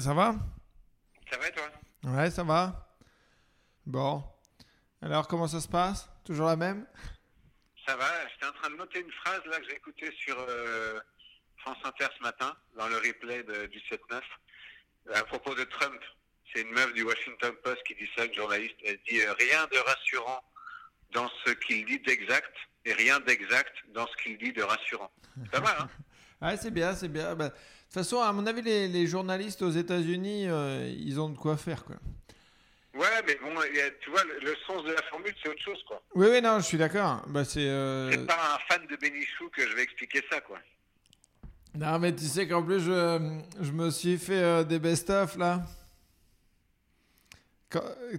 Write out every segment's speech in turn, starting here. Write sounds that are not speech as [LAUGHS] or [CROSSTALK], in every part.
Ça va? Ça va et toi? Ouais, ça va. Bon. Alors, comment ça se passe? Toujours la même? Ça va, j'étais en train de noter une phrase là que j'ai écoutée sur euh, France Inter ce matin, dans le replay de- du 7-9, à propos de Trump. C'est une meuf du Washington Post qui dit ça, une journaliste. Elle dit euh, rien de rassurant dans ce qu'il dit d'exact et rien d'exact dans ce qu'il dit de rassurant. Ça va, hein? [LAUGHS] Ouais, c'est bien, c'est bien. De toute façon, à mon avis, les, les journalistes aux États-Unis, euh, ils ont de quoi faire, quoi. Ouais, mais bon, tu vois, le, le sens de la formule, c'est autre chose, quoi. Oui, oui, non, je suis d'accord. Bah, c'est. euh, C'est pas un fan de Bénichou que je vais expliquer ça, quoi. Non, mais tu sais qu'en plus, je, je me suis fait euh, des best-of, là.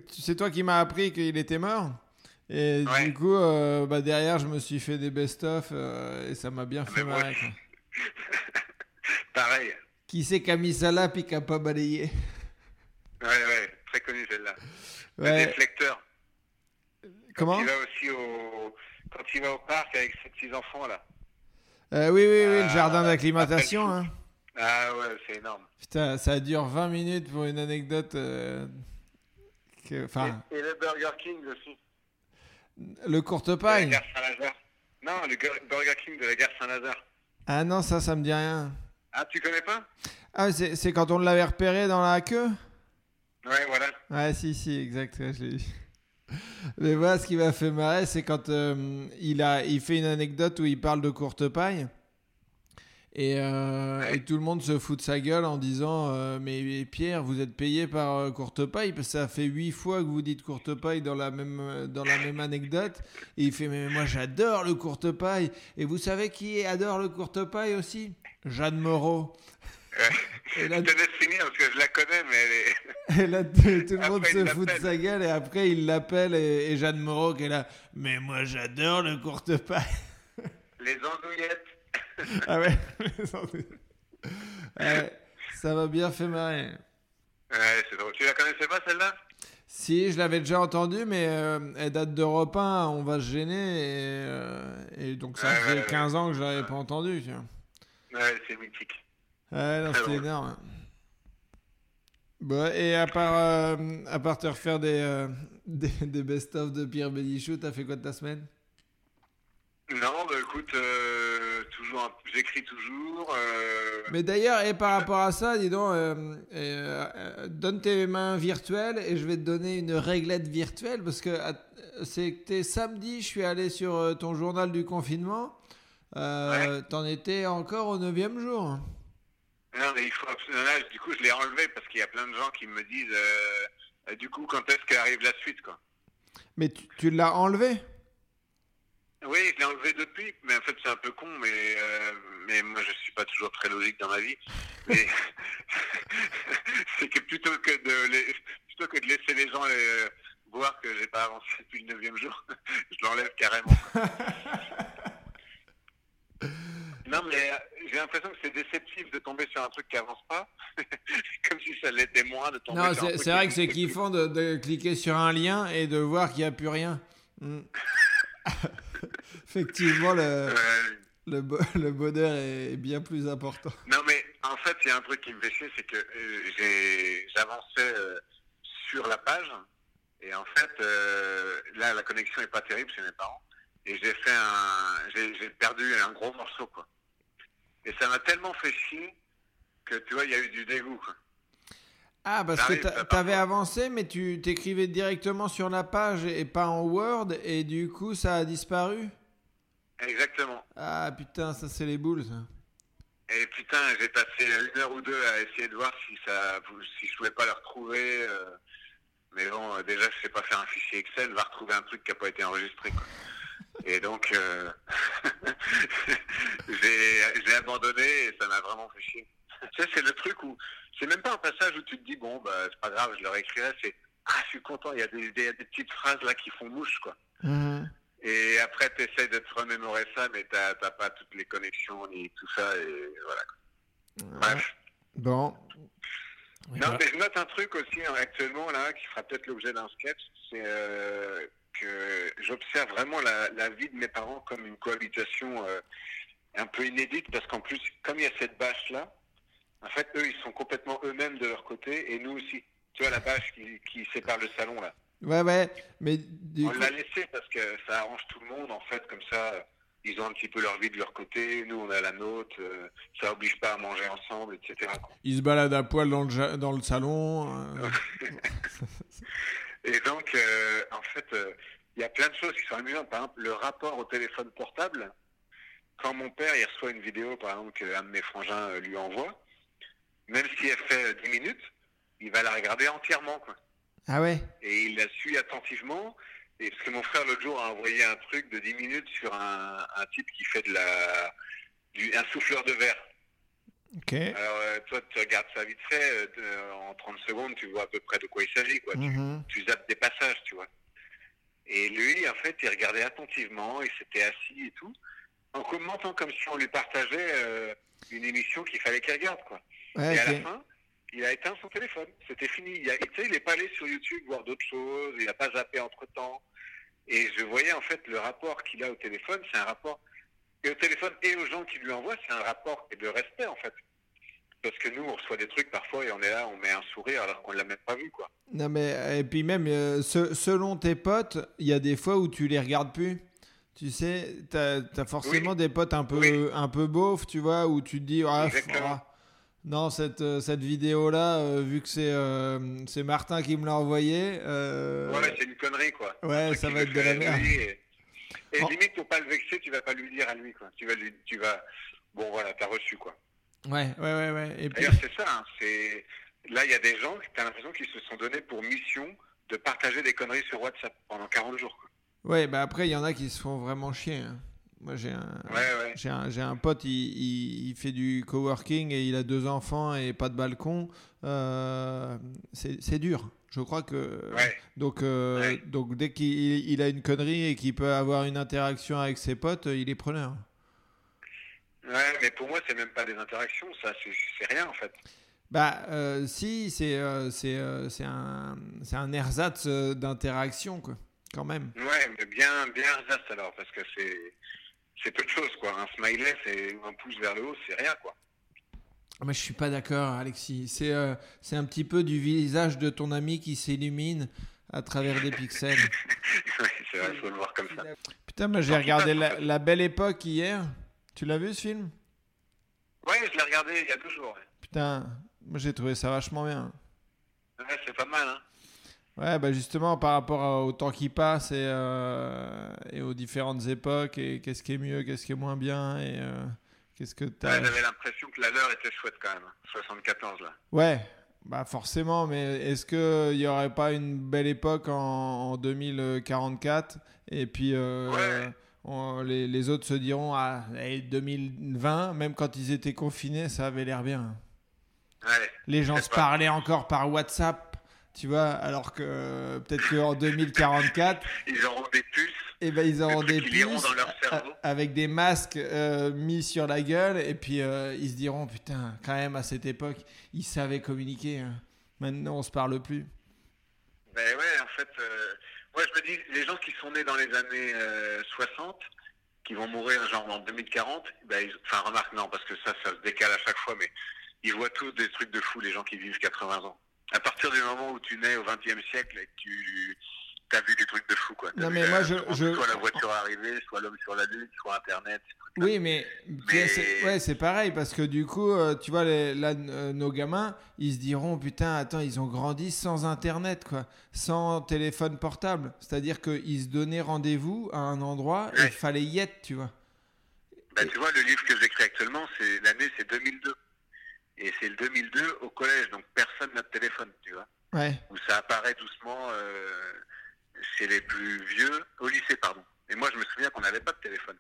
C'est toi qui m'as appris qu'il était mort. Et Ouais. du coup, euh, bah, derrière, je me suis fait des best-of euh, et ça m'a bien fait mais moi marrer. aussi. [LAUGHS] Pareil. Qui c'est qui a mis ça là puis qui a pas balayé? Ouais, ouais, très connu celle-là. Le déflecteur. Comment? Il va aussi au. Quand il va au parc avec ses petits enfants là. Euh, Oui, oui, oui, le Ah, jardin d'acclimatation. Hein. Ah ouais, c'est énorme. Putain, ça dure 20 minutes pour une anecdote. euh, que- Enfin, Et, et le Burger King aussi. le courte De la paille. gare Saint-Lazare. Non, le Burger King de la gare Saint-Lazare. Ah non, ça, ça me dit rien. Ah, tu connais pas? Ah, c'est quand on l'avait repéré dans la queue? Ouais, voilà. Ouais, si, si, exact, ouais, je l'ai. Mais voilà, ce qui m'a fait marrer, c'est quand euh, il, a, il fait une anecdote où il parle de courte paille. Et, euh, et tout le monde se fout de sa gueule en disant euh, mais, Pierre, vous êtes payé par euh, courte paille? Parce que ça fait huit fois que vous dites courte paille dans la même, dans la même anecdote. Et il fait mais moi j'adore le courte paille. Et vous savez qui adore le courte paille aussi? Jeanne Moreau. Et là, Je te laisse finir parce que je la connais, mais elle est. [LAUGHS] et là, tout, le monde Après, se fout de sa gueule et après il l'appelle et, et Jeanne Moreau qui est là. Mais moi j'adore le courte paille. [LAUGHS] Les andouillettes. [LAUGHS] ah ouais. Ouais, Ça m'a bien fait marrer. Ouais, c'est drôle. Tu la connaissais pas celle-là? Si, je l'avais déjà entendu, mais euh, elle date d'Europe 1, on va se gêner. Et, euh, et donc ça fait ouais, ouais. 15 ans que je l'avais pas entendu. Tu vois. Ouais, c'est mythique. Ouais, non, c'était énorme. Bon, et à part, euh, à part te refaire des, euh, [LAUGHS] des, des best-of de Pierre Bénichou, t'as fait quoi de ta semaine? Non, bah écoute, euh, toujours, un- j'écris toujours. Mais d'ailleurs, et par rapport à ça, dis donc, donne tes mains virtuelles et je vais te donner une réglette virtuelle parce que c'était samedi, je suis allé sur ton journal du confinement. Euh, T'en étais encore au neuvième jour. Non, mais il faut absolument. Là, du coup, je l'ai enlevé parce qu'il y a plein de gens qui me disent, euh, euh, du coup, quand est-ce qu'arrive la suite, quoi? Mais tu, tu l'as enlevé? Oui, je l'ai enlevé depuis, mais en fait, c'est un peu con, mais, euh, mais moi, je suis pas toujours très logique dans ma vie. Mais [LAUGHS] c'est que plutôt que de les- plutôt que de laisser les gens voir que j'ai pas avancé depuis le neuvième jour, [LAUGHS] je l'enlève carrément. [LAUGHS] Non, mais euh, j'ai l'impression que c'est déceptif de tomber sur un truc qui avance pas, [LAUGHS] comme si ça l'était moins de tomber Non, sur un c'est truc c'est vrai que c'est kiffant de, de cliquer sur un lien et de voir qu'il n'y a plus rien. Mm. [LAUGHS] Effectivement, le, Euh, le, bo- le bonheur est bien plus important. Non, mais en fait, il y a un truc qui me fait chier, c'est que euh, j'avançais euh, sur la page, et en fait, euh, là, la connexion est pas terrible chez mes parents, et j'ai fait un, j'ai perdu un gros morceau, quoi. Et ça m'a tellement fait chier que, tu vois, il y a eu du dégoût, quoi. Ah, parce que t'avais parfois. avancé, mais tu t'écrivais directement sur la page et pas en Word, et du coup, ça a disparu? Exactement. Ah putain, ça c'est les boules, ça. Et putain, j'ai passé une heure ou deux à essayer de voir si ça, si je pouvais pas le retrouver. euh, mais bon, euh, déjà, je sais pas faire un fichier Excel, va retrouver un truc qui a pas été enregistré. Quoi. Et donc, euh, [LAUGHS] j'ai abandonné et ça m'a vraiment fait chier. Tu sais, c'est le truc où, c'est même pas un passage où tu te dis, bon, bah, c'est pas grave, je le réécrirai, c'est, ah, je suis content, il y, a des, des- il y a des petites phrases là qui font mouche, quoi. Mhm. Et après, tu essaies de te remémorer ça, mais t'as t'as pas toutes les connexions ni tout ça, et voilà. quoi. Bref. Bon. Non, mais je note un truc aussi hein, actuellement là qui fera peut-être l'objet d'un sketch, c'est euh, que j'observe vraiment la, la vie de mes parents comme une cohabitation euh, un peu inédite parce qu'en plus, comme il y a cette bâche là, En fait, eux, ils sont complètement eux-mêmes de leur côté, et nous aussi. Tu vois la bâche qui, qui sépare le salon, là. Ouais, ouais, mais du On coup- l'a laissé parce que ça arrange tout le monde, en fait, comme ça, ils ont un petit peu leur vie de leur côté, nous, on a la nôtre, euh, ça oblige pas à manger ensemble, etc. quoi. il se balade à poil dans le, ja- dans le salon. [LAUGHS] euh, Et donc, euh, en fait, euh, il y a plein de choses qui sont amusantes. Par exemple, le rapport au téléphone portable. Quand mon père il reçoit une vidéo, par exemple, qu'un de mes frangins euh, lui envoie, même si elle fait euh, 10 minutes, il va la regarder entièrement. Quoi. Ah ouais? Et il la suit attentivement. Et parce que mon frère, l'autre jour, a envoyé un truc de 10 minutes sur un, un type qui fait de la, du, un souffleur de verre. Alors, euh, toi, tu regardes ça vite fait, euh, de- en 30 secondes, tu vois à peu près de quoi il s'agit. quoi. Tu- Mhm. tu zappes des passages, tu vois. Et lui, en fait, il regardait attentivement, il s'était assis et tout, en commentant comme si on lui partageait euh, une émission qu'il fallait qu'il regarde, quoi. Ouais, et à la fin, il a éteint son téléphone. C'était fini. Il, a- il n'est pas allé sur YouTube voir d'autres choses, il n'a pas zappé entre-temps. Et je voyais, en fait, le rapport qu'il a au téléphone, c'est un rapport... Et au téléphone et aux gens qui lui envoient, c'est un rapport de respect, en fait. Parce que nous, on reçoit des trucs parfois et on est là, on met un sourire alors qu'on ne l'a même pas vu, quoi. Non mais et puis même euh, se- selon tes potes, il y a des fois où tu les regardes plus. Tu sais, t'as as forcément Oui. des potes un peu Oui. un peu beaufs, tu vois, où tu te dis ah, ah, non cette euh, cette vidéo là, vu que c'est euh, c'est Martin qui me l'a envoyé. euh, Ouais, c'est une connerie, quoi. ouais, ça va être de la merde. Et, et Oh. limite, pour pas le vexer, tu vas pas lui dire à lui, quoi. Tu vas lui, tu vas, bon, voilà, t'as reçu, quoi. Ouais, ouais, ouais, ouais. Et puis D'ailleurs, c'est ça, hein, c'est, là, il y a des gens, t'as l'impression qu'ils se sont donnés pour mission de partager des conneries sur WhatsApp pendant 40 jours, quoi. ouais, bah après il y en a qui se font vraiment chier. hein. Moi j'ai un Ouais, ouais. J'ai un, j'ai un pote, il, il- il fait du coworking et il a deux enfants et pas de balcon. Euh, c'est dur. Je crois que. Ouais. Donc, euh, Ouais. donc dès qu'il il a une connerie et qu'il peut avoir une interaction avec ses potes, il est preneur. Ouais, mais pour moi, c'est même pas des interactions, ça, c'est, rien, en fait. Bah, euh, si, c'est euh, c'est euh, c'est un, c'est un ersatz d'interaction, quoi, quand même. Ouais, mais bien, bien ersatz, alors, parce que c'est, c'est peu de choses, quoi. Un smiley, c'est un pouce vers le haut, c'est rien, quoi. Moi, je suis pas d'accord, Alexis. C'est euh, c'est un petit peu du visage de ton ami qui s'illumine à travers des pixels. [LAUGHS] c'est vrai, faut le voir comme ça. Putain, moi j'ai regardé la, La Belle Époque hier. Tu l'as vu ce film? Ouais, je l'ai regardé il y a deux jours. ouais. Putain, moi j'ai trouvé ça vachement bien. Ouais, c'est pas mal, hein. Ouais, bah justement par rapport au temps qui passe et, euh, et aux différentes époques et qu'est-ce qui est mieux, qu'est-ce qui est moins bien et euh, qu'est-ce que Ouais, t'as. J'avais l'impression que la leur était chouette quand même. hein. 74 là. Ouais, bah forcément, mais est-ce qu'il n'y aurait pas une belle époque en, en 2044 et puis euh, Ouais. on- les, les autres se diront ah, allez, 2020, même quand ils étaient confinés, ça avait l'air bien. Ouais. Les gens se pas. parlaient encore par WhatsApp, tu vois, alors que euh, peut-être qu'en 2044, [LAUGHS] Ils auront des puces. Eh ben, ils auront Des puces dans leur a- cerveau. avec des masques euh, mis sur la gueule et puis euh, ils se diront putain, quand même à cette époque, ils savaient communiquer. hein. Maintenant, on se parle plus. Ben ouais, en fait, euh, moi je me dis, les gens qui sont nés dans les années euh, 60, qui vont mourir genre en 2040, ben, ils- enfin remarque non, parce que ça, ça se décale à chaque fois, mais ils voient tous des trucs de fou, les gens qui vivent 80 ans. À partir du moment où tu nais au 20e siècle et que tu as vu des trucs de fou, quoi. T'as Non, mais la- moi, je- je- Soit la voiture arriver, soit l'homme sur la lune, soit Internet. Oui, mais, tu sais, c'est- Mais- ouais, c'est pareil parce que du coup, euh, tu vois, les- là, euh, nos gamins, ils se diront putain, attends, ils ont grandi sans internet, quoi, sans téléphone portable. C'est-à-dire qu'ils se donnaient rendez-vous à un endroit et il fallait y être, tu vois. Ben, tu vois, le livre que j'écris actuellement, c'est l'année, c'est 2002. Et c'est le 2002 au collège, donc personne n'a de téléphone, tu vois. Ouais. Où ça apparaît doucement euh, chez les plus vieux, au lycée, pardon. Et moi, je me souviens qu'on n'avait pas de téléphone.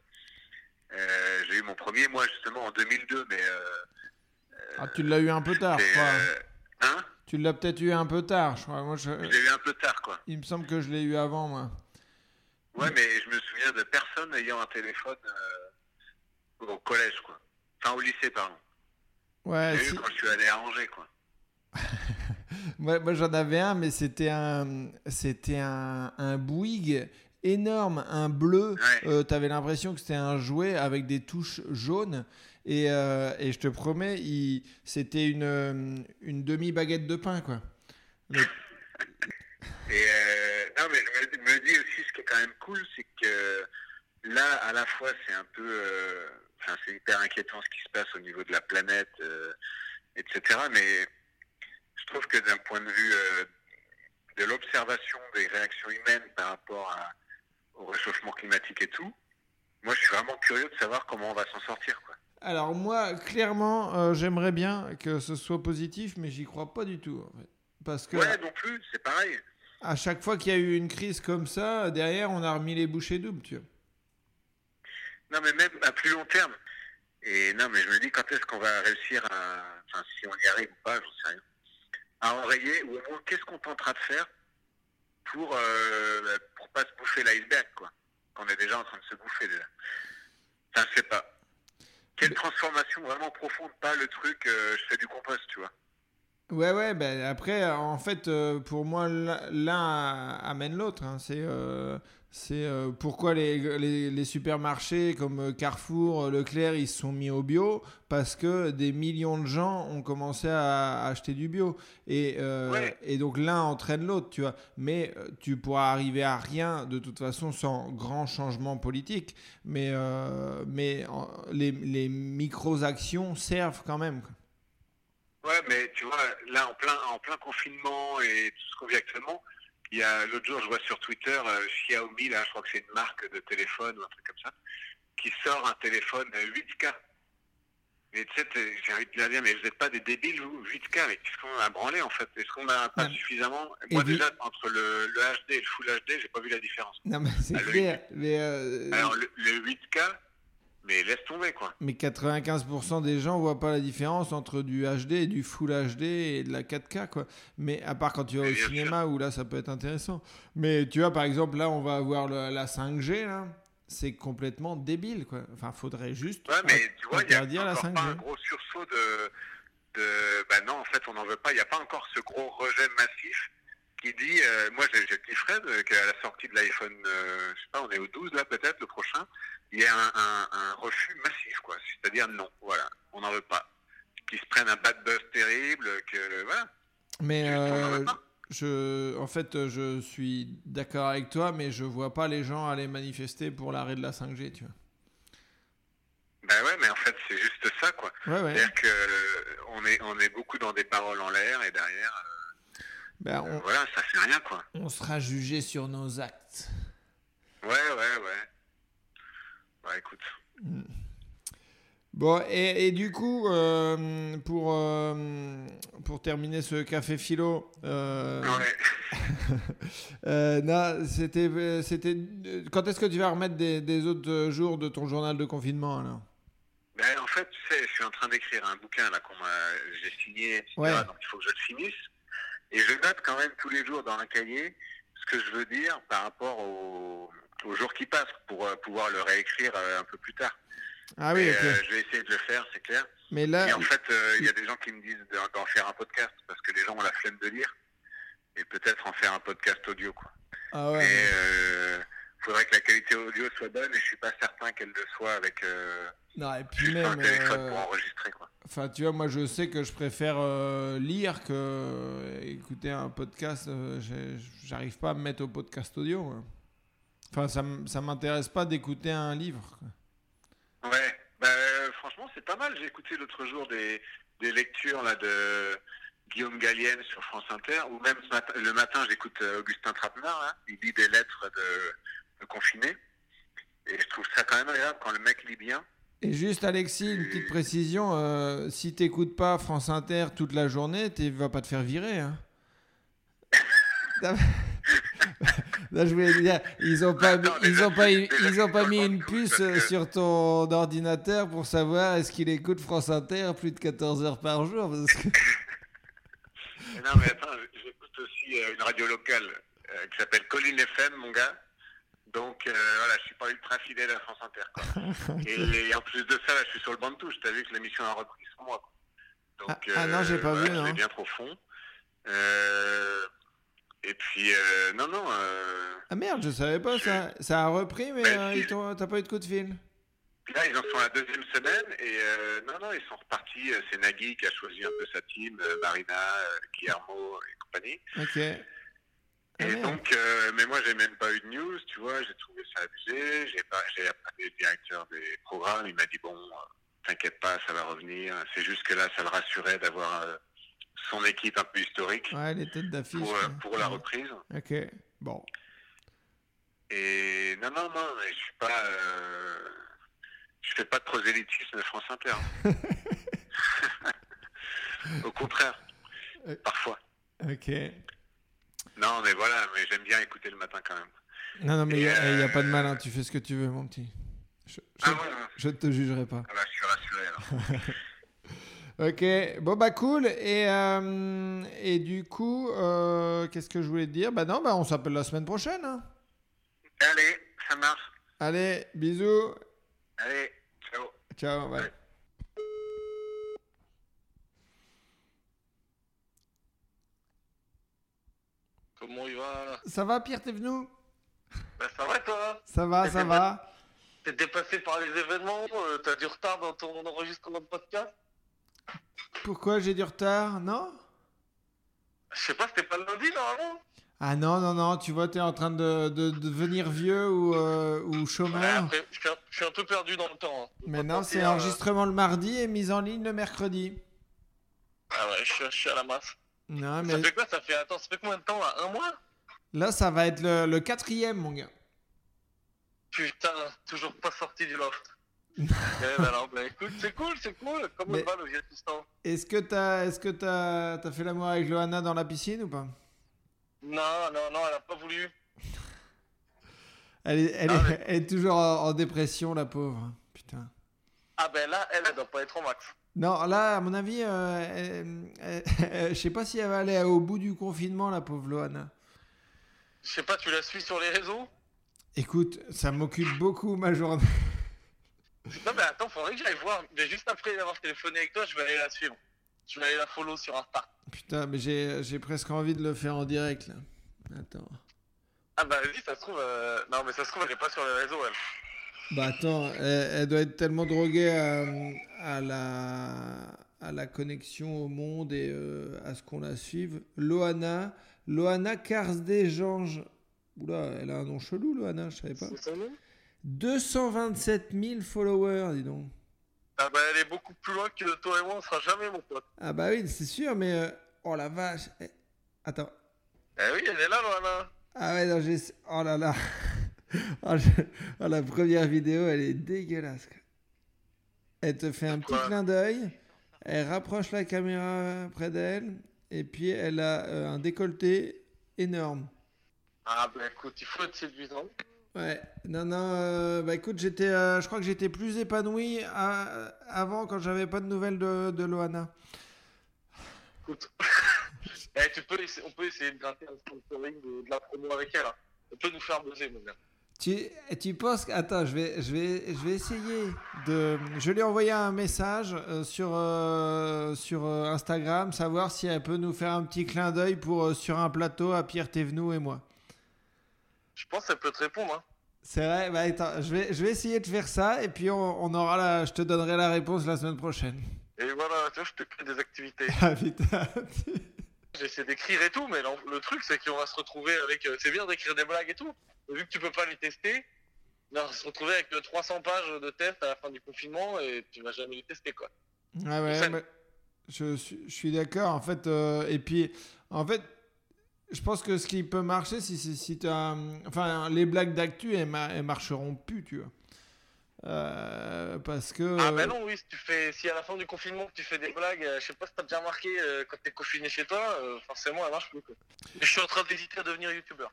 Euh, J'ai eu mon premier, moi, justement, en 2002, mais... Euh, Ah, tu l'as eu un peu tard, crois. euh, hein? Tu l'as peut-être eu un peu tard, je crois. Moi, je- Je l'ai eu un peu tard, quoi. Il me semble que je l'ai eu avant, moi. Ouais, mais je me souviens de personne ayant un téléphone euh, au collège, quoi. Enfin, au lycée, pardon. Ouais, J'ai si- eu quand je suis allé à Angers, quoi. [LAUGHS] Moi, moi, j'en avais un, mais c'était un, c'était un, un Bouygues énorme, un bleu. Ouais. Euh, T'avais l'impression que c'était un jouet avec des touches jaunes. Et, euh, et je te promets, il- c'était une, euh, une demi-baguette de pain, quoi. Le- [LAUGHS] Et euh, non, mais je me, me dis aussi, ce qui est quand même cool, c'est que là, à la fois, c'est un peu, enfin, c'est hyper inquiétant ce qui se passe au niveau de la planète, etc. Mais je trouve que d'un point de vue euh, de l'observation des réactions humaines par rapport à- au réchauffement climatique et tout, moi, je suis vraiment curieux de savoir comment on va s'en sortir, quoi. Alors moi, clairement, euh, j'aimerais bien que ce soit positif, mais j'y crois pas du tout. En fait. Parce que Ouais, non plus, c'est pareil. à chaque fois qu'il y a eu une crise comme ça, derrière, on a remis les bouchées doubles, tu vois. Non, mais même à plus long terme. Et non, mais je me dis quand est-ce qu'on va réussir à. Enfin, si on y arrive ou pas, j'en sais rien. À enrayer, ou au moins, qu'est-ce qu'on tentera de faire pour, euh, pour pas se bouffer l'iceberg, quoi. Qu'on est déjà en train de se bouffer, déjà. Enfin, je sais pas. Quelle transformation vraiment profonde, pas le truc, euh, je fais du compost, tu vois. Ouais, ouais, ben après, en fait, euh, pour moi, l'un l'un amène l'autre. hein. C'est euh, c'est, euh, pourquoi les, les, les supermarchés comme euh, Carrefour, euh, Leclerc, ils se sont mis au bio? Parce que des millions de gens ont commencé à, à acheter du bio. Et, euh, Ouais. et donc l'un entraîne l'autre, tu vois. Mais tu pourras arriver à rien de toute façon sans grand changement politique. Mais, euh, mais les, les micro-actions servent quand même. Ouais, mais tu vois, là, en plein, en plein confinement et tout ce qu'on vit actuellement, il y a l'autre jour, je vois sur Twitter euh, Xiaomi, là, je crois que c'est une marque de téléphone ou un truc comme ça, qui sort un téléphone euh, 8K. Mais tu sais, j'ai envie de leur dire, mais vous n'êtes pas des débiles, vous 8K, mais qu'est-ce qu'on a branlé en fait? Est-ce qu'on n'a pas Non. suffisamment? Et Moi, vu- déjà, entre le, le HD et le Full HD, j'ai pas vu la différence. Non, mais c'est Ah, clair. Mais, euh, Alors, le, le 8K, mais laisse tomber, quoi. mais 95% des gens voient pas la différence entre du HD et du Full HD et de la 4K, quoi. Mais à part quand tu vas au cinéma, où là, ça peut être intéressant. Mais tu vois, par exemple, là, on va avoir le- la 5G, là. C'est complètement débile, quoi. Enfin, faudrait juste Ouais, mais tu vois, il y a la encore 5G. pas un gros sursaut de, de... Bah non, en fait, on n'en veut pas. Il n'y a pas encore ce gros rejet massif qui dit... euh, moi, j'ai Fred euh, qu'à la sortie de l'iPhone, euh, je sais pas, on est au 12, là, peut-être, le prochain, il y a un, un- un refus massif, quoi. C'est-à-dire, non, voilà, on n'en veut pas. Qu'ils se prennent un bad buzz terrible, que... Voilà. Mais euh, je, en fait, je suis d'accord avec toi, mais je vois pas les gens aller manifester pour l'arrêt de la 5G, tu vois. Bah ouais, mais en fait, c'est juste ça, quoi. Ouais, ouais. C'est-à-dire que euh, on est, on est beaucoup dans des paroles en l'air, et derrière, Ben, euh, on, voilà, ça fait rien, quoi. on sera jugé sur nos actes. Ouais, ouais, ouais. Bah écoute. Bon, et, et du coup, euh, pour, euh, pour terminer ce café philo, euh, Ouais. [LAUGHS] euh, c'était, c'était, quand est-ce que tu vas remettre des, des autres jours de ton journal de confinement alors? Ben, en fait, tu sais, je suis en train d'écrire un bouquin là qu'on j'ai signé, etc. Ouais. Donc il faut que je le finisse. Et je note quand même tous les jours dans un cahier ce que je veux dire par rapport au, aux jours qui passent pour euh, pouvoir le réécrire euh, un peu plus tard. Ah oui, Et, euh, je vais essayer de le faire, c'est clair. Mais là, Et en fait, il y a des gens qui me disent d'en, faire un podcast parce que les gens ont la flemme de lire et peut-être en faire un podcast audio, quoi. ah Et ouais. euh, faudrait que la qualité audio soit bonne et je suis pas certain qu'elle le soit avec euh, Non, et puis juste un même, téléphone euh, pour enregistrer, quoi. enfin, tu vois, moi, je sais que je préfère lire que écouter un podcast. j'arrive pas à me mettre au podcast audio. moi. Enfin, ça, ça m'intéresse pas d'écouter un livre. Ouais, bah, euh, franchement, c'est pas mal. J'ai écouté l'autre jour des, des lectures là, de Guillaume Gallienne sur France Inter, ou même ce matin- le matin, j'écoute euh, Augustin Trapenard. là. il lit des lettres de, de confinés. Et je trouve ça quand même agréable quand le mec lit bien. Et juste, Alexis, une petite précision. euh, si t'écoutes pas France Inter toute la journée, tu vas pas te faire virer. Hein. [LAUGHS] [LAUGHS] Là, je voulais dire, ils ont pas, ils ont pas, ils ont pas mis une puce que- sur ton ordinateur pour savoir est-ce qu'il écoute France Inter plus de 14 heures par jour. Parce que... Mais [LAUGHS] non, mais attends, j'écoute aussi euh, une radio locale euh, qui s'appelle Colline FM, mon gars. Donc euh, voilà, je suis pas ultra fidèle à France Inter. Quoi. [LAUGHS] et, et en plus de ça, là, je suis sur le banc de touche. T'as vu que l'émission a repris sans moi. quoi. Donc, Ah- ah non, j'ai pas voilà, vu, Je non. vais bien profond. Euh, Et puis, euh, non, non. euh, Ah merde, je savais pas ça. Ça a repris, mais Bah, euh, si. t'as pas eu de coup de fil. Là, ils en sont à la deuxième semaine et euh, non, non, ils sont repartis. C'est Nagui qui a choisi un peu sa team, Marina, Guillermo et compagnie. Ok. Ah, Et merde. donc, mais moi, j'ai même pas eu de news, tu vois. J'ai trouvé ça abusé. J'ai appelé le directeur des programmes. Il m'a dit bon, t'inquiète pas, ça va revenir. C'est juste que là, ça le rassurait d'avoir son équipe un peu historique Ouais, les têtes d'affiche. pour, ouais. pour la Ouais. reprise. Ok, bon. Et non, non, non, mais je suis pas. euh, je fais pas de prosélytisme de France Inter. [LAUGHS] Au contraire, Euh. parfois. Ok. Non, mais voilà, mais j'aime bien écouter le matin quand même. Non, non, mais il n'y a, y a pas de euh, mal, hein, tu fais ce que tu veux, mon petit. Je, je, Ah ouais, ouais. je ne te jugerai pas. Ah bah, je suis rassuré alors. [LAUGHS] Ok, bon bah cool. Et, euh, et du coup, euh, qu'est-ce que je voulais te dire? Bah non, bah on s'appelle la semaine prochaine. hein. Allez, ça marche. Allez, bisous. Allez, ciao. Ciao, bye. Ouais. Comment il va? Ça va, Pierre, t'es venu? Bah ça va toi? Ça va, ça va. T'es dépassé par les événements euh, T'as du retard dans ton enregistrement de podcast? Pourquoi j'ai du retard Non? Je sais pas, c'était pas le lundi normalement Ah non, non, non, tu vois, t'es en train de, de, de devenir vieux ou, euh, ou Ouais, chômeur. après, je suis, un, je suis un peu perdu dans le temps. hein. Te c'est euh, enregistrement le mardi et mise en ligne le mercredi. Ah ouais, je, suis- je suis à la masse. Non, Ça fait quoi Ça fait, attends, ça fait combien de temps là? Un mois? Là, ça va être le, le quatrième, mon gars. Putain, toujours pas sorti du loft. Eh ben alors, bah écoute, c'est cool, c'est cool. Comment Mais- va le Est-ce que t'as est-ce que t'as t'as fait l'amour avec Johanna dans la piscine ou pas? Non, non, non, elle a pas voulu. elle est, elle, Ah, est, elle est toujours en, en dépression, la pauvre. Putain. Ah ben là, elle, elle doit pas être au max. Non, là, à mon avis, euh, je sais pas si elle va aller au bout du confinement, la pauvre Johanna. Je sais pas, tu la suis sur les réseaux? Écoute, ça m'occupe beaucoup ma journée. Non mais attends, faudrait que j'aille voir. Mais juste après avoir téléphoné avec toi, je vais aller la suivre. Je vais aller la follow sur Insta. Putain, mais j'ai j'ai presque envie de le faire en direct, là. Attends. Ah bah vas-y, ça se trouve... euh, Non mais ça se trouve, elle est pas sur les réseaux, elle. Bah attends, elle, elle doit être tellement droguée à, à la, à la connexion au monde et euh, à ce qu'on la suive. Loana, Loana Karsdejange. Oula, elle a un nom chelou, Loana, je savais pas. C'est son nom? 227 000 followers, dis donc. Ah bah elle est beaucoup plus loin que toi et moi, on sera jamais mon pote. Ah bah oui, c'est sûr, mais... euh, Oh la vache. Eh, Attends. Eh oui, elle est là, Loana. Ah ouais, non, j'ai... Oh là là. [LAUGHS] Oh, je- oh, la première vidéo, elle est dégueulasse. Elle te fait un petit clin d'œil, elle rapproche la caméra près d'elle, et puis elle a euh, un décolleté énorme. Ah bah écoute, il faut être séduisant. Ouais, non, non, euh, bah écoute, j'étais, euh, je crois que j'étais plus épanoui à- avant quand j'avais pas de nouvelles de, de Loana. Écoute. [LAUGHS] Eh, tu peux essa- on peut essayer de gratter un sponsoring de, de la promo avec elle. hein. On peut nous faire buzzer, mon gars. Tu, tu penses que... Attends, je vais, je, vais, je vais essayer de... Je lui ai envoyé un message euh, sur, euh, sur euh, Instagram, savoir si elle peut nous faire un petit clin d'œil pour euh, sur un plateau à Pierre Thévenoud et moi. Je pense qu'elle peut te répondre. Hein. C'est vrai Bah attends, je vais, je vais essayer de faire ça et puis on, on aura la... Je te donnerai la réponse la semaine prochaine. Et voilà, tu vois, je te crée des activités. [LAUGHS] Ah putain [LAUGHS] J'essaie d'écrire et tout, mais le truc, c'est qu'on va se retrouver avec. euh, C'est bien d'écrire des blagues et tout, mais vu que tu peux pas les tester, on va se retrouver avec euh, 300 pages de tests à la fin du confinement et tu vas jamais les tester, quoi. Ah ouais, mais je, suis- je suis d'accord. En fait, euh, et puis, en fait, je pense que ce qui peut marcher, si, si, si as. Enfin, les blagues d'actu, elles, ma- elles marcheront plus, tu vois. Euh, parce que. Ah, bah non, oui, si, tu fais, si à la fin du confinement tu fais des blagues, euh, je sais pas si t'as déjà remarqué euh, quand t'es confiné chez toi, euh, forcément, elle marche plus, quoi. Je suis en train d'hésiter à devenir youtubeur.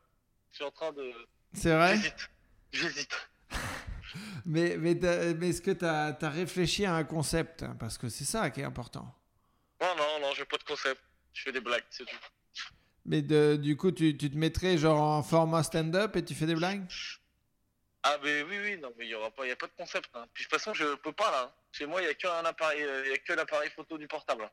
Je suis en train de. C'est vrai? J'hésite. J'hésite. [LAUGHS] Mais, mais, t'as- mais est-ce que tu as, réfléchi à un concept? Parce que c'est ça qui est important. Non, non, non, j'ai pas de concept. Je fais des blagues, c'est tout. Mais de- du coup, tu, tu te mettrais genre en format stand-up et tu fais des blagues? Ah mais oui oui non mais il y aura pas y a pas de concept hein. Puis de toute façon je peux pas là. Chez moi il y a que un appareil euh, il y a que l'appareil photo du portable.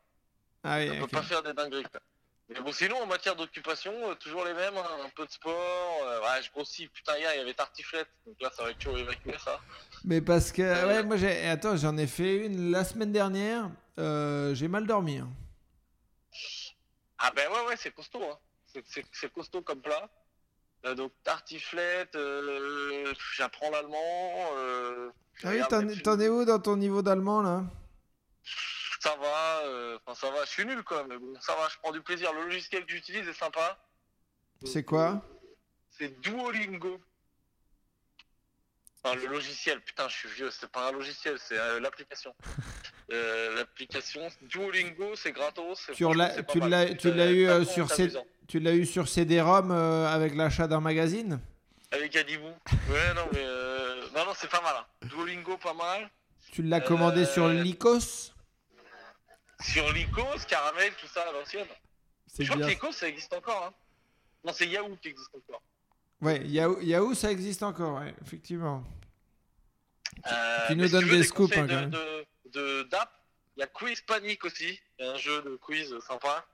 Ah oui, On ok. peut pas faire des dingueries. quoi. Mais bon, sinon, en matière d'occupation, euh, toujours les mêmes, hein, un peu de sport. euh, ouais, je grossis. Putain, hier, il y avait tartiflette. Donc là, ça va être à évacuer ça. Mais parce que, ouais, moi j'ai. Attends, j'en ai fait une la semaine dernière. euh, j'ai mal dormi. hein. Ah ben ouais, ouais, c'est costaud. Hein. C'est- costaud comme plat. Euh, donc tartiflette, euh, j'apprends l'allemand. Euh, Ah oui, t'en es où dans ton niveau d'allemand là? Ça va, enfin ça va, je suis nul quoi, mais bon, ça va, je prends du plaisir. Le logiciel que j'utilise est sympa. C'est quoi? C'est Duolingo. Enfin, le logiciel, putain, je suis vieux, c'est pas un logiciel, c'est l'application. [LAUGHS] Euh, l'application Duolingo, c'est gratos. Tu l'as- eu, euh, sur. Tu l'as eu sur CD-ROM euh, avec l'achat d'un magazine? Avec Adibou. Ouais, non, mais. Euh... Non, non, c'est pas mal. hein. Duolingo, pas mal. Tu l'as commandé Euh, sur Lycos? Sur Lycos, Caramel, tout ça à l'ancienne. Je crois que Lycos, ça existe encore. Hein. Non, c'est Yahoo qui existe encore. Ouais, Yahoo, Yahoo, ça existe encore, ouais, effectivement. Tu nous donnes des scoops, hein, quand même. de, de- d'app. Il y a Quiz Panic aussi. Il y a un jeu de quiz sympa.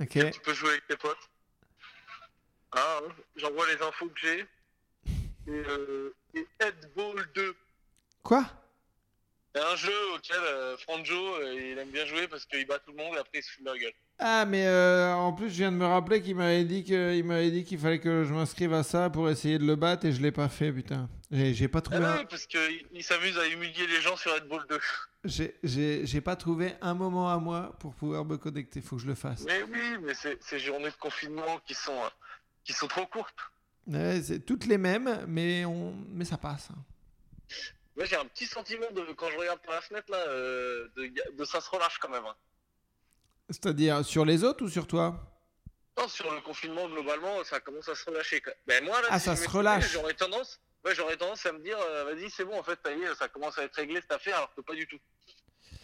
Ok. Tu peux jouer avec tes potes. Ah, j'envoie les infos que j'ai. Et, euh, et Headball 2. Quoi? C'est un jeu auquel euh, Franjo, euh, il aime bien jouer parce qu'il bat tout le monde et après il se fout de leur gueule. Ah, mais euh, en plus, je viens de me rappeler qu'il m'avait dit que- il m'avait dit qu'il fallait que je m'inscrive à ça pour essayer de le battre et je l'ai pas fait, putain. J'ai j'ai pas Ah trouvé. un- ouais, parce qu'il il s'amuse à humilier les gens sur Red Bull 2. J'ai- pas trouvé un moment à moi pour pouvoir me connecter. Faut que je le fasse. Mais oui, mais c'est ces journées de confinement qui sont, euh, qui sont trop courtes. Ouais, c'est toutes les mêmes, mais on, mais ça passe. hein. Moi j'ai un petit sentiment de quand je regarde par la fenêtre là, euh, de, de ça se relâche quand même. hein. C'est-à-dire sur les autres ou sur toi? Non, sur le confinement globalement, ça commence à se relâcher. Ben moi là, Ah, si ça se relâche. J'aurais tendance, ouais, j'aurais tendance à me dire, euh, vas-y, c'est bon, en fait, ça y est, ça commence à être réglé cette affaire, alors que pas du tout.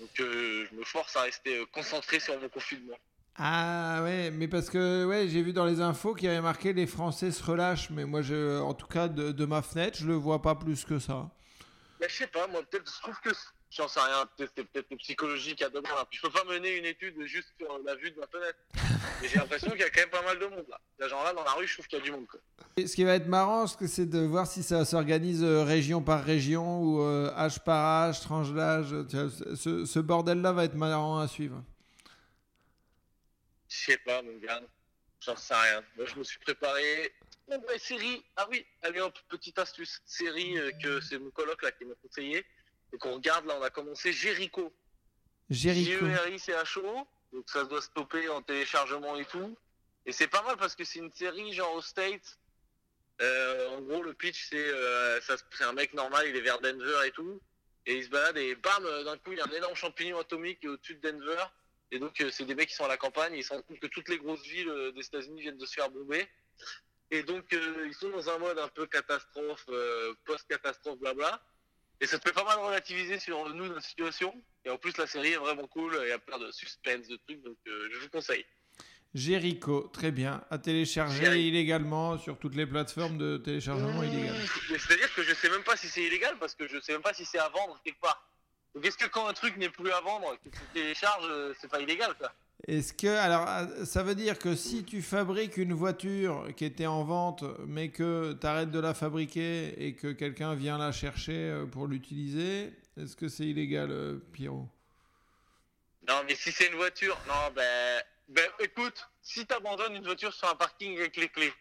Donc euh, je me force à rester euh, concentré sur mon confinement. Ah ouais, mais parce que ouais, j'ai vu dans les infos qu'il y avait marqué les Français se relâchent, mais moi, je, en tout cas, de, de ma fenêtre, je le vois pas plus que ça. Mais je sais pas, moi peut-être, je trouve que j'en sais rien, peut-être c'est peut-être psychologique à demain. Là. Puis je peux pas mener une étude juste sur la vue de ma fenêtre. Mais j'ai l'impression qu'il y a quand même pas mal de monde là. Là, genre là dans la rue, je trouve qu'il y a du monde. Quoi. Et ce qui va être marrant, c'est de voir si ça s'organise euh, région par région ou euh, âge par âge, tranche d'âge. Ce, ce bordel-là va être marrant à suivre. Je sais pas, mon gars. J'en sais rien. Moi, je me suis préparé. Bon, bah, série. Ah oui, allez hop, petite astuce. Série euh, que c'est mon coloc là qui m'a conseillé. Et qu'on regarde là, on a commencé Jericho. Jericho. J-E-R-I-C-H-O. Donc ça doit stopper en téléchargement et tout. Et c'est pas mal parce que c'est une série genre au States. Euh, en gros, le pitch, c'est euh, un mec normal, il est vers Denver et tout. Et il se balade et bam, euh, d'un coup, il y a un énorme champignon atomique au-dessus de Denver. Et donc, euh, c'est des mecs qui sont à la campagne. Et ils se rendent compte que toutes les grosses villes des États-Unis viennent de se faire bomber. Et donc, euh, ils sont dans un mode un peu catastrophe, post-catastrophe, blabla. Et ça te fait pas mal relativiser sur nous, notre situation. Et en plus, la série est vraiment cool. Il y a plein de suspense, de trucs. Donc, euh, je vous conseille. Jericho, très bien. À télécharger Jericho. illégalement sur toutes les plateformes de téléchargement illégal. Mais C'est-à-dire que je sais même pas si c'est illégal parce que je sais même pas si c'est à vendre quelque part. Donc, est-ce que quand un truc n'est plus à vendre, que tu télécharges, euh, c'est pas illégal, quoi? Est-ce que, alors, ah, ça veut dire que si tu fabriques une voiture qui était en vente, mais que tu arrêtes de la fabriquer et que quelqu'un vient la chercher euh, pour l'utiliser, est-ce que c'est illégal, euh, Pierrot? Non, mais si c'est une voiture, non, ben, ben écoute, si t'abandonnes une voiture sur un parking avec les clés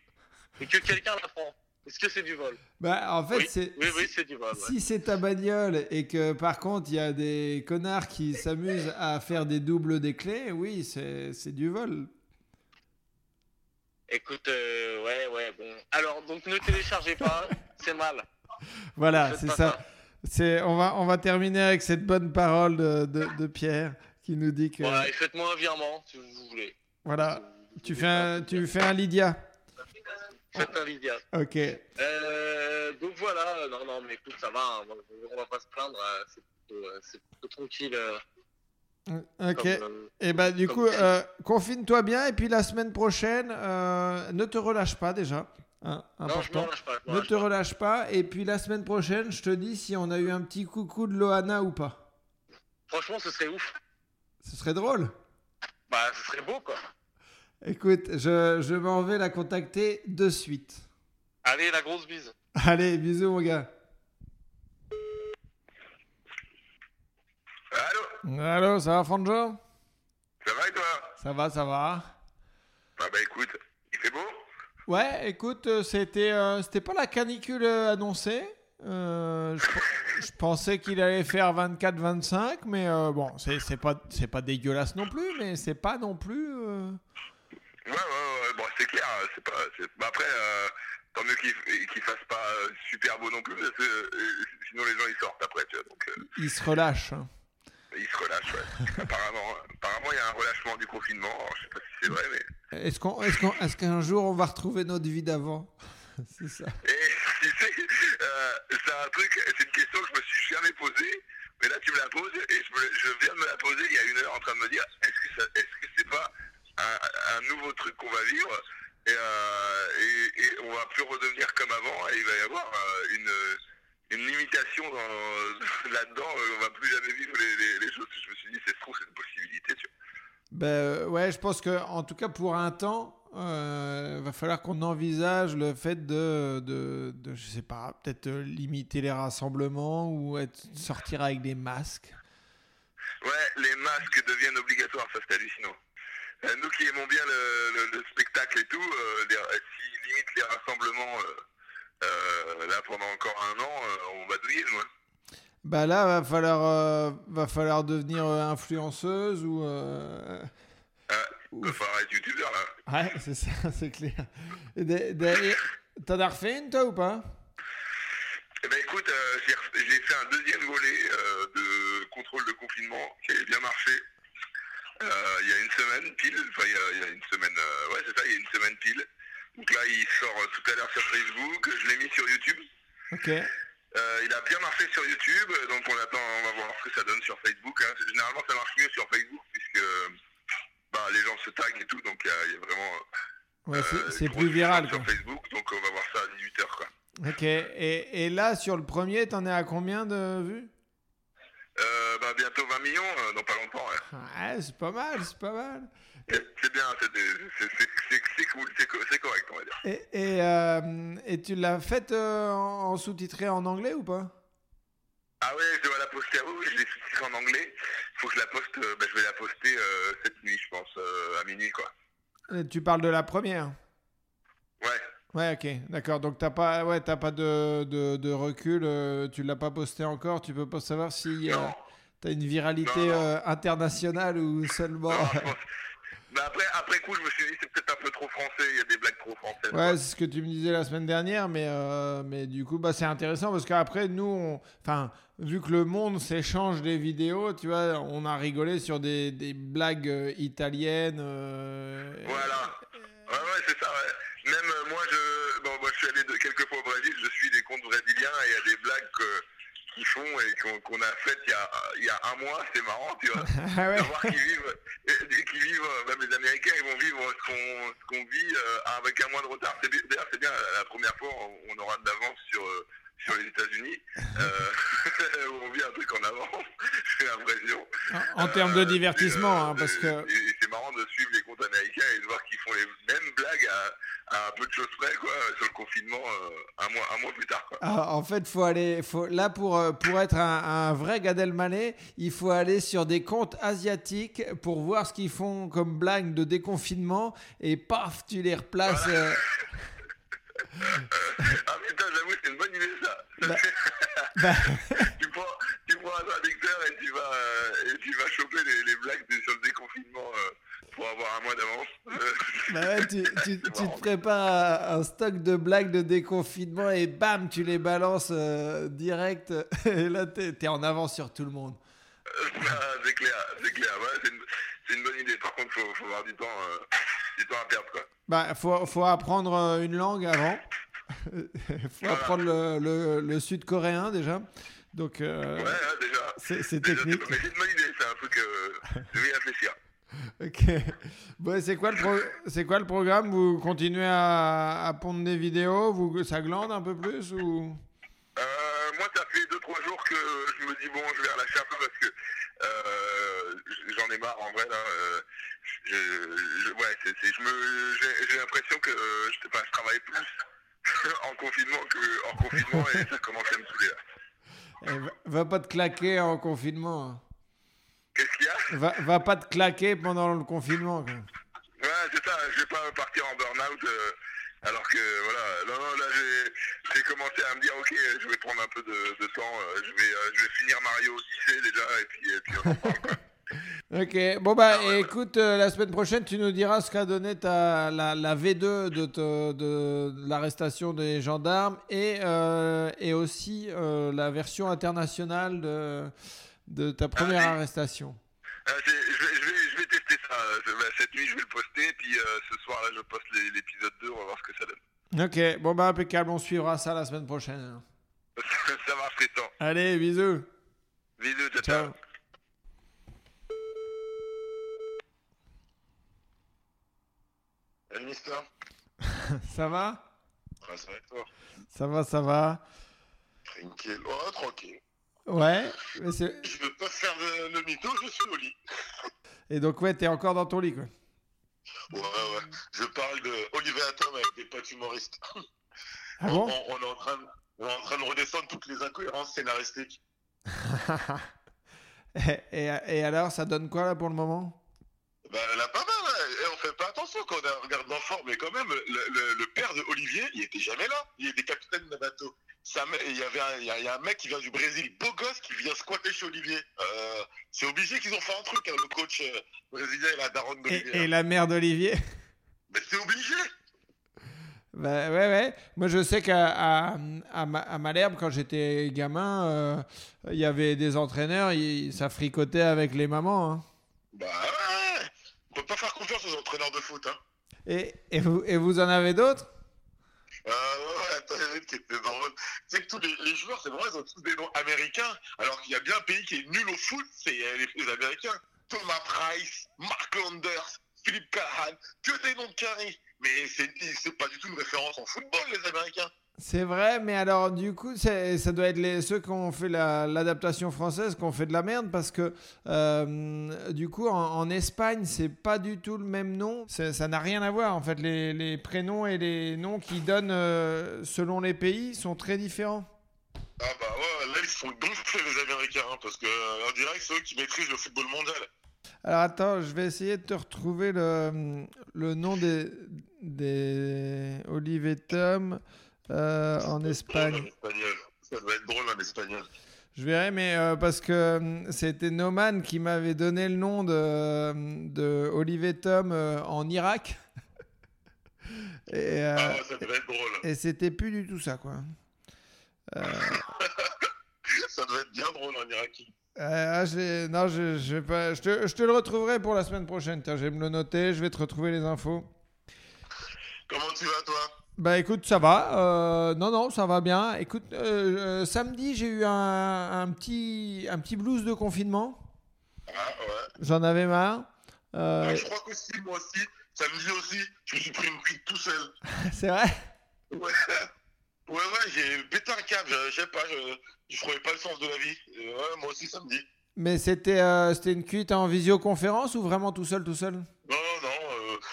et que quelqu'un la prend, est-ce que c'est du vol Bah, en fait, Oui, c'est. oui, oui, c'est du vol. ouais. Si c'est ta bagnole et que par contre il y a des connards qui s'amusent à faire des doubles des clés, oui, c'est du vol. Écoute, euh, ouais, ouais, bon. Alors, donc ne téléchargez pas, [LAUGHS] c'est mal. Voilà, c'est ça. C'est on va on va terminer avec cette bonne parole de, de, de Pierre qui nous dit que Voilà, et faites-moi un virement si vous voulez. voilà, tu fais un, tu fais un Lydia. Faites un Lydia. Ok. Euh, donc voilà, non, non, mais écoute, ça va, hein, on va pas se plaindre, c'est plutôt, euh, c'est plutôt tranquille. euh, Ok. comme, Et bah du comme coup, euh, confine-toi bien et puis la semaine prochaine, euh, ne te relâche pas déjà. Hein, non, je important. m'en lâche pas. je Ne te pas. relâche pas. Et puis la semaine prochaine, je te dis si on a eu un petit coucou de Loana ou pas. Franchement, ce serait ouf. Ce serait drôle. Bah, ce serait beau, quoi. Écoute, je, je m'en vais la contacter de suite. Allez, la grosse bise. Allez, bisous mon gars. Allô Allô, ça va Franjo Ça va et toi? Ça va, ça va. Ah bah écoute, il fait beau? Ouais, écoute, euh, c'était euh, c'était pas la canicule euh, annoncée. Euh, je, [LAUGHS] je pensais qu'il allait faire 24-25, mais euh, bon, c'est c'est pas, c'est pas dégueulasse non plus, mais c'est pas non plus... Ouais, ouais, ouais, bon, c'est clair, hein, c'est pas. bah, après, euh, tant mieux qu'il qu'il fasse pas super beau non plus, parce que euh, sinon les gens ils sortent après, tu vois, donc euh, il se relâche. hein. ils se relâchent, ouais. [LAUGHS] apparemment, apparemment, il y a un relâchement du confinement, alors, je sais pas si c'est vrai, mais. Est-ce qu'on, est-ce qu'on, est-ce qu'un jour on va retrouver notre vie d'avant? [LAUGHS] C'est ça. Et [LAUGHS] tu sais, euh, c'est un truc, c'est une question que je me suis jamais posée, mais là tu me la poses, et je, me- je viens de me la poser il y a une heure en train de me dire, est-ce que, ça- est-ce que c'est pas un, un nouveau truc qu'on va vivre et, euh, et, et on va plus redevenir comme avant et il va y avoir euh, une, une limitation dans- [LAUGHS] là-dedans, on va plus jamais vivre les, les- les choses. Je me suis dit, c'est trop, c'est une possibilité, tu vois. Ben euh, ouais, je pense que en tout cas pour un temps, euh, va falloir qu'on envisage le fait de, de, de je sais pas, peut-être euh, limiter les rassemblements ou être, sortir avec des masques. Ouais, les masques deviennent obligatoires, ça c'est hallucinant. Euh, nous qui aimons bien le, le- le spectacle et tout, euh, les, si limite les rassemblements euh, euh, là pendant encore un an, euh, on va douiller nous. hein. Bah là, va falloir, euh, va falloir devenir euh, influenceuse ou. euh, Ah, ou- Il va falloir être youtubeur là. Ouais, c'est ça, [LAUGHS] c'est clair. T'en as refait une toi ou pas? Eh ben écoute, euh, j'ai fait un deuxième volet euh, de contrôle de confinement qui avait bien marché. Euh, il y a une semaine pile, enfin il y a, une semaine, euh, ouais c'est ça, il y a une semaine pile. Donc là il sort euh, tout à l'heure sur Facebook, je l'ai mis sur YouTube. Ok. Euh, il a bien marché sur YouTube, donc on attend, on va voir ce que ça donne sur Facebook. hein. Généralement, ça marche mieux sur Facebook puisque bah, les gens se taguent et tout, donc il y a- il y, a vraiment. Ouais, c'est- euh, plus viral différence quoi. Sur Facebook, donc on va voir ça à 18h quoi. Ok. Et, et là, sur le premier, t'en es à combien de vues? Euh, bah, bientôt 20 millions, euh, dans pas longtemps. ouais. Ouais, c'est pas mal, c'est pas mal. C'est bien, c'est cool, c'est co- c'est correct, on va dire. Et, et, euh, et tu l'as faite euh, en, en sous-titré en anglais ou pas? Ah ouais, je dois la poster, oui, je l'ai sous en anglais. Faut que je la poste, bah, je vais la poster cette nuit, je pense, à minuit, quoi. Tu parles de la première? Ouais. Ouais, ok, d'accord. Donc t'as pas, ouais, t'as pas de, de, de recul, euh, tu l'as pas posté encore, tu peux pas savoir si euh, t'as une viralité Non, non. euh, internationale ou seulement. Non, [LAUGHS] après, après coup, je me suis dit, c'est peut-être un peu trop français, il y a des blagues trop françaises. Ouais, c'est ce que tu me disais la semaine dernière, mais, euh, mais du coup, bah, c'est intéressant parce qu'après, nous, on- enfin, vu que le monde s'échange des vidéos, tu vois, on a rigolé sur des, des blagues euh, italiennes. Voilà. Ouais, ouais, c'est ça, ouais. Même moi, je, bon, moi, je suis allé de, quelques fois au Brésil, je suis des comptes brésiliens et il y qu'ils font et qu'on a faites il y a, il y a un mois, c'est marrant, tu vois. [LAUGHS] Ah ouais. de voir qu'ils vivent, qu'ils vivent, euh, même les Américains, ils vont vivre ce qu'on qu'on vit euh, avec un mois de retard. D'ailleurs, c'est bien, la première fois, on, on aura de l'avance sur, euh, sur les États-Unis, [LAUGHS] euh, [LAUGHS] où on vit un truc en avance, [LAUGHS] j'ai l'impression. En, en termes de Euh, divertissement, euh, hein, parce que. c'est marrant de suivre les comptes américains et de voir qu'ils font les mêmes blagues à, à un peu de choses près, quoi, sur le confinement, un, mois, un mois plus tard, quoi. Ah, en fait, faut aller, faut, là pour, pour être un, un vrai Gad Elmaleh, il faut aller sur des comptes asiatiques pour voir ce qu'ils font comme blague de déconfinement et paf, tu les replaces. euh, Ah putain, j'avoue, c'est une bonne idée, ça. Bah, [LAUGHS] bah, tu, prends, tu prends un traducteur et tu vas, euh, et tu vas choper les, les blagues de- sur le déconfinement euh, pour avoir un mois d'avance. Euh, [LAUGHS] bah ouais, tu, tu- te prépares un, un stock de blagues de déconfinement et bam, tu les balances euh, direct. [LAUGHS] Et là, t'es es en avance sur tout le monde. Ah, c'est clair, c'est clair. Ouais, c'est une, bonne idée. Par contre, faut, faut avoir du temps, euh, du temps à perdre, quoi. Bah, faut, faut apprendre euh, une langue avant. [LAUGHS] faut Voilà. apprendre le, le- le sud-coréen déjà. Donc, euh, Ouais, déjà. c'est technique. Mais c'est une bonne idée, c'est un truc. Euh, je vais y réfléchir. [LAUGHS] Ok. Bon, c'est quoi, le pro- c'est quoi le programme? Vous continuez à, à pondre des vidéos? Vous, Ça glande un peu plus ou... Moi, ça fait 2-3 jours que je me dis, bon, je vais relâcher un peu parce que j'en ai marre en vrai. Là, euh, je, je- ouais, c'est, je me, j'ai, l'impression que euh, je, enfin, je travaille plus [LAUGHS] en confinement que hors confinement et ça commence à me saouler. là. Eh, va, va pas te claquer en confinement. hein. Qu'est-ce qu'il y a? Va, va pas te claquer pendant le confinement. quoi. Ouais, c'est ça, je vais pas partir en burn-out euh, alors que voilà, non, non, là j'ai, commencé à me dire ok, je vais prendre un peu de, de temps, euh, je, vais, euh, je vais finir Mario Odyssey déjà et puis, et puis on en parle, quoi. [LAUGHS] Ok, bon bah écoute, euh, la semaine prochaine tu nous diras ce qu'a donné ta, la, la V2 de, te- de l'arrestation des gendarmes et, euh, et aussi euh, la version internationale de, de ta première oui. arrestation. C'est- je, vais, je, vais, je vais tester ça, euh, je- vais le poster, puis euh, ce soir là je poste l'épisode 2, on va voir ce que ça donne. Ok, bon bah impeccable, on suivra ça la semaine prochaine. [LAUGHS] ça marche Tristan. Allez, bisous. Bisous, ciao. Ciao. Eh, Mister [LAUGHS] Ça va? Ouais, ça va et toi? Ça va, ça va. Tranquille. Ouais, tranquille. Ouais. mais c'est- Je veux pas faire le, le mytho, je suis au lit. Et donc ouais, t'es encore dans ton lit quoi. Ouais, ouais. Je parle de Olivier Atom avec des potes humoristes. Ah bon? On, on est en train de, on est en train de redescendre toutes les incohérences scénaristiques. [LAUGHS] et, et, et alors, ça donne quoi là pour le moment? Bah, elle a pas mal, fait pas attention quand on regarde l'enfant, mais quand même, le, le- le père de Olivier, il était jamais là. Il était capitaine d'un bateau. Ça, il y avait un, il y a, y un mec qui vient du Brésil, beau gosse, qui vient squatter chez Olivier. Euh, c'est obligé qu'ils ont fait un truc, hein, le coach euh, brésilien et la daronne et, d'Olivier. et la mère d'Olivier? Mais c'est obligé. Bah ouais, ouais. Moi, je sais qu'à à, à, Ma- à Malherbe, quand j'étais gamin, euh, il y avait des entraîneurs, ils- ça fricotait avec les mamans. hein. Bah ouais. On peut pas faire confiance aux entraîneurs de foot, hein. Et, et, vous, et vous en avez d'autres? Ah ouais, qui sais que tous les, les joueurs, c'est vrai, ils ont tous des noms américains, alors qu'il y a bien un pays qui est nul au foot, c'est euh, les, les Américains. Thomas Price, Mark Landers, Philippe Callahan, que des noms de carré. Mais c'est c'est pas du tout une référence en football, les Américains. C'est vrai, mais alors du coup, ça doit être les, ceux qui ont fait la- l'adaptation française qui ont fait de la merde parce que euh, du coup, en, en Espagne, c'est pas du tout le même nom. Ça n'a rien à voir. En fait, les, les prénoms et les noms qu'ils donnent euh, selon les pays sont très différents. Ah bah ouais, là ils font gonfler les Américains, hein, parce que euh, on dirait que c'est eux qui maîtrisent le football mondial. Alors attends, je vais essayer de te retrouver le, le nom des, des Olive et Tom euh, en Espagne. Ça doit être drôle en espagnol. Je verrai, mais euh, parce que hum, c'était Noman qui m'avait donné le nom de, de Olivier Tom euh, en Irak. [LAUGHS] et Ah ça devait être drôle. et c'était plus du tout ça, quoi. [LAUGHS] Ça devait être bien drôle en Iraki. euh, ah, non, je, je, vais pas, je, te, je te le retrouverai pour la semaine prochaine. Tiens, je vais me le noter, je vais te retrouver les infos. Comment tu vas toi? Bah écoute, ça va. Euh, non, non, ça va bien. Écoute, euh, euh, samedi, j'ai eu un, un petit, un petit blues de confinement. Ah ouais. J'en avais marre. Ah, je crois qu'aussi, moi aussi, samedi aussi, je me suis pris une cuite tout seul. [LAUGHS] c'est vrai? Ouais, ouais, ouais j'ai pété un câble, je, je sais pas, je, je trouvais pas le sens de la vie. Ouais, moi aussi samedi. Mais c'était c'était une cuite en visioconférence ou vraiment tout seul, tout seul? Non, non,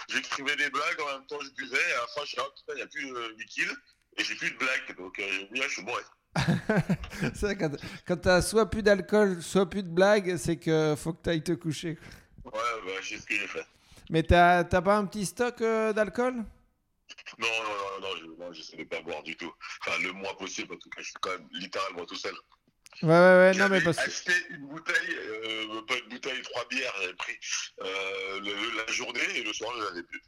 j'écrivais des blagues, en même temps je buvais, et à la fin je suis là, putain, il n'y a plus de liquide, et j'ai plus de blagues, donc euh, ah, je suis bourré. [LAUGHS] C'est vrai, quand, quand t'as soit plus d'alcool, soit plus de blagues, c'est que faut que t'ailles te coucher. Ouais, bah, j'ai ce que j'ai fait. Mais t'as t'as pas un petit stock euh, d'alcool? Non, non, non, non, je, non, j'essaie de pas boire du tout. Enfin, le moins possible, en tout cas, je suis quand même littéralement tout seul. Ouais, ouais, ouais, non, mais parce que. acheté une bouteille, euh, pas une bouteille, trois bières, j'avais pris euh, le- la journée et le soir, je l'avais plus.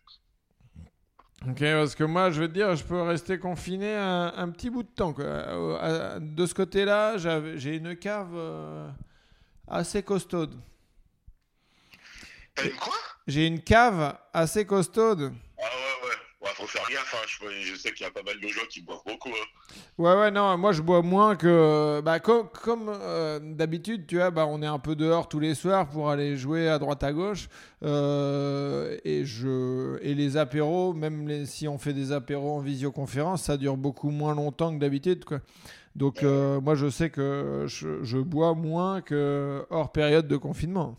Ok, parce que moi, je veux te dire, je peux rester confiné un, un petit bout de temps. Quoi. Euh, De ce côté-là, j'ai une cave euh, assez costaude. T'as une quoi? J'ai une cave assez costaude. Ah ouais, ouais. Ouais, faut faire gaffe, hein. je, sais qu'il y a pas mal de gens qui boivent beaucoup. Hein. Ouais, ouais, non, moi je bois moins que. Bah, comme comme euh, d'habitude, tu vois, bah, on est un peu dehors tous les soirs pour aller jouer à droite à gauche. Euh, et, je, et les apéros, même les, si on fait des apéros en visioconférence, ça dure beaucoup moins longtemps que d'habitude, quoi. Donc, euh, moi je sais que je, je bois moins que hors période de confinement.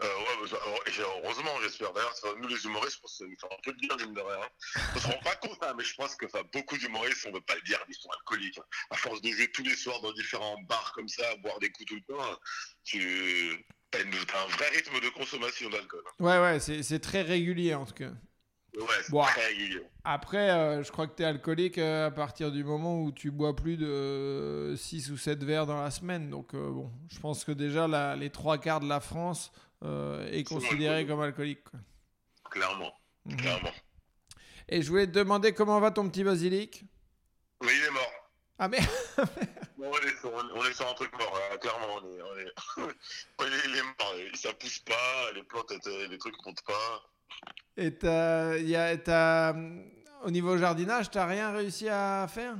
Euh, ouais, bah, ça- alors, j'ai- heureusement, j'espère. D'ailleurs, nous les humoristes, je pense que ça nous fait un peu de bien, mine de rien. On se rend pas compte, hein, mais je pense que enfin, beaucoup d'humoristes, on veut pas le dire, ils sont alcooliques. hein. À force de jouer tous les soirs dans différents bars comme ça, boire des coups tout le temps, tu as, un vrai rythme de consommation d'alcool. hein. Ouais, ouais, c'est très régulier en tout cas. Ouais, c'est Bon. très régulier. Après, euh, je crois que tu es alcoolique euh, à partir du moment où tu bois plus de 6 ou 7 verres dans la semaine. Donc, euh, bon, je pense que déjà la- les trois quarts de la France euh, est alcooliques. comme alcoolique. quoi. Clairement, Mhm. clairement. Et je voulais te demander comment va ton petit basilic? Oui, il est mort. Ah, mais [LAUGHS] on, est sur, on est sur un truc mort, là, clairement. On est, on est... [LAUGHS] il, est, mort. Ça pousse pas, les plantes, les trucs montent pas. Et t'as- y a- t'as- au niveau jardinage, t'as rien réussi à faire?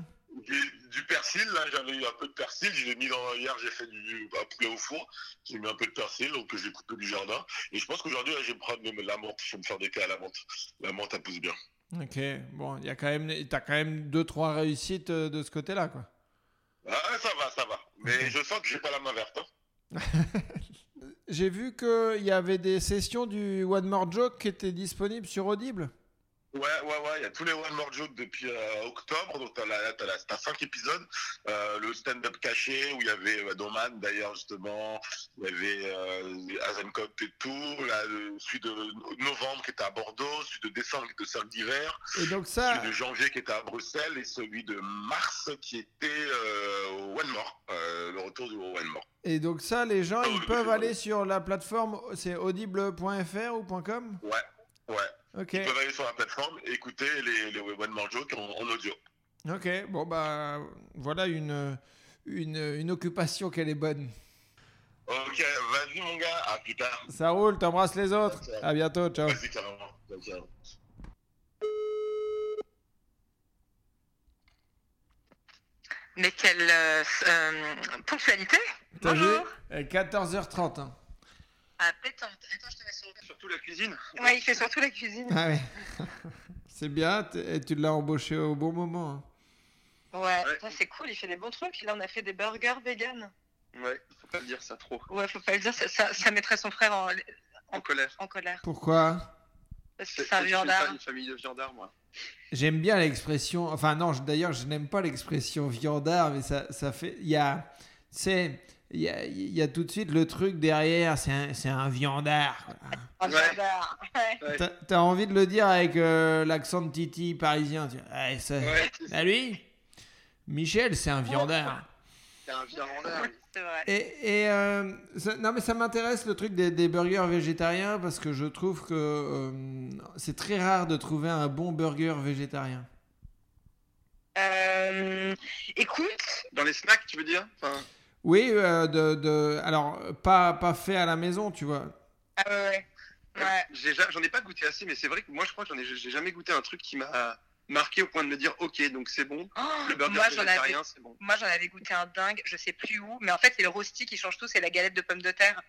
Du, du persil, là, j'avais eu un peu de persil. Je l'ai mis dans. Hier, j'ai fait du un poulet au four. J'ai mis un peu de persil, donc j'ai coupé du jardin. Et je pense qu'aujourd'hui, là, je vais prendre la menthe. Je vais me faire des thés à la menthe. La menthe, elle pousse bien. Ok, bon, il y a quand même, t'as quand même deux trois réussites euh, de ce côté-là, quoi. Ah, ça va, ça va. Mais je sens que j'ai pas la main verte. hein. [LAUGHS] J'ai vu qu'il y avait des sessions du One More Joke qui étaient disponibles sur Audible. Ouais, ouais, ouais, il y a tous les One More Joke depuis euh, octobre, donc t'as cinq épisodes. Euh, le stand-up caché où il y avait euh, Doman d'ailleurs justement, il y avait euh, et tout, là, celui de novembre qui était à Bordeaux, celui de décembre qui était au Cercle d'hiver, Et donc ça, celui de janvier qui était à Bruxelles et celui de mars qui était euh, au One More, le retour du One More. et donc ça, les gens, Oh, ils peuvent aller sur la plateforme, c'est audible.fr ou .com? Ouais, ouais. Ok, Ils peuvent aller sur la plateforme et écouter les, les One More Joke en, en audio. ok, bon bah voilà une, une, une occupation qu'elle est bonne. Ok, vas-y mon gars, à plus tard. Ça roule, t'embrasses les autres. Ciao. À bientôt, ciao. Vas-y, carrément. Ciao, ciao. Mais quelle euh, euh, ponctualité Bonjour. Euh, 14h30. hein. Ah, pétante. Attends, Surtout la cuisine. Ouais, il fait surtout la cuisine. Ah ouais. [LAUGHS] c'est bien, et tu l'as embauché au bon moment. hein. Ouais, c'est cool, il fait des bons trucs. Là, on a fait des burgers vegan. Ouais, faut pas le dire ça trop. Ouais, faut pas le dire, ça, ça, ça mettrait son frère en, En colère. en colère. Pourquoi? Parce que C'est un viandard. pas une famille de viandards, moi. J'aime bien l'expression. Enfin, non, d'ailleurs, je n'aime pas l'expression viandard, mais ça, ça fait. Il y a. C'est. Il y a, il y a tout de suite le truc derrière, c'est un, c'est un viandard. quoi. Un Ouais. viandard. Ouais. Ouais. T'as envie de le dire avec euh, l'accent de Titi parisien. Tu... Ouais, ça- Ouais, Ah, lui Michel, c'est un viandard. c'est un viandard. C'est vrai. Et, et, euh, ça- non mais ça m'intéresse le truc des, des burgers végétariens parce que je trouve que euh, c'est très rare de trouver un bon burger végétarien. Euh, écoute, Dans les snacks, tu veux dire? Enfin, Oui, euh, de, de, alors pas, pas fait à la maison, tu vois. ah ouais, ouais. J'en ai pas goûté assez, mais c'est vrai que moi, je crois que j'en ai, j'ai jamais goûté un truc qui m'a marqué au point de me dire, ok, donc c'est bon. Oh, Le burger moi, j'en avais, végétarien, c'est bon. moi, j'en avais goûté un dingue, je sais plus où, mais en fait, c'est le rosti qui change tout, c'est la galette de pommes de terre.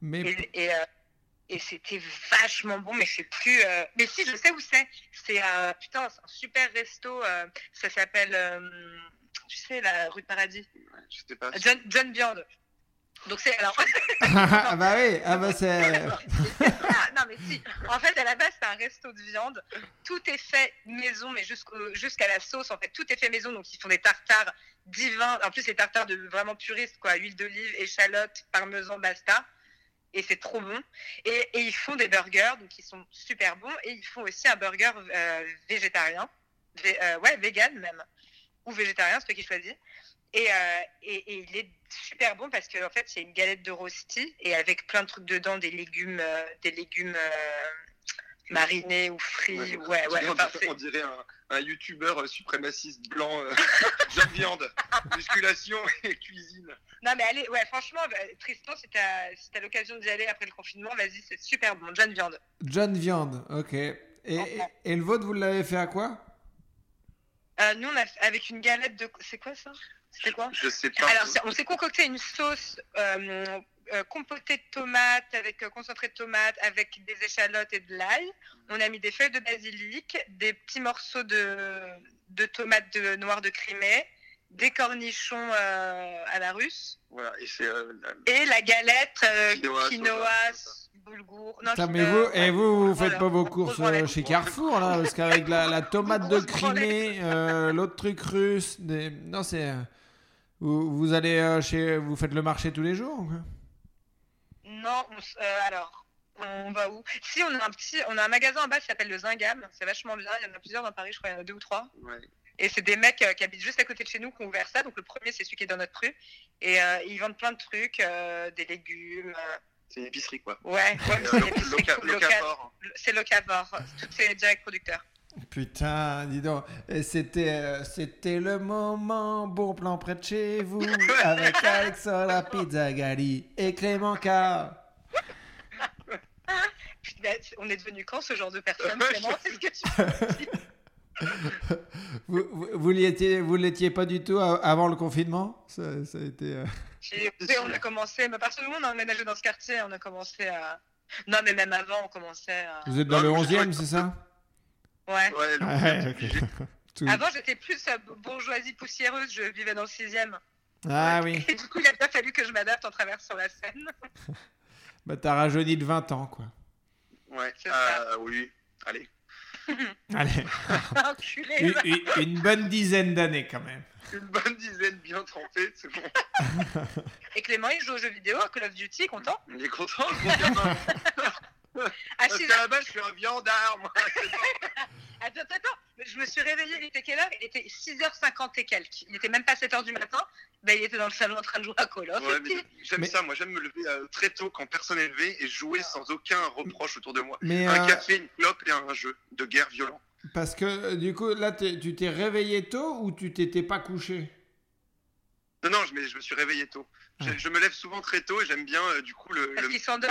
Mais Et, et, euh, et c'était vachement bon, mais je sais plus. euh, Mais si, je sais où c'est. C'est euh, putain, c'est un super resto. euh, Ça s'appelle, euh, tu sais, la rue de Paradis. Je sais pas. John, John Viande. Donc c'est alors. [LAUGHS] ah bah oui, ah bah c'est. [LAUGHS] Ah, non mais si. En fait, à la base, c'est un resto de viande. Tout est fait maison, mais jusqu'à la sauce. En fait, tout est fait maison. Donc ils font des tartares divins. En plus, les tartares de vraiment puristes, quoi. Huile d'olive, échalote, parmesan, basta. Et c'est trop bon. Et, et ils font des burgers, donc ils sont super bons. Et ils font aussi un burger euh, végétarien, Vé- euh, ouais, vegan même, ou végétarien, c'est toi qui choisis. Et, euh, et, et il est super bon parce qu'en fait, c'est une galette de rosti et avec plein de trucs dedans, des légumes, euh, des légumes euh, marinés ou frits. Ouais, ouais, on, enfin, dirait, c'est- on dirait un, un youtubeur suprémaciste blanc, euh, [LAUGHS] John Viande, musculation [LAUGHS] et cuisine. Non, mais allez, ouais, franchement, bah, Tristan, si t'as si t'as l'occasion d'y aller après le confinement, vas-y, c'est super bon. John Viande. John Viande, ok. Et, et, et le vôtre, vous l'avez fait à quoi? Euh, nous, on a fait- avec une galette de. C'est quoi ça? C'était quoi? Je sais pas. Alors, on s'est concocté une sauce euh, euh, compotée de tomates, avec concentré de tomates, avec des échalotes et de l'ail. On a mis des feuilles de basilic, des petits morceaux de, de tomates de, noires de Crimée, des cornichons euh, à la russe, Voilà, et euh, la- et la galette euh, Quinoa, quinoa, boulgour. Non, mais vous, et vous, vous faites Voilà. pas vos courses euh, chez Carrefour, là Parce qu'avec la, la tomate de. Crimée, euh, l'autre truc russe, des... non, c'est. euh, Vous, vous allez euh, chez. Vous faites le marché tous les jours ou quoi? Non, euh, alors, on va où? Si, on a un petit, on a un magasin en bas qui s'appelle le Zingam. C'est vachement bien. Il y en a plusieurs dans Paris, je crois, il y en a deux ou trois. Ouais. Et c'est des mecs euh, qui habitent juste à côté de chez nous qui ont ouvert ça. Donc le premier, c'est celui qui est dans notre rue. Et euh, ils vendent plein de trucs, euh, des légumes. euh, C'est une épicerie, quoi. Ouais, ouais, c'est une épicerie loca- locavore. C'est locavore. Ces direct producteurs. Putain, dis donc. Et c'était, c'était le moment, bon plan près de chez vous, avec [LAUGHS] Alexandra Pizzagali et Clément K. [LAUGHS] Putain, On est devenu quand ce genre de personne Clément? [LAUGHS] C'est ce que tu dis [LAUGHS] Vous, vous, vous l'étiez, vous l'étiez pas du tout avant le confinement? Ça, ça a été. euh, on a commencé, mais à partir du moment où on a emménagé dans ce quartier, on a commencé à. Non, mais même avant, on commençait à. Vous êtes dans le Non, mais je 11e, c'est ça? Ouais. [LAUGHS] Tout- Avant, j'étais plus euh, bourgeoisie poussiéreuse, je vivais dans le 6ème. Ah oui. Et du coup, il a bien fallu que je m'adapte en traversant la Seine. [LAUGHS] Bah, t'as rajeuni de 20 ans, quoi. Ouais, C'est ah, oui. Allez. [LAUGHS] Allez. Enculé. une, une- une bonne dizaine d'années, quand même. Une bonne dizaine bien trempée, c'est bon. [LAUGHS] Et Clément, il joue aux jeux vidéo à Call of Duty, content? Il est content, [LAUGHS] À Parce 6 qu'à la base, je suis un viandard, moi. [LAUGHS] Attends, attends, Je me suis réveillée, il était quelle heure? Il était 6h50 et quelques. Il était même pas 7h du matin. Ben, il était dans le salon en train de jouer à Call of. Ouais, j'aime Mais- ça, moi j'aime me lever euh, très tôt quand personne n'est levé et jouer sans aucun reproche autour de moi. Mais Un euh, café, une clope et un jeu de guerre violent. parce que euh, du coup, là, t'es- tu t'es réveillé tôt ou tu t'étais pas couché? Non, non, je, mais je me suis réveillé tôt. Je, je me lève souvent très tôt et j'aime bien euh, du coup le,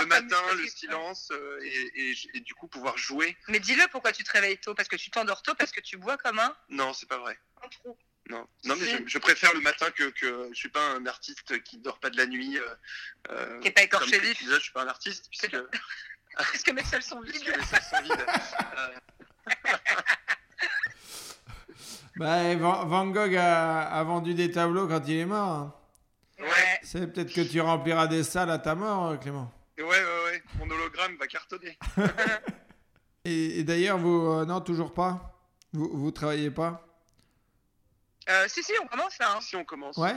matin, le silence euh, et, et- et du coup pouvoir jouer. Mais dis-le pourquoi tu te réveilles tôt Parce que tu t'endors tôt, parce que tu bois comme un, Non, c'est pas vrai. un trou. Non, non mais je, je préfère le matin que, que je suis pas un artiste qui dort pas de la nuit. Euh, euh, Qui est pas écorché disais, je suis pas un artiste puisque, Parce [LAUGHS] que mes selles sont puisque vides. mes salles sont vides. [LAUGHS] Bah, Van, Van Gogh a, a vendu des tableaux quand il est mort. hein. C'est peut-être que tu rempliras des salles à ta mort, euh, Clément. ouais, ouais, ouais, mon hologramme va cartonner. [LAUGHS] Et, et d'ailleurs, vous. euh, non, toujours pas? Vous, vous travaillez pas? Euh, si, si, on commence là. hein. Si on commence. Ouais?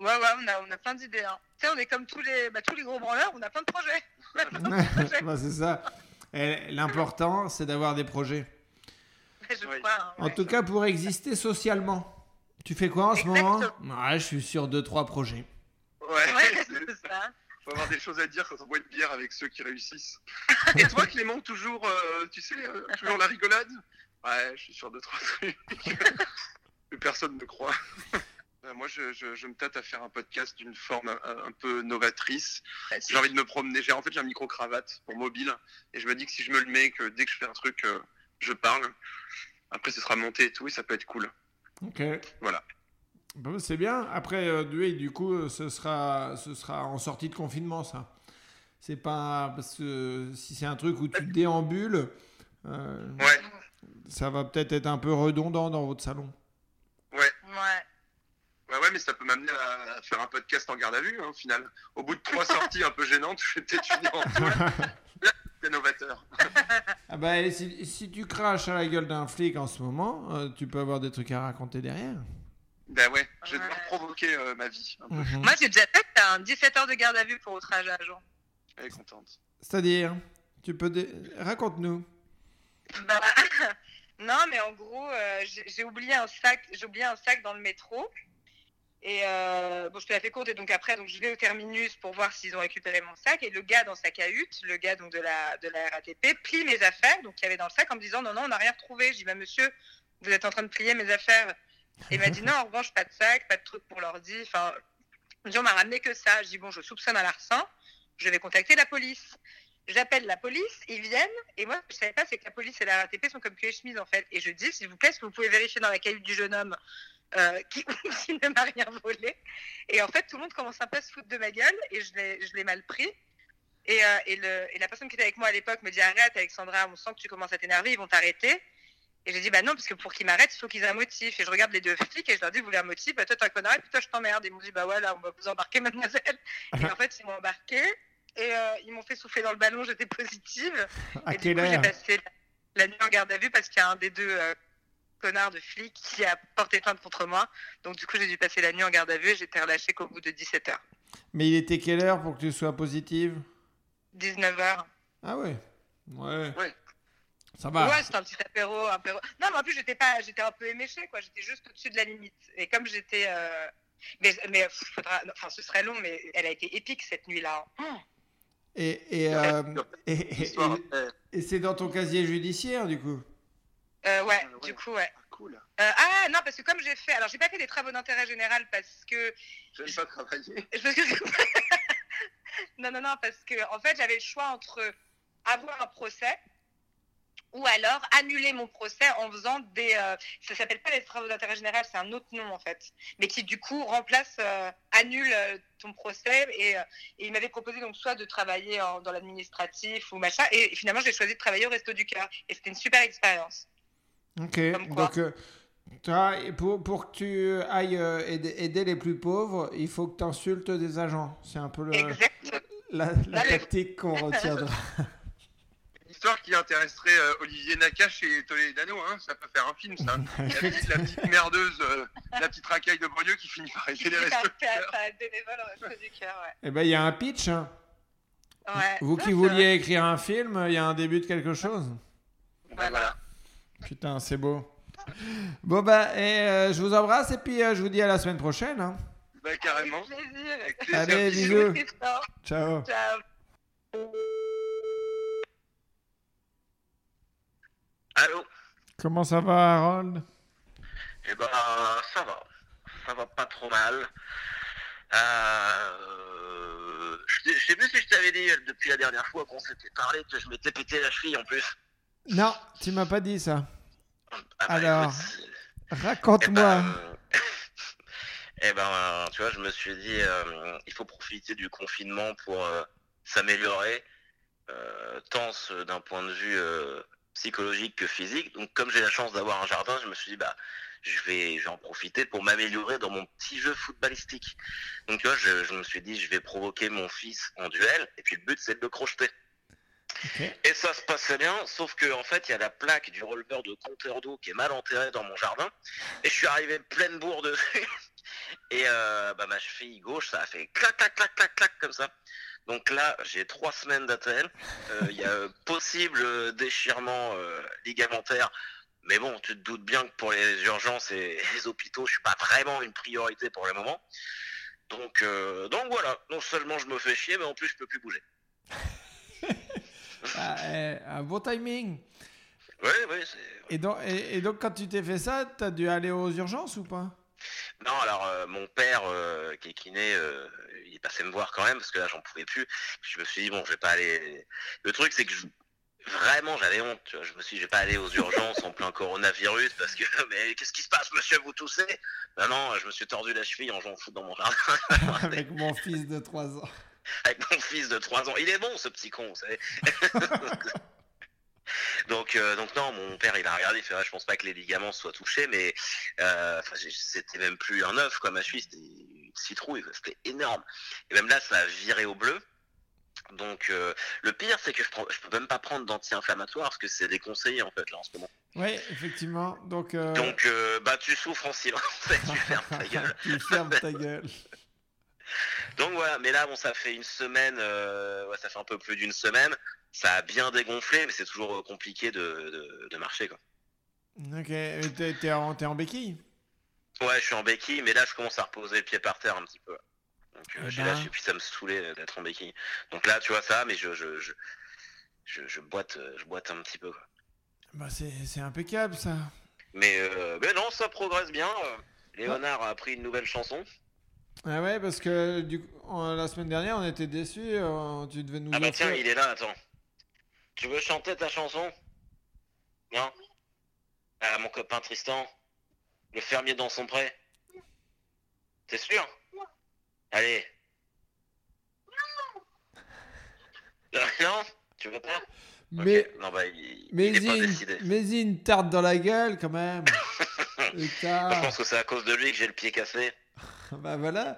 Ouais, ouais, on a, on a plein d'idées. Hein. Tu sais, on est comme tous les, bah, tous les gros branleurs, on a plein de projets. [LAUGHS] [LAUGHS] Bah, C'est ça. L'important, c'est d'avoir des projets. Je crois. hein, En ouais. tout cas, pour exister socialement. Tu fais quoi en ce moment? Ouais, je suis sur deux trois projets. Ouais, Ouais, [LAUGHS] c'est- ça. faut avoir des choses à dire quand on boit une bière avec ceux qui réussissent. [LAUGHS] Et toi, Clément, toujours, euh, tu sais, euh, toujours la rigolade? Ouais, je suis sur deux, trois trucs. [LAUGHS] que personne ne croit. Euh, Moi, je, je- je me tâte à faire un podcast d'une forme un, un peu novatrice. J'ai envie de me promener. J'ai en fait j'ai un micro cravate pour mobile et je me dis que si je me le mets, que dès que je fais un truc, euh, je parle. Après, ce sera monté et tout et ça peut être cool. Ok. Voilà. Bon, c'est bien. Après, euh, oui, du coup, euh, ce sera, ce sera en sortie de confinement, ça. C'est pas parce que si c'est un truc où tu déambules, euh, Ouais. ça va peut-être être un peu redondant dans votre salon. Ouais. Ouais, ouais, mais ça peut m'amener à, à faire un podcast en garde à vue, hein, au final. Au bout de trois sorties un peu gênantes, je vais peut-être finir en [LAUGHS] novateur. Ah bah, si, si tu craches à la gueule d'un flic en ce moment, euh, tu peux avoir des trucs à raconter derrière. Ben ouais, je vais Ouais. devoir provoquer euh, ma vie. un peu. Mhm. Moi, j'ai déjà fait un 17 heures de garde à vue pour outrage à agent. Elle est contente. C'est-à-dire, tu peux dé- raconte-nous. Bah, [LAUGHS] non, mais en gros, euh, j'ai j'ai oublié un sac, j'ai oublié un sac dans le métro. Et euh, bon, je te la fais courte. Et donc après, donc je vais au terminus pour voir s'ils ont récupéré mon sac. Et le gars dans sa cahute, le gars donc de la de la RATP, plie mes affaires, donc qu'il y avait dans le sac, en me disant non non, on n'a rien retrouvé. Je dis bah monsieur, vous êtes en train de plier mes affaires. Il m'a dit non, en revanche, pas de sac, pas de truc pour l'ordi. Enfin, on m'a ramené que ça. Je dis bon, je soupçonne un larcin. Je vais contacter la police. J'appelle la police, ils viennent, et moi, je savais pas, c'est que la police et la RATP sont comme cul et chemise, en fait. Et je dis, s'il vous plaît, est-ce que vous pouvez vérifier dans la cahute du jeune homme euh, qui, [LAUGHS] ne m'a rien volé? Et en fait, tout le monde commence un peu à se foutre de ma gueule, et je l'ai mal pris. Et, euh, et, le, et la personne qui était avec moi à l'époque me dit, arrête, Alexandra, on sent que tu commences à t'énerver, ils vont t'arrêter. Et j'ai dit, bah non, parce que pour qu'ils m'arrêtent, il faut qu'ils aient un motif. Et je regarde les deux flics et je leur dis, vous voulez un motif Bah toi, t'es un connard, et puis toi, je t'emmerde. Ils m'ont dit, bah ouais, là, on va vous embarquer, mademoiselle. Et en fait, ils m'ont embarqué. et euh, ils m'ont fait souffler dans le ballon, j'étais positive. À et du coup, j'ai passé la, nuit en garde à vue parce qu'il y a un des deux euh, connards de flics qui a porté plainte contre moi. Donc du coup, j'ai dû passer la nuit en garde à vue et j'étais relâchée qu'au bout de 17h. Mais il était quelle heure pour que tu sois positive? 19h. Ah ouais Ouais. Ouais. Ça va. Ouais, c'était un petit apéro, un apéro. Non, mais en plus, j'étais pas, j'étais un peu éméchée, quoi. J'étais juste au-dessus de la limite. Et comme j'étais, euh, mais, mais faudra... enfin, ce serait long, mais elle a été épique cette nuit-là. hein. Et, et, euh, et, et- L'histoire, et- euh, et c'est dans ton casier judiciaire, du coup? Euh, ouais, Ah, ouais. du coup, ouais. Cool. Euh, ah non, parce que comme j'ai fait, alors j'ai pas fait des travaux d'intérêt général parce que J'aime pas travailler. [LAUGHS] Parce que- [LAUGHS] non, non, non, parce que en fait, j'avais le choix entre avoir un procès ou alors annuler mon procès en faisant des. euh, ça s'appelle pas les travaux d'intérêt général, c'est un autre nom en fait, mais qui du coup remplace, euh, annule euh, ton procès. Et, euh, et il m'avait proposé donc soit de travailler en- dans l'administratif ou machin, et finalement j'ai choisi de travailler au Resto du Cœur, et c'était une super expérience. Ok. Donc, euh, pour, pour que tu ailles aider, aider les plus pauvres, il faut que tu insultes des agents. C'est un peu le, la, tactique qu'on retiendra. [LAUGHS] Histoire qui intéresserait euh, Olivier Nakache et Toledano, hein, ça peut faire un film, ça. [LAUGHS] La petite, la petite merdeuse, euh, la petite racaille de banlieue qui finit par aider les restos. du Cœur, ouais. Eh ben, il y a un pitch. hein. Ouais. Vous qui vouliez écrire un film, il y a un début de quelque chose. vrai. Voilà. Putain, c'est beau. Bon, bah, et, euh, je vous embrasse et puis euh, je vous dis à la semaine prochaine. hein. Bah, carrément. Avec plaisir. Avec plaisir. Allez, Bisous. Ciao. Ciao. Allô Comment ça va, Harold? Eh ben, ça va. Ça va pas trop mal. Euh... Je sais- je sais plus si je t'avais dit euh, depuis la dernière fois qu'on s'était parlé que je m'étais pété la cheville en plus. Non, tu m'as pas dit ça. Ah bah, Alors, c'est- eh Raconte-moi. ben, [LAUGHS] eh ben, euh, tu vois, je me suis dit, euh, il faut profiter du confinement pour euh, s'améliorer, tant d'un point de vue psychologique que physique. Donc, comme j'ai la chance d'avoir un jardin, je me suis dit, bah, je vais, je vais en profiter pour m'améliorer dans mon petit jeu footballistique. Donc, tu vois, je, je me suis dit, je vais provoquer mon fils en duel, et puis le but, c'est de le crocheter. Et ça se passait bien, sauf que en fait, il y a la plaque du releveur de compteur d'eau qui est mal enterrée dans mon jardin, et je suis arrivé pleine bourre dessus. Et euh, bah, ma cheville gauche, ça a fait clac, clac, clac, clac, clac, comme ça. Donc là, j'ai trois semaines d'ATL. Euh, Il y a [LAUGHS] possible euh, déchirement euh, ligamentaire. Mais bon, tu te doutes bien que pour les urgences et [LAUGHS] les hôpitaux, je suis pas vraiment une priorité pour le moment. Donc, euh, donc voilà, non seulement je me fais chier, mais en plus je peux plus bouger. [LAUGHS] Ah, eh, un bon timing. Oui, oui. Et donc, et, et donc quand tu t'es fait ça, t'as dû aller aux urgences ou pas? Non, alors euh, mon père, euh, qui est kiné, euh, il est passé me voir quand même parce que là j'en pouvais plus. Je me suis dit bon, je vais pas aller. Le truc c'est que je- vraiment j'avais honte. Tu vois. Je me suis dit je vais pas aller aux urgences en plein coronavirus parce que [LAUGHS] mais qu'est-ce qui se passe, monsieur, vous toussez Non, non, je me suis tordu la cheville en jouant foot dans mon jardin [LAUGHS] Avec mon fils de 3 ans. avec mon fils de 3 ans. Il est bon ce petit con, vous savez. [LAUGHS] donc, euh, donc non, mon père il a regardé, il fait ouais, je pense pas que les ligaments soient touchés, mais euh, c'était même plus un œuf quoi, ma cheville c'était une citrouille, c'était énorme. Et même là ça a viré au bleu. Donc euh, le pire c'est que je, prends, je peux même pas prendre d'anti-inflammatoire parce que c'est déconseillé en fait là en ce moment. Oui, effectivement. Donc, euh, Donc euh, bah tu souffres en silence [LAUGHS] tu fermes ta gueule. [LAUGHS] tu fermes ta gueule. Donc voilà, mais là bon ça fait une semaine, ouais, ça fait un peu plus d'une semaine, ça a bien dégonflé, mais c'est toujours euh, compliqué de, de, de marcher quoi. Ok, t'es t'es en, t'es en béquille? Ouais, je suis en béquille, mais là je commence à reposer le pied par terre un petit peu. Donc euh, Eh j'ai lâché, puis ça me saoulait euh, d'être en béquille. Donc là tu vois ça, mais je je je je, je boite je boite un petit peu. Quoi. Bah, c'est c'est impeccable ça. Mais euh, mais non, ça progresse bien. Léonard a appris une nouvelle chanson. Ah ouais, parce que du coup, la semaine dernière, on était déçus. tu devais nous Ah bah tiens, il est là, attends. Tu veux chanter ta chanson? Non? Ah, mon copain Tristan, le fermier dans son pré. T'es sûr? Allez. Non Non? Tu veux pas? Mais. Non, bah, il, mais, il une, mais une tarte dans la gueule quand même. [LAUGHS] Je pense que c'est à cause de lui que j'ai le pied cassé. [LAUGHS] Bah voilà.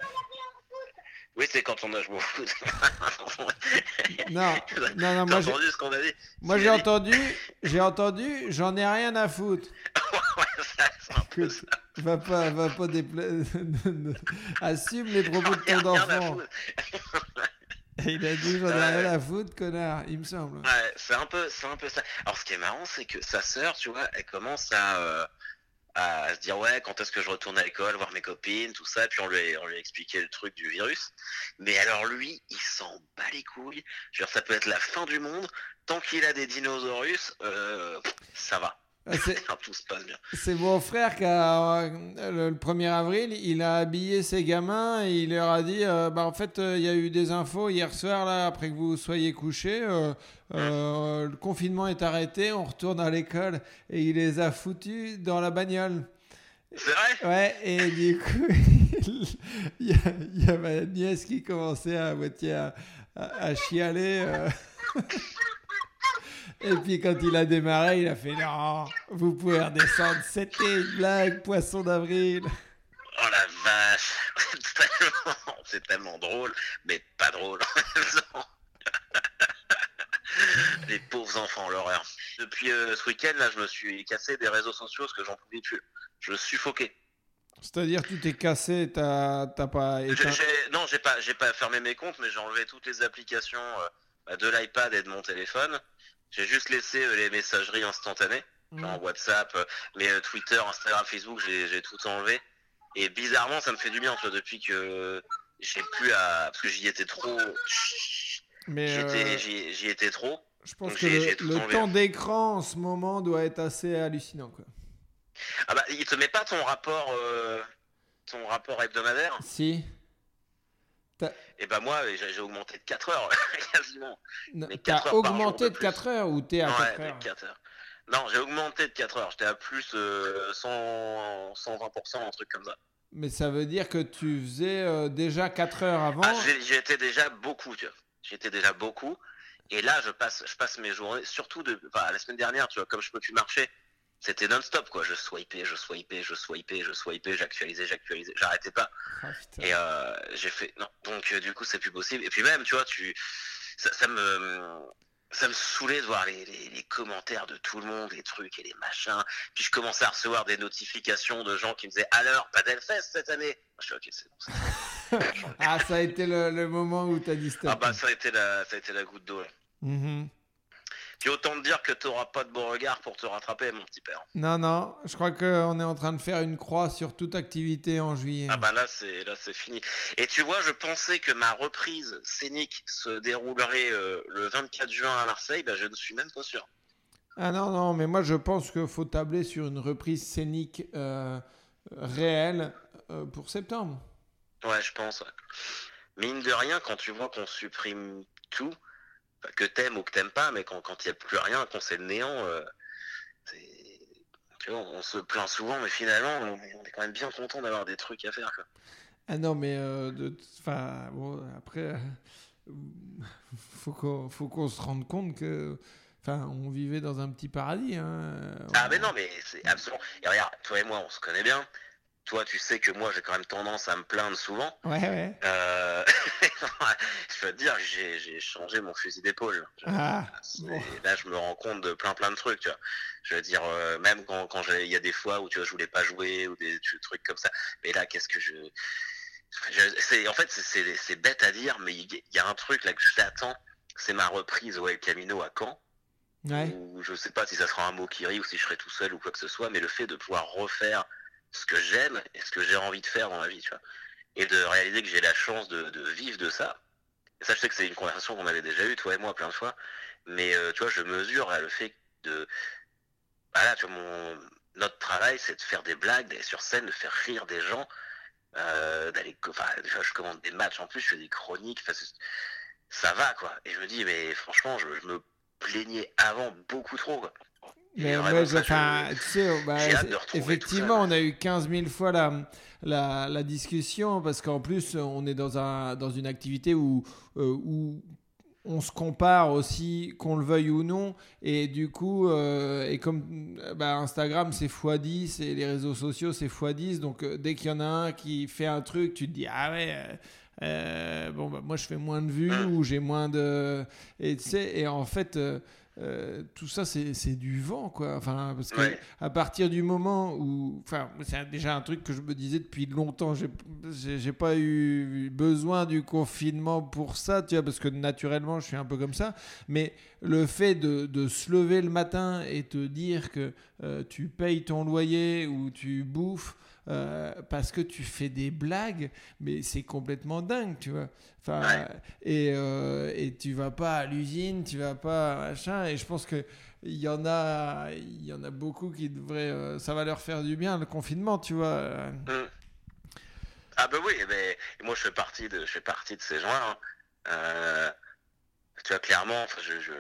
Oui, c'est quand on a joué au foot. [LAUGHS] [LAUGHS] Non, non, non, moi j'ai, entendu ce qu'on a dit moi j'ai entendu, j'ai entendu, j'en ai rien à foutre. [LAUGHS] Ouais, ça, va pas, va pas Assume les propos de ton enfant. il a dit j'en ai Ouais. rien à foutre, connard, il me semble. Ouais, c'est un peu, c'est un peu ça. Alors, ce qui est marrant, c'est que sa sœur, tu vois, elle commence à, euh, à se dire ouais, quand est-ce que je retourne à l'école, voir mes copines, tout ça. Puis on lui, a- on lui le truc du virus. Mais alors lui, il s'en bat les couilles. Je veux dire, ça peut être la fin du monde. Tant qu'il a des dinosaures, euh, ça va. Ah, [LAUGHS] c'est- mon frère qui a, euh, le, le 1er avril, il a habillé ses gamins et il leur a dit euh, bah, en fait, euh, il y a eu des infos hier soir, là, après que vous soyez couchés. euh, le confinement est arrêté, on retourne à l'école. Et il les a foutus dans la bagnole. C'est vrai? Ouais, et du coup, [LAUGHS] il y, a, il y a ma nièce qui commençait à moitié à, à- à chialer. [LAUGHS] Et puis quand il a démarré, il a fait non, vous pouvez redescendre, c'était une blague, poisson d'avril. Oh la vache [LAUGHS] C'est tellement- drôle, mais pas drôle en même temps. [LAUGHS] Les pauvres enfants, l'horreur. Depuis euh, ce week-end, là, je me suis cassé des réseaux sociaux parce que j'en pouvais plus. Je suffoquais. C'est-à-dire, tu t'es cassé, t'as pas éteint. Non, j'ai pas, pas fermé mes comptes, mais j'ai enlevé toutes les applications euh, bah, de l'iPad et de mon téléphone. J'ai juste laissé euh, les messageries instantanées, genre WhatsApp, euh, mais euh, Twitter, Instagram, Facebook, j'ai tout enlevé. Et bizarrement, ça me fait du bien, tu vois, depuis que j'ai plus à, parce que j'y étais trop, Mais euh, j'y étais trop. je pense donc que le, le temps d'écran en ce moment doit être assez hallucinant. Quoi. Ah bah, il te met pas ton rapport, euh, ton rapport hebdomadaire? Si. Et bah moi, j'ai augmenté de 4 heures [LAUGHS] quasiment. T'as augmenté de de plus. 4 heures ou t'es à Ouais, 4 de heures 4 heures. Non, j'ai augmenté de 4 heures. J'étais à plus euh, 100, 120%, un truc comme ça. Mais ça veut dire que tu faisais euh, déjà 4 heures avant. Ah, j'ai- j'y étais déjà beaucoup, tu vois. J'y étais déjà beaucoup. Et là, je passe, je passe mes journées, surtout de, enfin, la semaine dernière, tu vois, comme je peux plus marcher, c'était non-stop, quoi. Je swipais, je swipais, je swipais, je swipais, j'actualisais, j'actualisais, j'arrêtais pas. Ah. Et euh, j'ai fait, non. Donc, euh, du coup, c'est plus possible. Et puis même, tu vois, tu, ça, ça me, ça me saoulait de voir les, les, les commentaires de tout le monde, les trucs et les machins. Puis je commençais à recevoir des notifications de gens qui me disaient, alors, pas d'Elfest cette année. Je suis ok, c'est bon. [LAUGHS] Ah, ça a été le, le moment où t'as dit stop. Ah bah, ça a été la, ça a été la goutte d'eau. là. Mhm. Puis autant te dire que t'auras pas de bon regard pour te rattraper, mon petit père. Non, non, je crois qu'on est en train de faire une croix sur toute activité en juillet. Ah bah là c'est là c'est fini. Et tu vois, je pensais que ma reprise scénique se déroulerait euh, le 24 juin à Marseille, bah je ne suis même pas sûr. Ah non, non, mais moi je pense qu'il faut tabler sur une reprise scénique euh, réelle euh, pour septembre. Ouais, je pense. Mine de rien, quand tu vois qu'on supprime tout, que t'aimes ou que t'aimes pas, mais quand quand il y a plus rien, quand c'est le néant, euh, c'est tu vois, on se plaint souvent, mais finalement, on est, on est quand même bien content d'avoir des trucs à faire. Quoi. Ah non, mais euh, de, enfin, bon, après, euh, [LAUGHS] faut qu'on se rende compte que, enfin, on vivait dans un petit paradis. Hein. Ah mais non mais c'est absolument. Et regarde, toi et moi on se connaît bien. Toi tu sais que moi j'ai quand même tendance à me plaindre souvent. Ouais, ouais. Euh... [LAUGHS] je peux te dire que j'ai changé mon fusil d'épaule. Ah, bon. Là je me rends compte de plein plein de trucs. Tu vois. Je veux dire euh, même quand, il y a des fois où tu vois je voulais pas jouer ou des trucs comme ça. Mais là qu'est-ce que je en fait c'est- bête à dire mais il y, a un truc là que j'attends c'est ma reprise au El Camino à Caen ouais. ou je sais pas si ça sera un mot qui rit ou si je serai tout seul ou quoi que ce soit, mais le fait de pouvoir refaire ce que j'aime et ce que j'ai envie de faire dans la vie, tu vois, et de réaliser que j'ai la chance de, vivre de ça. Et ça, je sais que c'est une conversation qu'on avait déjà eue, toi et moi, plein de fois, mais euh, tu vois, je mesure le fait de, voilà, tu vois, mon notre travail, c'est de faire des blagues, d'aller sur scène, de faire rire des gens, euh, d'aller, enfin, je commande des matchs en plus, je fais des chroniques, ça va quoi. Et je me dis, mais franchement, je, je me plaignais avant beaucoup trop. Quoi. Mais enfin, je- tu sais, [LAUGHS] bah, effectivement, on a eu 15 000 fois la, la, la discussion parce qu'en plus, on est dans, un, dans une activité où, euh, où on se compare aussi, qu'on le veuille ou non. Et du coup, euh, et comme bah, Instagram, c'est x10 et les réseaux sociaux, c'est x10. Donc, euh, dès qu'il y en a un qui fait un truc, tu te dis, ah ouais. euh, bon, bah, moi, je fais moins de vues Mm. ou j'ai moins de. Et tu sais, et en fait. Euh, tout ça, c'est du vent, quoi. Enfin, parce que Ouais. à partir du moment où, enfin, c'est déjà un truc que je me disais depuis longtemps. J'ai pas eu besoin du confinement pour ça, tu vois, parce que naturellement, je suis un peu comme ça. Mais le fait de, de se lever le matin et te dire que euh, tu payes ton loyer ou tu bouffes euh, parce que tu fais des blagues, mais c'est complètement dingue, tu vois. Enfin, et, euh, et tu vas pas à l'usine, tu vas pas machin. Et je pense que il y en a, il y en a beaucoup qui devraient, euh, ça va leur faire du bien le confinement, tu vois. Mm. Ah bah oui, mais moi je fais partie de, je fais partie de ces gens-là. hein. Euh, tu vois clairement, enfin, je, je,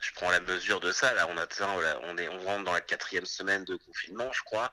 je prends la mesure de ça. Là, on atteint, on est, on rentre dans la quatrième semaine de confinement, je crois.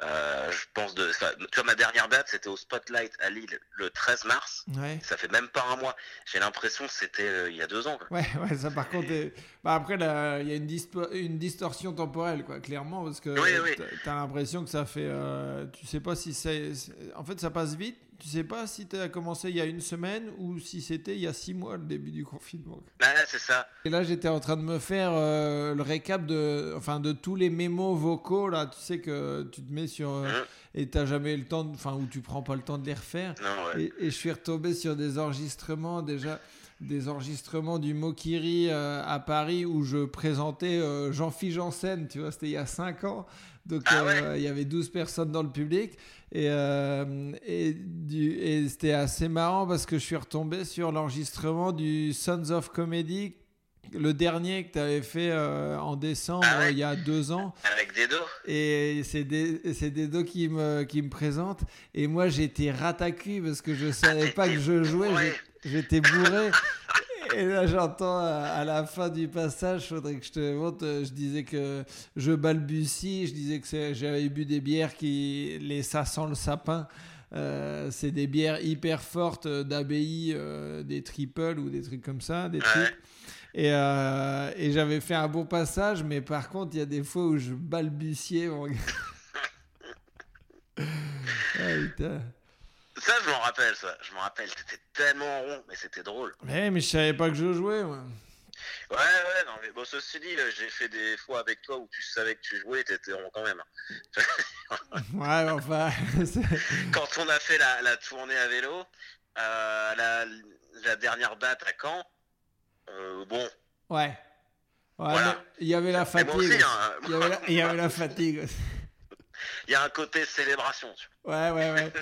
Euh, je pense de, enfin, tu vois, ma dernière date, c'était au Spotlight à Lille le 13 mars. Ouais. Ça fait même pas un mois. J'ai l'impression que c'était euh, il y a deux ans. Quoi. Ouais, ouais, ça par contre, est- bah, après, là, il y a une, dispo- une distorsion temporelle, quoi, clairement, parce que Oui, oui. t'as- t'as l'impression que ça fait. euh, tu sais pas si c'est- En fait, ça passe vite. Tu sais pas si t'as commencé il y a une semaine ou si c'était il y a six mois le début du confinement. Ah, c'est ça. Et là, j'étais en train de me faire euh, le récap de, enfin, de tous les mémos vocaux, là, tu sais que tu te mets sur. euh, Mhm. et t'as jamais le temps, enfin, ou tu prends pas le temps de les refaire. Non, ouais. Et, et je suis retombé sur des enregistrements déjà, des enregistrements du Mokiri euh, à Paris où je présentais Jean-Philippe Janssen, tu vois, c'était il y a 5 ans. Donc Ah euh, il y avait 12 personnes dans le public et, euh, et, c'était assez marrant parce que je suis retombé sur l'enregistrement du Sons of Comedy, le dernier que tu avais fait euh, en décembre Ah ouais il y a deux ans. Avec des dos. Et c'est dos qui me, qui me présentent. Et moi, j'étais ratacui parce que je savais pas que je jouais. Ouais. J'étais bourré. [LAUGHS] Et là, j'entends à, à la fin du passage, faudrait que je te montre. euh, Je disais que je balbutie. Je disais que j'avais bu des bières qui. Les ça sent le sapin. Euh, c'est des bières hyper fortes euh, d'abbaye, euh, des triples ou des trucs comme ça, des. Et, euh, et j'avais fait un bon passage, mais par contre, il y a des fois où je balbutiais, mon. [LAUGHS] Ah, putain. Ça, je m'en rappelle, ça. Je m'en rappelle. C'était tellement rond, mais c'était drôle. Mais, mais je savais pas que je jouais, moi. Ouais, ouais, non, mais bon, ceci dit, j'ai fait des fois avec toi où tu savais que tu jouais et t'étais rond quand même. [LAUGHS] Ouais, mais enfin. [LAUGHS] Quand on a fait la, la tournée à vélo, euh, la, la dernière date à Caen, euh, bon, Ouais. Ouais, Voilà. mais il y avait la fatigue. aussi, hein, Il y avait la, il y avait la fatigue. Il y a un côté célébration. Tu Ouais, ouais, ouais.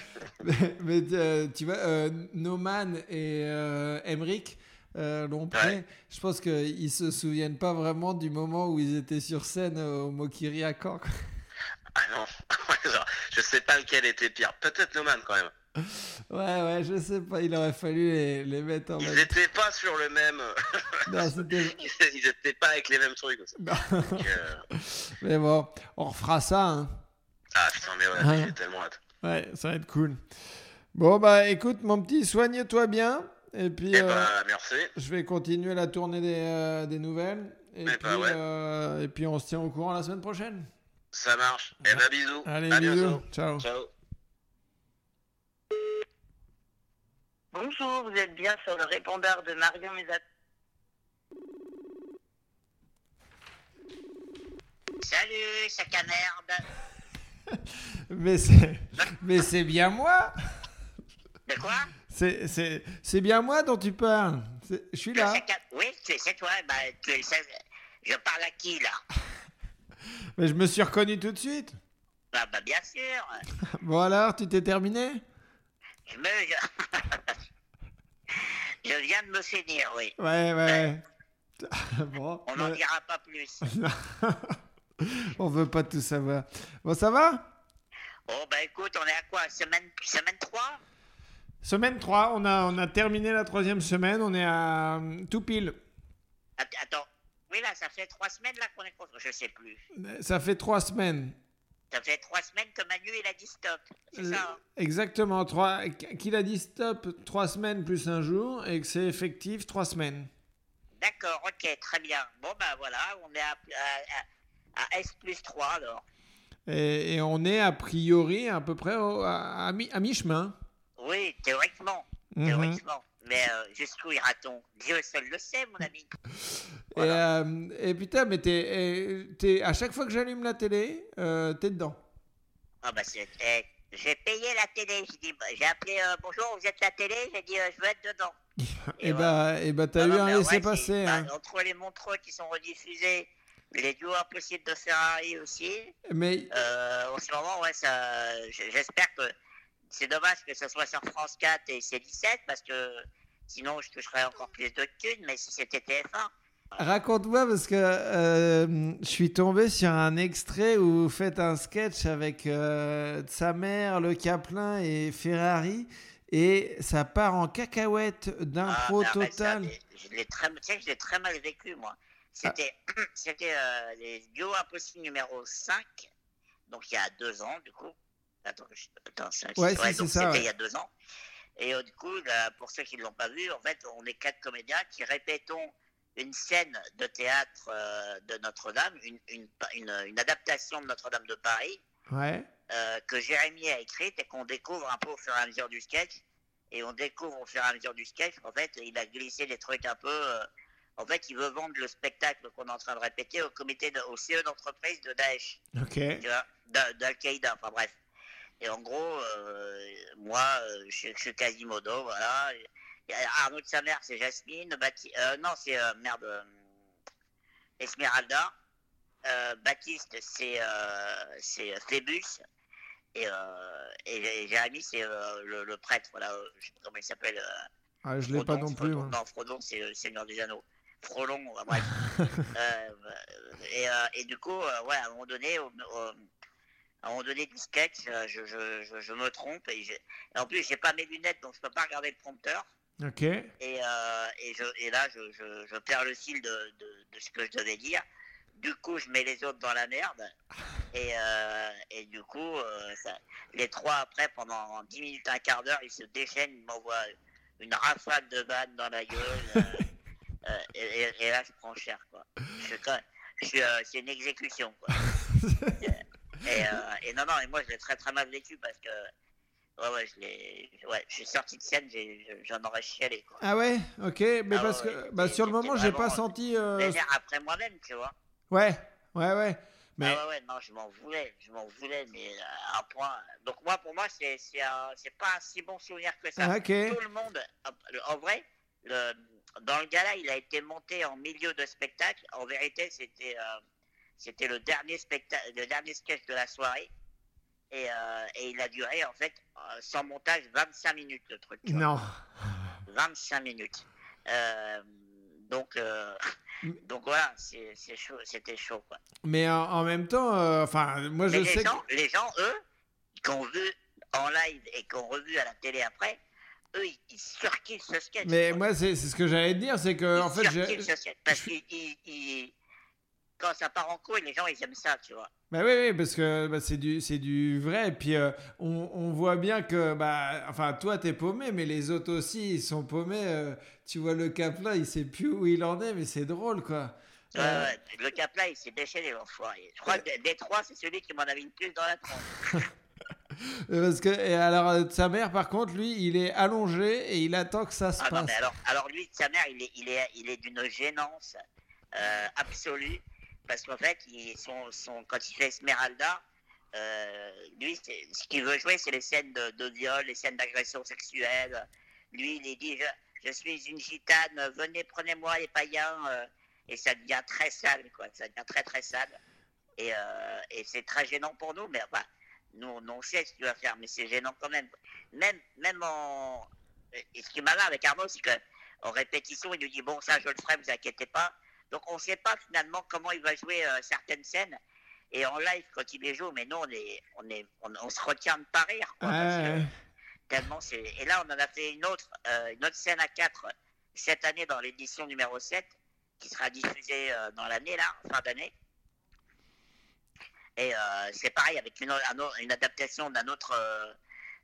mais [LAUGHS] [LAUGHS] mais, euh, tu vois, euh, Noman et euh, Emmerich, euh, Lompré, Ouais. je pense qu'ils se souviennent pas vraiment du moment où ils étaient sur scène au Mokiri à Caen. Ah non, [LAUGHS] genre, je sais pas lequel était pire. Peut-être Noman quand même. Ouais, ouais, je sais pas, il aurait fallu les, les mettre en Ils même étaient pas sur le même. Non, c'était. Ils étaient pas avec les mêmes trucs. aussi. Non. Donc, euh, Mais bon, on refera ça, hein. Ah putain, mais ouais, Ouais. j'ai tellement hâte. Ouais, ça va être cool. Bon, bah écoute, mon petit, soigne-toi bien. Et puis, Eh euh, bah, merci. je vais continuer la tournée des, euh, des nouvelles. Et, Eh puis, bah ouais. euh, et puis, on se tient au courant la semaine prochaine. Ça marche. Eh bah, bisous. Allez, à bisous. bientôt. Ciao. Ciao. Bonjour, vous êtes bien sur le répondeur de Marion Mézat. Salut, sac à merde. [LAUGHS] Mais c'est, mais c'est bien moi. De quoi? C'est, c'est, c'est bien moi dont tu parles. C'est- Je suis là. Oui, c'est toi. Bah, je parle à qui, là? [LAUGHS] Mais je me suis reconnu tout de suite. Ah, bah, bien sûr. [LAUGHS] Bon alors, tu t'es terminé? Je, me... je viens de me finir, oui. Ouais, ouais. bon. On n'en mais- dira pas plus. [LAUGHS] On veut pas tout savoir. Bon, ça va? Oh, bah, écoute, on est à quoi? Semaine, semaine 3 Semaine 3, on a, on a terminé la troisième semaine, on est à euh, tout pile. Att- Attends. Oui, là, ça fait trois semaines, là, qu'on est contre. Je sais plus. Ça fait trois semaines. Ça fait trois semaines que Manu, il a dit stop. C'est Euh, ça hein? Exactement, trois, qu'il a dit stop trois semaines plus un jour et que c'est effectif trois semaines. D'accord, ok, très bien. Bon, bah voilà, on est à, à- à- à S plus 3 alors. Et, et on est a priori à peu près au- à, à mi- à mi-chemin. Oui, théoriquement. Mhm. Théoriquement. Mais euh, jusqu'où ira-t-on? Dieu seul le sait, mon ami. Et, euh, et putain, mais t'es, t'es- à chaque fois que j'allume la télé, euh, t'es dedans. Ah bah c'est... eh, j'ai payé la télé. J'ai dit, bah, j'ai appelé, euh, bonjour, vous êtes la télé? J'ai dit, je veux être dedans. [LAUGHS] Et bah, et bah t'as eu non, un laissez-passer. c'est- bah, Hein. Entre les Montreux qui sont rediffusés, les duos impossibles de Ferrari aussi. Mais Euh, en ce moment, ouais, ça, j'espère que c'est dommage que ce soit sur France 4 et C17 parce que sinon je toucherais encore plus de thunes, mais si c'était TF1. raconte-moi parce que euh, je suis tombé sur un extrait où vous faites un sketch avec euh, sa mère, le Caplin et Ferrari. Et ça part en cacahuète d'impro Ah, ça, total. je l'ai très, que je l'ai très mal vécu, moi. C'était, c'était euh, les duos impossibles numéro 5, donc il y a deux ans, du coup. Attends, je- attends, cinq, Ouais, c'est donc ça, C'était ouais. il y a deux ans. Et euh, du coup, là, pour ceux qui ne l'ont pas vu, en fait, on est quatre comédiens qui répétons une scène de théâtre euh, de Notre-Dame, une, une, une- une adaptation de Notre-Dame de Paris, Ouais. euh, que Jérémy a écrite et qu'on découvre un peu au fur et à mesure du sketch. Et on découvre au fur et à mesure du sketch qu'en fait, il a glissé des trucs un peu. En fait, il veut vendre le spectacle qu'on est en train de répéter au comité, de, au CE d'entreprise de Daesh, Ok. d'Al-Qaïda, enfin bref. Et en gros, euh, moi, euh, je, je suis Quasimodo, voilà. Arnaud de sa mère, c'est Jasmine. Euh, non, c'est merde. Esmeralda. Baptiste, c'est c'est Phébus. Et, et, Jérémy, c'est le, le prêtre, voilà, je sais pas comment il s'appelle. Ah, je l'ai pas non plus. Frodon. Non, Frodon, c'est le Seigneur des Anneaux. Frolon, euh, bref. Euh, et, euh, et du coup, euh, ouais, à un moment donné, à un moment donné du sketch, je, je, je, je me trompe. Et, en plus, j'ai pas mes lunettes, donc je peux pas regarder le prompteur. Ok. Et, euh, et, je, et là, je, perds le fil de, de, de ce que je devais dire. Du coup, je mets les autres dans la merde. [LAUGHS] Et, euh, du coup, euh, ça- les trois après, pendant 10 minutes, un quart d'heure, ils se déchaînent, ils m'envoient une rafale de vannes dans la gueule. Euh, et, là, je prends cher, quoi. Je suis quand- je suis, euh, c'est une exécution, quoi. [LAUGHS] et, euh, et non, non, et moi, je l'ai très très mal vécu parce que. Ouais, ouais, je l'ai. Ouais, je suis sorti de scène, j'en aurais chialé, quoi. Ah ouais, ok. Mais Ah parce ouais, que bah, sur le moment, j'ai pas senti. euh, après moi-même, tu vois. Ouais, ouais, ouais. Mais Ah ouais, ouais, non, je m'en voulais, je m'en voulais, mais à un point. Donc moi, pour moi, c'est pas un si bon souvenir que ça. Ah. Tout le monde, en vrai, le, dans le gala, il a été monté en milieu de spectacle. En vérité, c'était euh, c'était le dernier spectacle, le dernier sketch de la soirée. Et, euh, et il a duré, en fait, euh, sans montage, 25 minutes, le truc. non. 25 minutes. Euh, donc, euh, [LAUGHS] donc voilà, chaud, c'était chaud, quoi. Mais en, en même temps, enfin, moi je Mais sais les, que. gens, les gens, eux, qui ont vu en live et qui ont revu à la télé après, eux, ils, surkiffent ce sketch. Mais moi, c'est ce que j'allais te dire, c'est que Ils en fait, ce sketch parce quand ça part en couille, les gens, ils aiment ça, tu vois. Bah oui, oui, parce que bah, c'est du, du vrai. Et puis euh, on, on voit bien que, bah, enfin, toi t'es paumé, mais les autres aussi, ils sont paumés. euh, tu vois le cap là, il sait plus où il en est, mais c'est drôle, quoi. Euh, le cap là, il s'est déchaîné, l'enfoiré. Je crois que des- trois, c'est celui qui m'en a mis une plus dans la tronche. [LAUGHS] Parce que, et alors, euh, sa mère, par contre, lui, il est allongé et il attend que ça se Ah non, passe. mais alors, alors lui, sa mère, il est, il est, il est d'une gênance euh, absolue. Parce qu'en fait, il, son, son, quand il fait Esmeralda, euh, lui, ce qu'il veut jouer, c'est les scènes de, de viol, les scènes d'agression sexuelle. Lui, il dit je, je suis une gitane, venez, prenez-moi les païens. euh, et ça devient très sale, quoi. Ça devient très, très sale. Et, euh, et c'est très gênant pour nous, mais enfin, nous, on- on sait ce qu'il va faire, mais c'est gênant quand même. Même, même en. Et ce qui est malin avec Arnaud, c'est qu'en répétition, il nous dit Bon, ça, je le ferai, vous inquiétez pas. Donc, on ne sait pas finalement comment il va jouer euh, certaines scènes. Et en live, quand il les joue, mais nous, on, est, on, est, on, on se retient de pas rire. Quoi, parce que Ouais. tellement c'est. Et là, on en a fait une autre, euh, une autre scène à 4 cette année dans l'édition numéro 7, qui sera diffusée euh, dans l'année, là, fin d'année. Et euh, c'est pareil avec une, adaptation d'un autre, euh,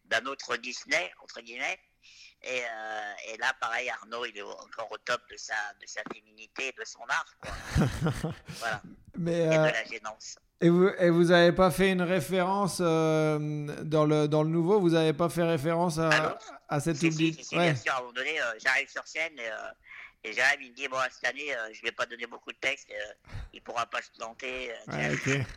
d'un autre Disney, entre guillemets. Et, euh, et là, pareil, Arnaud, il est encore au top de sa, de sa féminité et de son art. Quoi. [LAUGHS] voilà. Mais, Et euh, de la gênance. Et vous, et vous avez pas fait une référence euh, dans, le, dans le nouveau? Vous avez pas fait référence à, Ah à cet Si, oubli si, si, si, Ouais. bien sûr, à un moment donné, j'arrive sur scène et, et il me dit, bon, cette année, je vais pas donner beaucoup de texte, euh, il pourra pas se planter. Ouais. [LAUGHS]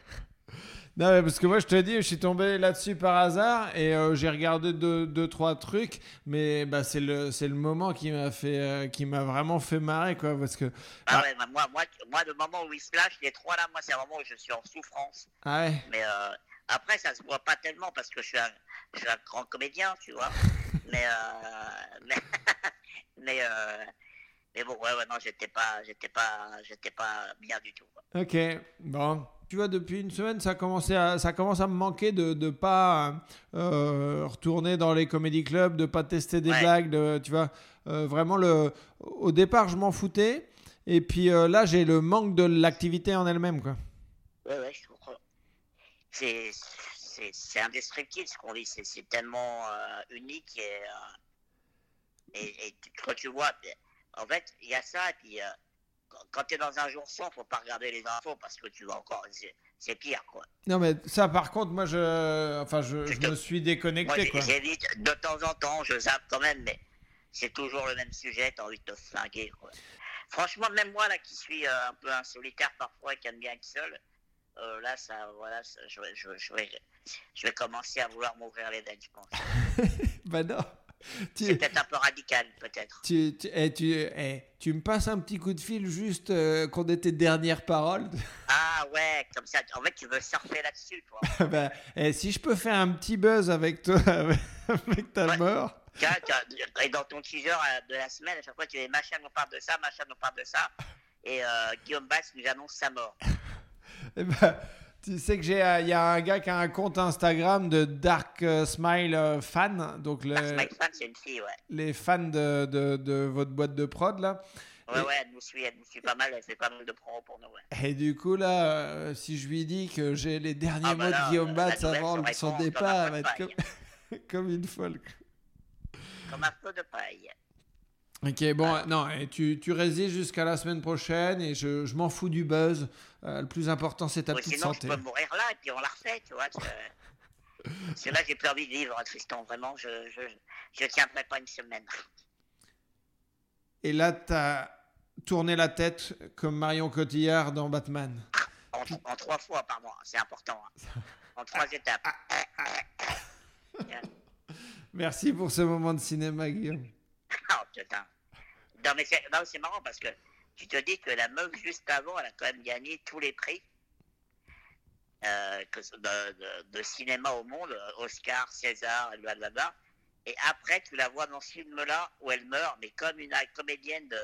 Non, mais parce que moi, je te dis, je suis tombé là-dessus par hasard et euh, j'ai regardé deux, deux, trois trucs, mais bah, c'est le, c'est le moment qui m'a fait, euh, qui m'a vraiment fait marrer, quoi, parce que. Ah Ah. ouais, bah, moi, moi, moi, le moment où il se lâche, les trois là, moi, c'est un moment où je suis en souffrance. Ah ouais. Mais euh, après, ça se voit pas tellement parce que je suis un, je suis un grand comédien, tu vois. [LAUGHS] mais, mais, [LAUGHS] mais, mais bon, ouais, ouais, non, j'étais pas, j'étais pas, j'étais pas bien du tout. quoi. Ok, bon. Tu vois, depuis une semaine, ça, commence à, ça commence à me manquer de ne pas euh, retourner dans les comédie clubs, de pas tester des Ouais. blagues, de, tu vois. Euh, vraiment, le, au départ, je m'en foutais. Et puis euh, là, j'ai le manque de l'activité en elle-même, quoi. Ouais, ouais, je comprends. C'est, c'est, c'est indescriptible ce qu'on vit. C'est, c'est tellement unique et, et, et quand tu vois, en fait, il y a ça et puis quand, tu es dans un jour sans, faut pas regarder les infos parce que tu vas encore, c'est, pire quoi. Non, mais ça, par contre, moi, je, enfin, je, je me suis déconnecté, j'évite de temps en temps, je zappe quand même, mais c'est toujours le même sujet. T'as envie de te flinguer quoi. Franchement, même moi là qui suis euh, un peu un solitaire parfois et qui aime bien être seul, euh, là, ça, voilà, ça- je, vais- je, je vais, je vais commencer à vouloir m'ouvrir les veines, je pense. [LAUGHS] bah non. C'est peut-être un peu radical, peut-être. tu, tu, eh, tu, eh, tu me passes un petit coup de fil juste euh, qu'on ait tes dernières paroles? [LAUGHS] Ah ouais, comme ça. En fait, tu veux surfer là-dessus, toi. [LAUGHS] bah, eh, si je peux faire un petit buzz avec toi, [LAUGHS] avec ta Ouais. mort. Tiens, et dans ton teaser euh, de la semaine, à chaque fois, tu dis machin nous parle de ça, machin nous parle de ça. Et euh, Guillaume Bass nous annonce sa mort. Eh ben, tu sais que j'ai, euh, il y a un gars qui a un compte Instagram de Dark euh, Smile euh, Fan, donc le- Parce que Mike Fan, c'est une fille, ouais. les fans de, de, de votre boîte de prod là. Ouais, Et- ouais, elle nous suit, elle nous suit pas mal, elle fait pas mal de promos pour nous, ouais. Et du coup là, euh, si je lui dis que j'ai les derniers Ah bah mots là, de Guillaume Batz avant son départ, elle va être comme, [LAUGHS] comme une folle. Comme un feu de paille. Ok, bon, non, et tu, tu résistes jusqu'à la semaine prochaine et je, je m'en fous du buzz. Euh, le plus important, c'est ta Ou petite sinon, santé. je peux mourir là et puis on la refait, tu vois. [LAUGHS] que là, j'ai plus envie de vivre, Tristan. Vraiment, je, je, je tiendrai pas une semaine. Et là, t'as tourné la tête comme Marion Cotillard dans Batman. En, en trois fois par mois, c'est important. hein. En trois étapes. [LAUGHS] Merci pour ce moment de cinéma, Guillaume. Oh putain. Non mais c'est c'est marrant parce que tu te dis que la meuf juste avant, elle a quand même gagné tous les prix euh, que- de, de- de cinéma au monde, Oscar, César, blablabla. Et après, tu la vois dans ce film-là où elle meurt, mais comme une comédienne de,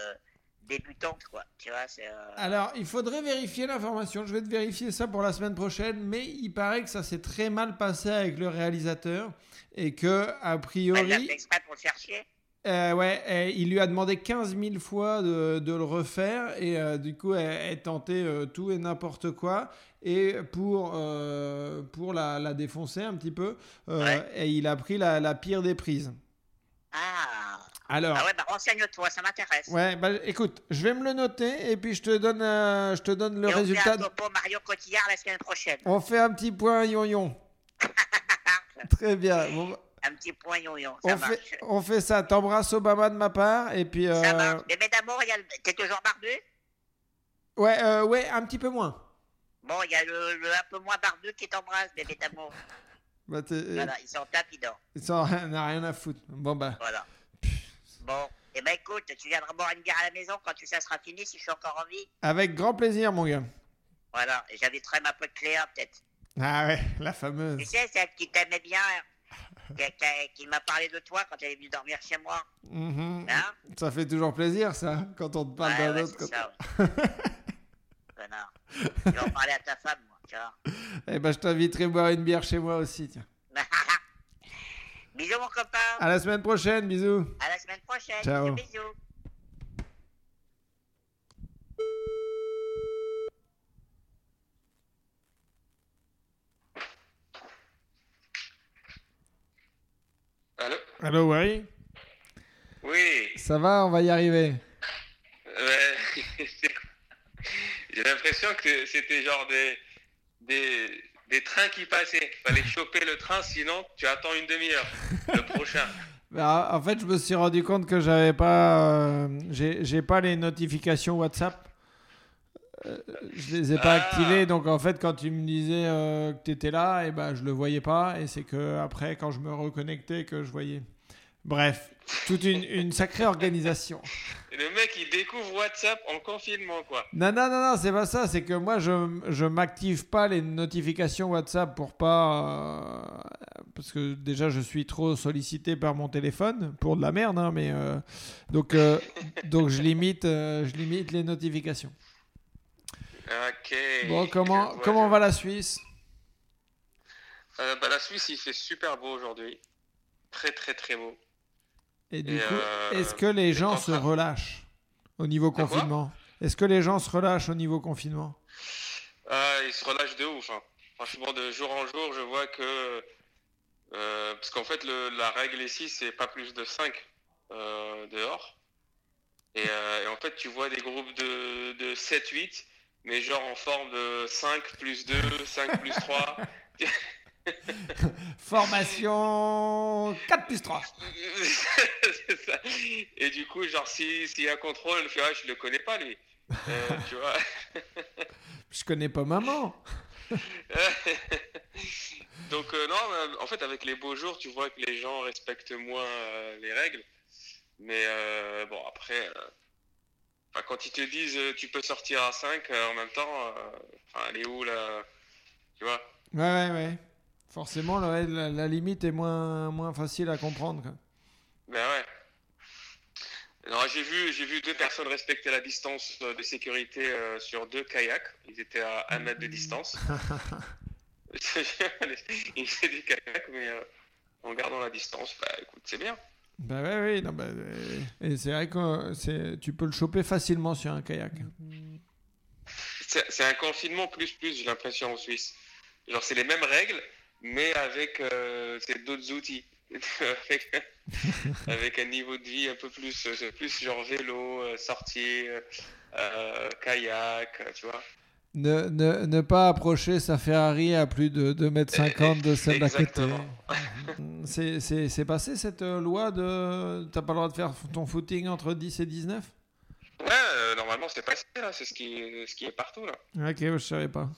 débutante, quoi. Tu vois, euh, Alors, il faudrait vérifier l'information. Je vais te vérifier ça pour la semaine prochaine. Mais il paraît que ça s'est très mal passé avec le réalisateur. Et que, a Elle l'a priori, fait exprès pour le faire chier. Euh, ouais, euh, il lui a demandé 15 000 fois de, de le refaire et euh, du coup, elle, elle tentait euh, tout et n'importe quoi. Et pour, pour la, la défoncer un petit peu, Ouais. et il a pris la, la pire des prises. Ah. Alors, Ah ouais, bah renseigne-toi, ça m'intéresse. ouais, bah, écoute, je vais me le noter et puis je te donne, euh, je te donne le Et résultat. on fait un Mario Cotillard la semaine prochaine. On fait un petit point yon-yon. [LAUGHS] Très bien. Bon, bah, Un petit point yon-yon, ça on, marche. fait, on fait ça. T'embrasses Obama de ma part et puis. Ça euh, marche. Bébé d'amour, il y a le- t'es toujours barbu? Ouais, euh, ouais, un petit peu moins. Bon, il y a le, le un peu moins barbu qui t'embrasse, bébé d'amour. [LAUGHS] Bah, t'es- Voilà, il s'en tape, il dort. Ça n'a rien à foutre. Bon, bah. Voilà. Bon, et ben écoute, tu viendras boire une bière à la maison quand tout ça sera fini, si je suis encore en vie. Avec grand plaisir, mon gars. Voilà, et j'inviterai ma pote Cléa, peut-être. Ah ouais, la fameuse. Tu sais, celle qui t'aimait bien, [LAUGHS] qui, m'a parlé de toi quand elle est venue dormir chez moi. Mhm. Hein Ça fait toujours plaisir, ça, quand on te parle Ouais, d'un ouais, autre. quand- ça, [LAUGHS] ouais. Connard. Je vais en parler à ta femme, moi, tu vois. Eh ben, je t'inviterai boire une bière chez moi aussi, tiens. [LAUGHS] bisous, mon copain. À la semaine prochaine, bisous. À la semaine prochaine. Ciao. Bisous, bisous. Allô Allô, oui. Ça va, on va y arriver. Ouais. [LAUGHS] J'ai l'impression que c'était genre des, des, des trains qui passaient. Fallait choper le train, sinon tu attends une demi-heure. Le prochain. [LAUGHS] Bah, en fait, je me suis rendu compte que j'avais pas, euh, j'ai pas les notifications WhatsApp. Euh, je les ai pas Ah. activées, donc en fait, quand tu me disais euh, que tu étais là, et ben je le voyais pas, et c'est que après, quand je me reconnectais, que je voyais. Bref, toute une, une sacrée organisation. Et le mec, il découvre WhatsApp en confinement, quoi. Non, non, non, non, c'est pas ça. C'est que moi, je, je m'active pas les notifications WhatsApp pour pas. euh, parce que déjà, je suis trop sollicité par mon téléphone pour de la merde, hein, mais. euh, donc, euh, donc je, limite, je limite les notifications. Ok. Bon, comment, comment va la Suisse? Bah, la Suisse, il fait super beau aujourd'hui. Très, très, très beau. Et du Et, coup, euh, est-ce que les gens en se relâchent au niveau confinement? Est-ce que les gens se relâchent au niveau confinement? Ah, il se relâche de ouf. hein. Franchement, de jour en jour, je vois que. euh, parce qu'en fait, le- la règle ici, c'est pas plus de 5 dehors. Et, euh, et en fait, tu vois des groupes de, de 7-8, mais genre en forme de 5 plus 2, 5 plus 3. [LAUGHS] [LAUGHS] Formation 4 plus 3. [LAUGHS] C'est ça. Et du coup, genre, si- s'il y a un contrôle, je ah, je le connais pas, lui. Euh, [LAUGHS] tu vois Je connais pas maman. Donc euh, non, en fait avec les beaux jours, tu vois que les gens respectent moins euh, les règles. Mais bon après, quand ils te disent tu peux sortir à 5 en même temps, elle est où là? Tu vois? Ouais, ouais, ouais. Forcément, la, la- la limite est moins, moins facile à comprendre. quoi. Ben ouais. J'ai vu, vu deux personnes respecter la distance euh, de sécurité euh, sur deux kayaks. Ils étaient à un mètre de distance. [LAUGHS] Ils faisaient des kayaks, mais euh, en gardant la distance, bah écoute, c'est bien. Bah ouais, oui, non, euh, et c'est vrai que tu peux le choper facilement sur un kayak. C'est c'est un confinement plus plus, j'ai l'impression en Suisse. Genre c'est les mêmes règles, mais avec euh, c'est d'autres outils. [LAUGHS] avec, [LAUGHS] avec un niveau de vie un peu plus, plus genre vélo, euh, sortie, euh, kayak, tu vois. Ne, ne, ne pas approcher sa Ferrari à plus de 2m50 de celle d'à côté. C'est- passé cette loi de. T'as pas le droit de faire ton footing entre 10 et 19 Ouais, euh, normalement c'est passé là, c'est ce qui, ce qui est partout là. Ok, je savais pas.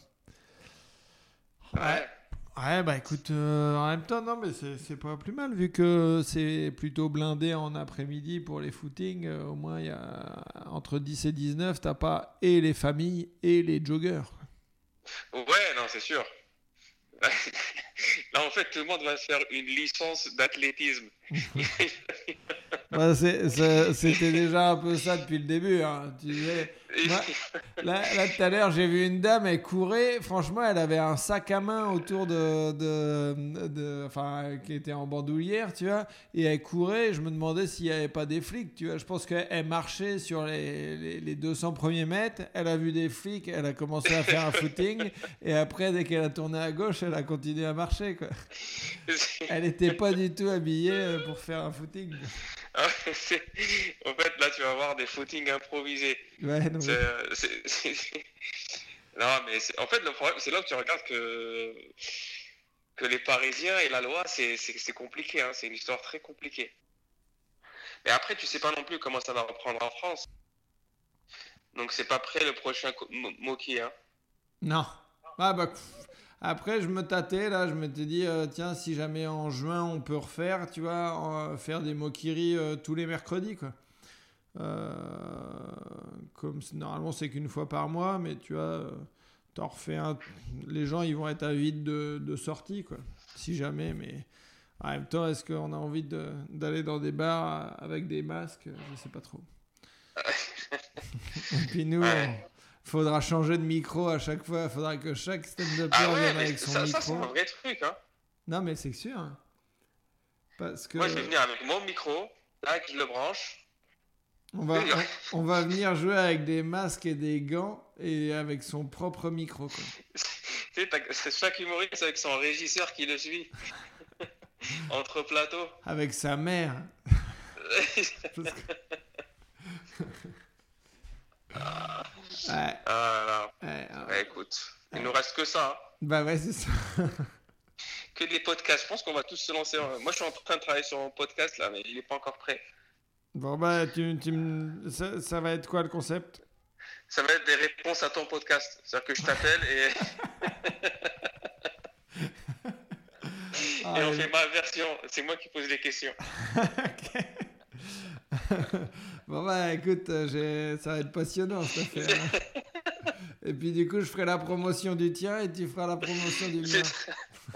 Ouais. Ouais, bah écoute, euh, en même temps, non, mais c'est c'est pas plus mal, vu que c'est plutôt blindé en après-midi pour les footings. euh, au moins, il y a entre 10 et 19, t'as pas et les familles et les joggeurs. Ouais, non, c'est sûr. [LAUGHS] Là, en fait, tout le monde va faire une licence d'athlétisme. [LAUGHS] C'était déjà un peu ça depuis le début. Hein. Là, tout à l'heure, j'ai vu une dame, elle courait. Franchement, elle avait un sac à main autour de. de, enfin, qui était en bandoulière, tu vois. Et elle courait. Je me demandais s'il n'y avait pas des flics, tu vois. Je pense qu'elle marchait sur les, les 200 premiers mètres. Elle a vu des flics. Elle a commencé à faire un footing. Et après, dès qu'elle a tourné à gauche, elle a continué à marcher, quoi. Elle n'était pas du tout habillée euh, pour faire un footing. [LAUGHS] Ah, en fait, là, tu vas voir des footings improvisés. Ouais, non, mais- euh, [LAUGHS] non, mais en fait, le problème, c'est là que tu regardes que, que les Parisiens et la loi, c'est, compliqué. hein. C'est une histoire très compliquée. Mais après, tu sais pas non plus comment ça va reprendre en France. Donc, c'est pas prêt le prochain Moki. Hein. Non. Ah bah. Après, je me tâtais, là, je m'étais dit, euh, tiens, si jamais en juin on peut refaire, tu vois, en- faire des mokiris euh, tous les mercredis, quoi. Euh, comme normalement c'est qu'une fois par mois, mais tu vois, euh, t'en refais un. Les gens, ils vont être avides de, de sortie, quoi. Si jamais, mais en même temps, est-ce qu'on a envie de- d'aller dans des bars avec des masques? Je sais pas trop. [LAUGHS] Et puis nous, Ouais. on- faudra changer de micro à chaque fois. Faudra que chaque stand-upper Ah ouais, vienne avec son ça, ça, c'est micro. un vrai truc. Hein. non, mais c'est sûr. hein. Parce que Moi, je vais venir avec mon micro. Là, je le branche. on va, [LAUGHS] on, on va venir jouer avec des masques et des gants et avec son propre micro. c'est chaque humoriste avec son régisseur qui le suit. [LAUGHS] Entre plateaux. Avec sa mère. [LAUGHS] Que- Ouais, Ah là là. ouais, ouais. Ouais, écoute, il nous reste que ça. hein. Bah ouais, c'est ça. [LAUGHS] Que des podcasts. Je pense qu'on va tous se lancer. en- Moi, je suis en train de travailler sur mon podcast là, mais il n'est pas encore prêt. Bon, bah, tu, tu me- ça, ça va être quoi le concept? Ça va être des réponses à ton podcast. C'est-à-dire que je t'appelle et, Ah, [LAUGHS] et on ouais. fait ma version. C'est moi qui pose les questions. [LAUGHS] Bon, bah, écoute, euh, ça va être passionnant cette affaire. hein. [LAUGHS] Et puis, du coup, je ferai la promotion du tien et tu feras la promotion du mien.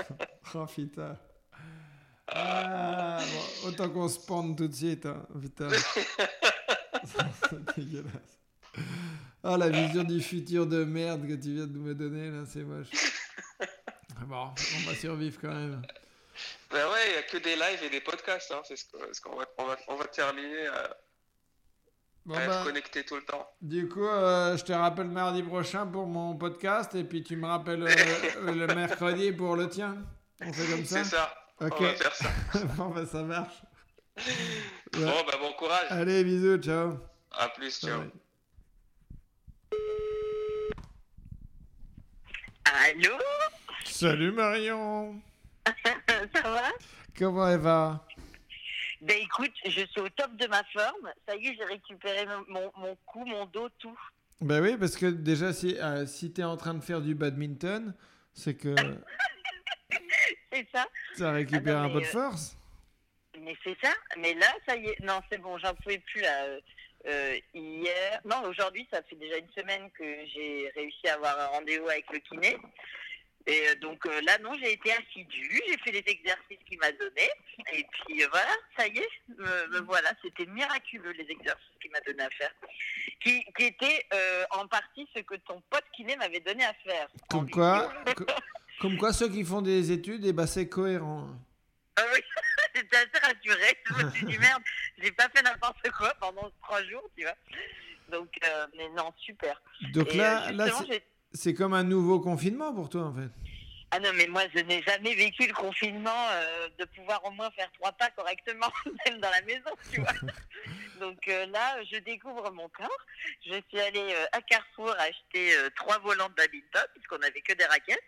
[LAUGHS] Oh putain. Ah, bon, autant qu'on se pende tout de suite, hein. Putain. [LAUGHS] C'est dégueulasse. Oh, la vision du futur de merde que tu viens de me donner, là, c'est moche. Ah Bon, on va survivre quand même. Ben ouais, il n'y a que des lives et des podcasts. Hein. C'est ce qu'on va, on va, on va terminer à, Bon, à bah, être connecté tout le temps. du coup, euh, je te rappelle mardi prochain pour mon podcast et puis tu me rappelles euh, [LAUGHS] le mercredi pour le tien. On fait comme ça C'est ça. Ok. On va faire ça. [LAUGHS] bon, bah, ça marche. Ouais. Bon, bah bon courage. Allez, bisous, ciao. À plus, ciao. Allô? Salut Marion. [LAUGHS] Ça va? Comment elle va? Ben écoute, je suis au top de ma forme. Ça y est, j'ai récupéré mon, cou, mon dos, tout. Ben oui, parce que déjà, si, euh, si tu es en train de faire du badminton, c'est que [LAUGHS] C'est ça ça récupère Ah non, un peu de euh, force. Mais c'est ça. Mais là, ça y est. Non, c'est bon, j'en pouvais plus là. Euh, euh, hier, non, aujourd'hui, ça fait déjà une semaine que j'ai réussi à avoir un rendez-vous avec le kiné. Et euh, donc euh, là, non, j'ai été assidue, j'ai fait les exercices qu'il m'a donnés. Et puis euh, voilà, ça y est, me, me voilà. C'était miraculeux les exercices qu'il m'a donné à faire. Qui, qui étaient euh, en partie ce que ton pote kiné m'avait donné à faire. Comme quoi, co- comme quoi, ceux qui font des études, eh ben, c'est cohérent. Ah oui, [LAUGHS] j'étais assez rassurée. Je me suis dit merde, j'ai pas fait n'importe quoi pendant trois jours, tu vois. Donc, euh, mais non, super. Donc Et, là, euh, là c'est- comme un nouveau confinement pour toi, en fait. Ah non, mais moi, je n'ai jamais vécu le confinement euh, de pouvoir au moins faire trois pas correctement, [LAUGHS] même dans la maison, tu vois. [LAUGHS] Donc euh, là, je découvre mon corps. Je suis allée euh, à Carrefour acheter trois volants de badminton, puisqu'on n'avait que des raquettes.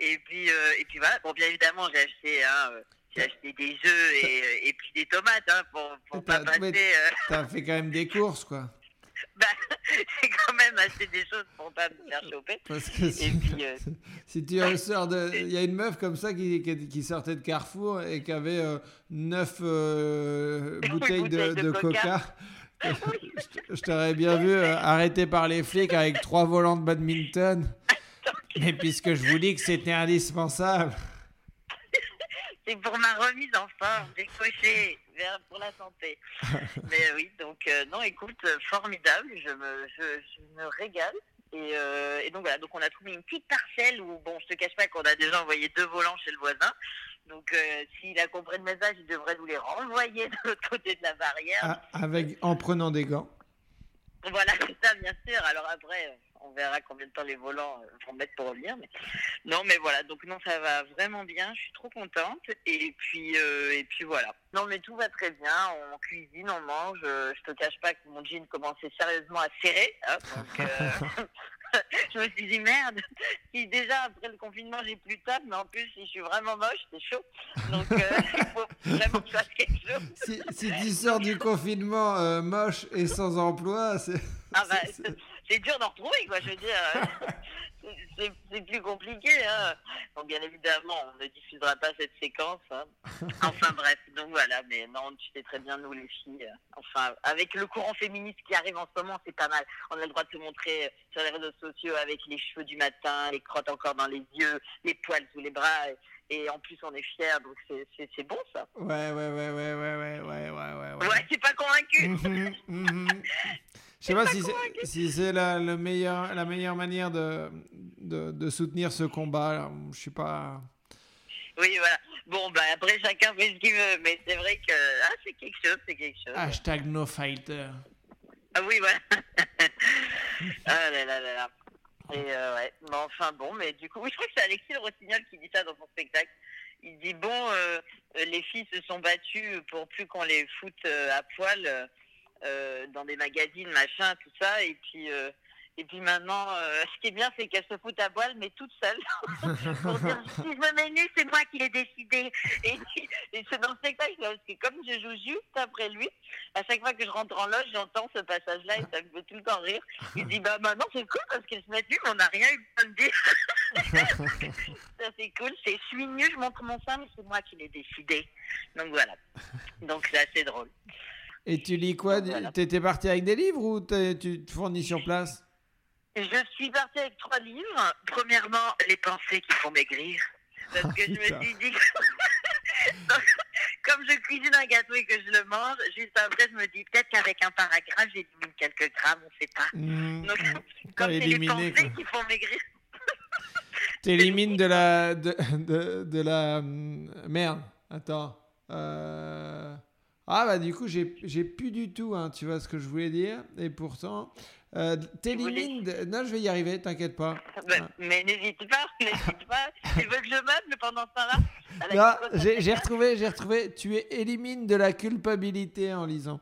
Et puis, et puis voilà. Bon, bien évidemment, j'ai acheté, hein, j'ai acheté des œufs et, et puis des tomates, hein, pour, pour pas passer. t'as fait quand même des courses, quoi. Bah, [LAUGHS] j'ai quand même acheté des choses pour pas me faire choper. Parce que si, Et puis, euh, [LAUGHS] si tu ressors [LAUGHS] de... Il y a une meuf comme ça qui, qui, qui sortait de Carrefour et qui avait euh, neuf euh, bouteilles de, bouteilles de de Coca. coca. je je t'aurais bien vu euh, arrêté par les flics avec trois volants de badminton. Mais puisque je vous dis que c'était indispensable. C'est pour ma remise en forme, décoché vers pour la santé. [LAUGHS] Mais oui, donc euh, non, écoute, euh, formidable, je me, je, je me régale. Et, euh, et donc voilà, donc on a trouvé une petite parcelle où, bon, je te cache pas qu'on a déjà envoyé deux volants chez le voisin. Donc euh, s'il a compris le message, il devrait nous les renvoyer de l'autre côté de la barrière. Ah, avec, en prenant des gants. Voilà, c'est ça, bien sûr. Alors après, on verra combien de temps les volants euh, vont mettre pour revenir. Mais... Non, mais voilà. Donc non, ça va vraiment bien. Je suis trop contente. Et puis, euh, et puis voilà. Non, mais tout va très bien. On cuisine, on mange. Euh, Je te cache pas que mon jean commençait sérieusement à serrer. hein. donc, euh, [LAUGHS] je me suis dit merde. Si déjà après le confinement j'ai plus de table, mais en plus si je suis vraiment moche, c'est chaud. Donc euh, [LAUGHS] il faut vraiment que je fasse quelque chose. Si, si tu sors du confinement euh, moche et sans emploi, c'est. Ah bah, [LAUGHS] c'est- dur d'en retrouver, quoi, je veux dire. euh, [LAUGHS] c'est- plus compliqué. Hein. Donc, bien évidemment, on ne diffusera pas cette séquence. hein. [LAUGHS] Enfin, bref, donc voilà. Mais non, tu sais très bien, nous, les filles. euh, Enfin, avec le courant féministe qui arrive en ce moment, c'est pas mal. On a le droit de se montrer euh, sur les réseaux sociaux avec les cheveux du matin, les crottes encore dans les yeux, les poils sous les bras. Et, et en plus, on est fiers. Donc, c'est- bon, ça. Ouais, ouais, ouais, ouais, ouais, ouais, ouais, ouais, ouais. ouais. Ouais, t'es pas convaincu Mhm, mhm. [LAUGHS] Je sais pas si c'est si c'est la, le meilleur, la meilleure manière de, de, de soutenir ce combat. Je sais pas. Oui, voilà. Bon, bah après, chacun fait ce qu'il veut. Mais c'est vrai que ah, c'est quelque chose, c'est quelque chose. Hashtag no fighter. Ah oui, voilà. [LAUGHS] ah là là là là. Et euh, ouais, mais enfin bon, mais du coup, oui, je crois que c'est Alexis le Rossignol qui dit ça dans son spectacle. Il dit bon, euh, les filles se sont battues pour plus qu'on les foute euh, à poil dans des magazines, machin, tout ça, et puis euh, Et puis maintenant, euh, ce qui est bien, c'est qu'elle se fout à poil, mais toute seule. [LAUGHS] pour dire, si je me mets nue, c'est moi qui l'ai décidé. Et, et c'est dans le spectacle, parce que comme je joue juste après lui, à chaque fois que je rentre en loge, j'entends ce passage-là et ça me fait tout le temps rire. Il dit, bah maintenant c'est cool parce qu'elle se met nue, mais on n'a rien eu besoin de dire. [LAUGHS] ça c'est cool, c'est je suis nue, je montre mon sein, mais c'est moi qui l'ai décidé. Donc voilà. Donc c'est assez drôle. Et tu lis quoi Voilà. T'étais parti avec des livres ou tu te fournis sur place Je suis partie avec trois livres. Premièrement, Les pensées qui font maigrir. Parce que je me suis dit, [LAUGHS] comme je cuisine un gâteau et que je le mange, juste après, je me dis peut-être qu'avec un paragraphe, j'élimine quelques grammes, on sait pas. Mmh. Donc, T'as comme c'est les pensées quoi. qui font maigrir. [LAUGHS] T'élimines de la. De, de, de la. hum, Merde, attends. Euh, Ah, bah, du coup, j'ai j'ai plus du tout, hein, tu vois ce que je voulais dire. Et pourtant. euh, T'élimines. Non, je vais y arriver, t'inquiète pas. [LAUGHS] Ben, mais n'hésite pas, [LAUGHS] n'hésite pas. Tu veux que je meuble pendant ce temps-là Non, j'ai retrouvé, j'ai retrouvé. Tu es- élimines de la culpabilité en lisant.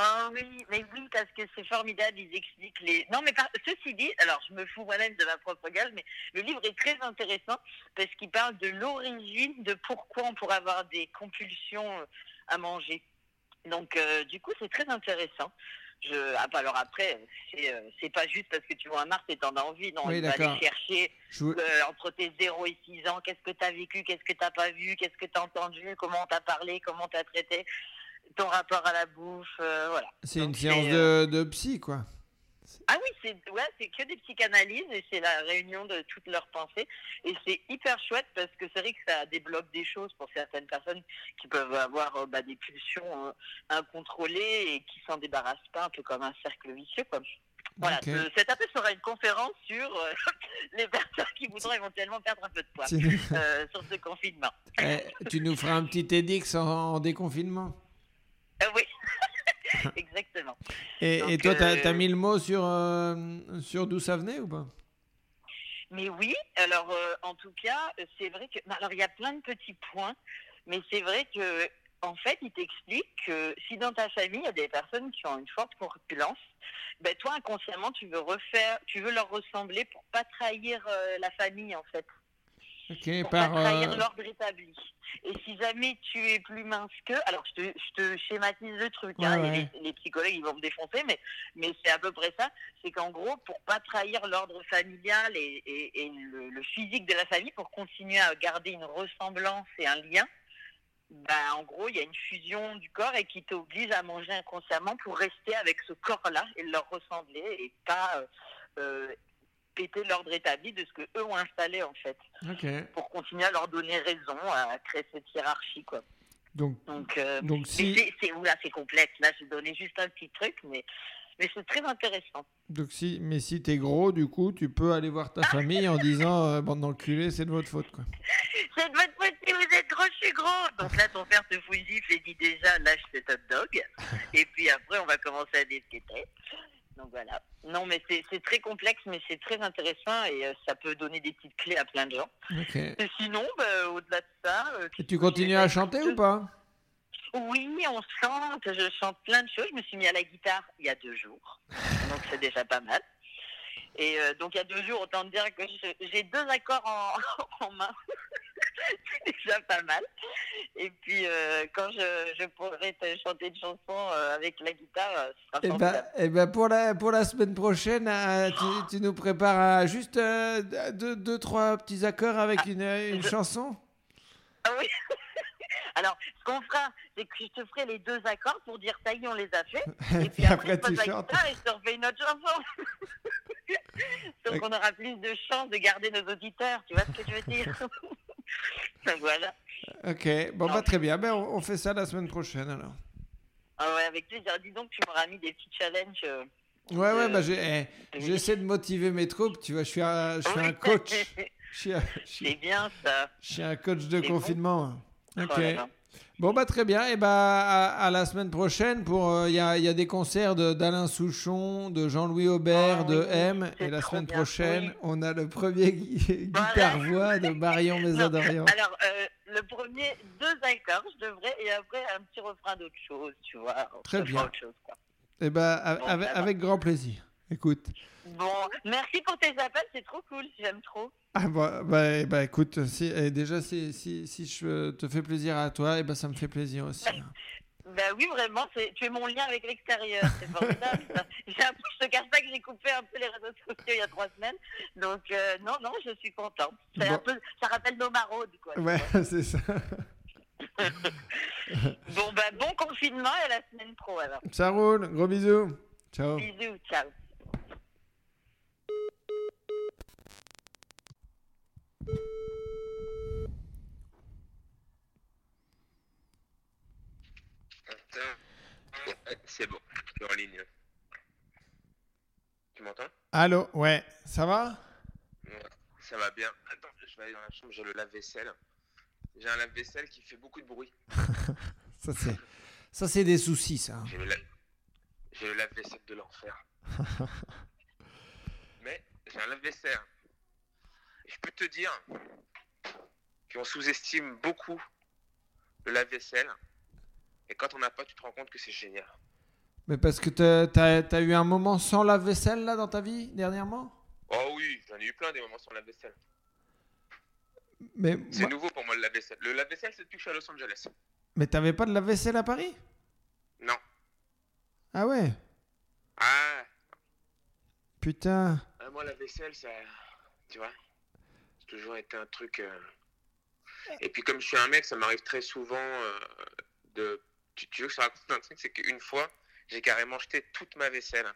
Oh oui, mais oui, parce que c'est formidable, ils expliquent les... Non, mais par... ceci dit, alors je me fous moi-même de ma propre gueule, mais le livre est très intéressant parce qu'il parle de l'origine, de pourquoi on pourrait avoir des compulsions euh, à manger. Donc, euh, du coup, c'est très intéressant. Je... Ah, bah, alors après, c'est euh, c'est pas juste parce que tu vois un arbre et t'en as envie, non, Oui, il va aller chercher euh, entre tes 0 et 6 ans, qu'est-ce que tu as vécu, qu'est-ce que tu n'as pas vu, qu'est-ce que tu as entendu, comment on t'a parlé, comment tu as traité, ton rapport à la bouffe, euh, voilà. C'est une séance de psy, quoi. Ah oui, c'est ouais, c'est que des psychanalyses et c'est la réunion de toutes leurs pensées. Et c'est hyper chouette parce que c'est vrai que ça débloque des choses pour certaines personnes qui peuvent avoir euh, bah, des pulsions euh, incontrôlées et qui s'en débarrassent pas, un peu comme un cercle vicieux. Quoi. Voilà, Ok. ce- cet après sera une conférence sur euh, [LAUGHS] les personnes qui voudront éventuellement perdre un peu de poids euh, sur ce confinement. Eh, tu nous feras un petit TEDx en, en déconfinement? Euh, oui, [LAUGHS] exactement. Et, Donc, et toi, t'as euh, as mis le mot sur, euh, sur d'où ça venait ou pas? Mais oui, alors euh, en tout cas, euh, c'est vrai que. Alors il y a plein de petits points, mais c'est vrai que en fait, il t'explique que si dans ta famille il y a des personnes qui ont une forte corpulence, ben toi inconsciemment tu veux refaire, tu veux leur ressembler pour pas trahir euh, la famille en fait, Pour par. [LAUGHS] pas trahir euh, l'ordre établi. Et si jamais tu es plus mince que, alors je te, je te schématise le truc, hein, Ouais, les, les psychologues ils vont me défoncer, mais, mais c'est à peu près ça, c'est qu'en gros pour pas trahir l'ordre familial et, et- et le, le physique de la famille, pour continuer à garder une ressemblance et un lien, bah, en gros il y a une fusion du corps et qui t'oblige à manger inconsciemment pour rester avec ce corps-là et leur ressembler et pas euh, péter l'ordre établi de ce que eux ont installé en fait pour continuer à leur donner raison, à créer cette hiérarchie, quoi. Donc, Donc, euh, donc si, c'est- oula, c'est complexe. Là, j'ai donné juste un petit truc, mais, mais c'est très intéressant. donc si, mais si t'es gros, du coup, tu peux aller voir ta famille en disant euh, bande d'enculés, c'est de votre faute, quoi. [LAUGHS] C'est de votre faute si vous êtes gros, je suis gros. Donc là, ton père te fout et dit déjà, lâche cet hot dog. [LAUGHS] Et puis après, on va commencer à discuter. Donc voilà. Non, mais c'est très complexe, mais c'est très intéressant et euh, ça peut donner des petites clés à plein de gens. Et Et sinon, bah, au-delà de ça. euh, qu'est-ce tu continues à chanter ou pas? Oui, on chante, je chante plein de choses. Je me suis mis à la guitare il y a deux jours, donc c'est déjà pas mal. Et euh, donc il y a deux jours, autant dire que j'ai deux accords en, [LAUGHS] en main. [LAUGHS] c'est déjà pas mal. Et puis euh, quand je, je pourrai te chanter une chanson euh, avec la guitare, euh, ce sera Eh ben, formidable. eh ben pour, la, pour la semaine prochaine, euh, tu, tu nous prépares juste deux, deux, trois petits accords avec une, une je- chanson Ah oui. [LAUGHS] Alors, ce qu'on fera, c'est que je te ferai les deux accords pour dire ça y est, on les a fait. [LAUGHS] Et puis après, je tu la chantes. guitare et je te refais une autre chanson. Donc Ok. on aura plus de chance de garder nos auditeurs, tu vois ce que je veux dire? Donc [LAUGHS] voilà. Ok, bon, bah très bien. Ben, on, on fait ça la semaine prochaine alors. Ah ouais, avec plaisir. Dis donc, tu m'auras mis des petits challenges. euh, Ouais, ouais, de- bah j'ai- eh, j'essaie de motiver mes troupes. Tu vois, je suis un, je suis un coach. [LAUGHS] Je suis un, je suis- C'est bien ça. je suis un coach de C'est bon. confinement. Ok. Oh là là. Bon, bah très bien. Et bah à, à la semaine prochaine. pour euh, Il y, a, y a des concerts de- d'Alain Souchon, de Jean-Louis Aubert, Ah de M. Et la semaine bien, prochaine, oui. on a le premier Voilà. guitare-voix de Marion Mésadorian. Alors, euh, le premier, deux accords, je devrais, et après un petit refrain d'autre chose, tu vois. Très bien. Autre chose, quoi. Et bah a- Bon, avec, ça va. avec grand plaisir. Écoute. Bon, merci pour tes appels, c'est trop cool, j'aime trop. Ah bah, bah, bah, écoute, si, et déjà si, si, si je te fais plaisir à toi, et bah, ça me fait plaisir aussi. [LAUGHS] Bah oui, vraiment, tu es mon lien avec l'extérieur, c'est formidable. ça. [LAUGHS] J'ai un peu- je te cache pas que j'ai coupé un peu les réseaux sociaux il y a trois semaines, donc euh, non, non, je suis contente. Bon. un peu, ça rappelle nos maraudes, quoi. Ouais, [LAUGHS] c'est ça. Bon, bah bon confinement et à la semaine pro alors. Ça roule, gros bisous. Ciao. Bisous, ciao. C'est bon, je suis en ligne. Tu m'entends? Allô, ouais, ça va? Ouais, ça va bien. Attends, je vais aller dans la chambre, j'ai le lave-vaisselle. J'ai un lave-vaisselle qui fait beaucoup de bruit. [LAUGHS] Ça c'est, ça c'est des soucis, ça. J'ai le, la- j'ai le lave-vaisselle de l'enfer. [LAUGHS] J'ai un lave-vaisselle. Je peux te dire qu'on sous-estime beaucoup le lave-vaisselle. Et quand on n'a pas, tu te rends compte que c'est génial. Mais parce que t'as, t'as, t'as eu un moment sans lave-vaisselle là dans ta vie dernièrement? Oh oui, j'en ai eu plein des moments sans lave-vaisselle. Mais, C'est moi- nouveau pour moi le lave-vaisselle. Le lave-vaisselle, c'est depuis que je suis à Los Angeles. mais t'avais pas de lave-vaisselle à Paris? Non. Ah ouais? Ah, Putain. Ah, moi la vaisselle, ça. Tu vois C'est toujours été un truc. euh, Et puis comme je suis un mec, ça m'arrive très souvent euh, de. Tu, tu veux que je te raconte un truc? C'est qu'une fois, j'ai carrément jeté toute ma vaisselle.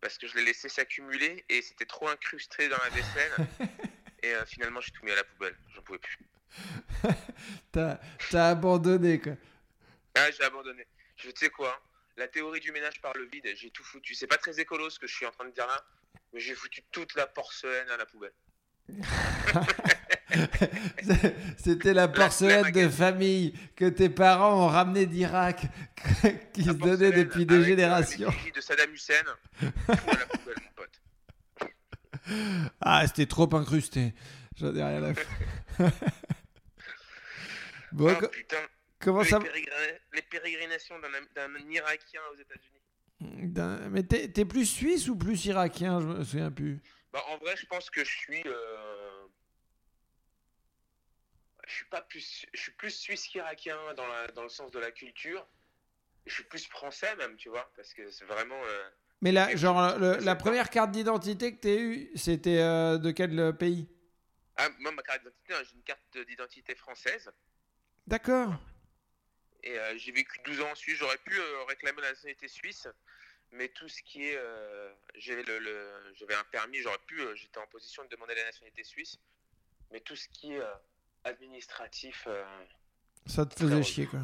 Parce que je l'ai laissé s'accumuler et c'était trop incrusté dans la vaisselle. [LAUGHS] et euh, finalement, j'ai tout mis à la poubelle. J'en pouvais plus. [LAUGHS] T'as, t'as abandonné quoi. Ah, j'ai abandonné. Je sais quoi? La théorie du ménage par le vide, j'ai tout foutu. C'est pas très écolo ce que je suis en train de dire là, mais j'ai foutu toute la porcelaine à la poubelle. [LAUGHS] C'était la porcelaine de famille que tes parents ont ramené d'Irak, [LAUGHS] qui se donnait depuis des euh, générations. de Saddam Hussein, à la poubelle, mon pote. [LAUGHS] Ah, c'était trop incrusté. J'en ai rien à bon, Ah, co- putain. comment les ça pérégrina- Les pérégrinations d'un Irakien aux États-Unis. Mais t'es, t'es plus suisse ou plus irakien Je me souviens plus? Bah, en vrai, je pense que je suis. euh, Je suis pas plus. Je suis plus suisse qu'irakien dans, la... dans le sens de la culture. Je suis plus français même, tu vois, parce que c'est vraiment. euh, Mais là, genre, le- la première carte d'identité que t'as eue, c'était euh, de quel pays? Ah, moi, ma carte d'identité, j'ai une carte d'identité française. D'accord. Et euh, j'ai vécu 12 ans en Suisse. J'aurais pu euh, réclamer la nationalité suisse, mais tout ce qui est. euh, j'avais le, le- j'avais un permis, j'aurais pu. j'étais en position de demander la nationalité suisse, mais tout ce qui est administratif. Ça te faisait chier, quoi.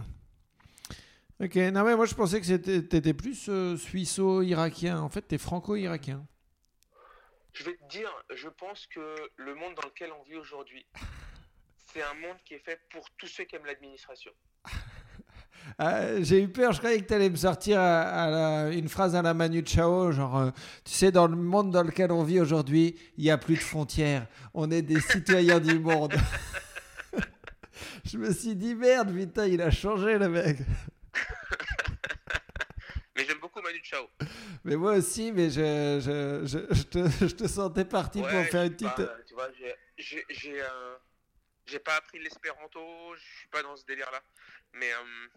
Ok, non mais moi je pensais que c'était- t'étais plus suisse-irakien. En fait, t'es franco-irakien. Je vais te dire, je pense que le monde dans lequel on vit aujourd'hui, [LAUGHS] c'est un monde qui est fait pour tous ceux qui aiment l'administration. Ah, J'ai eu peur, je croyais que t'allais me sortir à- à la- une phrase à la Manu Chao, genre, euh, tu sais, dans le monde dans lequel on vit aujourd'hui, il n'y a plus de frontières. On est des citoyens du monde. [LAUGHS] je me suis dit, merde, putain, il a changé le mec. Mais j'aime beaucoup Manu Chao. Mais moi aussi, mais je, je, je, je te, je te sentais parti pour faire une petite... pas, tu vois, j'ai- j'ai j'ai, euh, j'ai pas appris l'espéranto, je suis pas dans ce délire-là. Mais euh,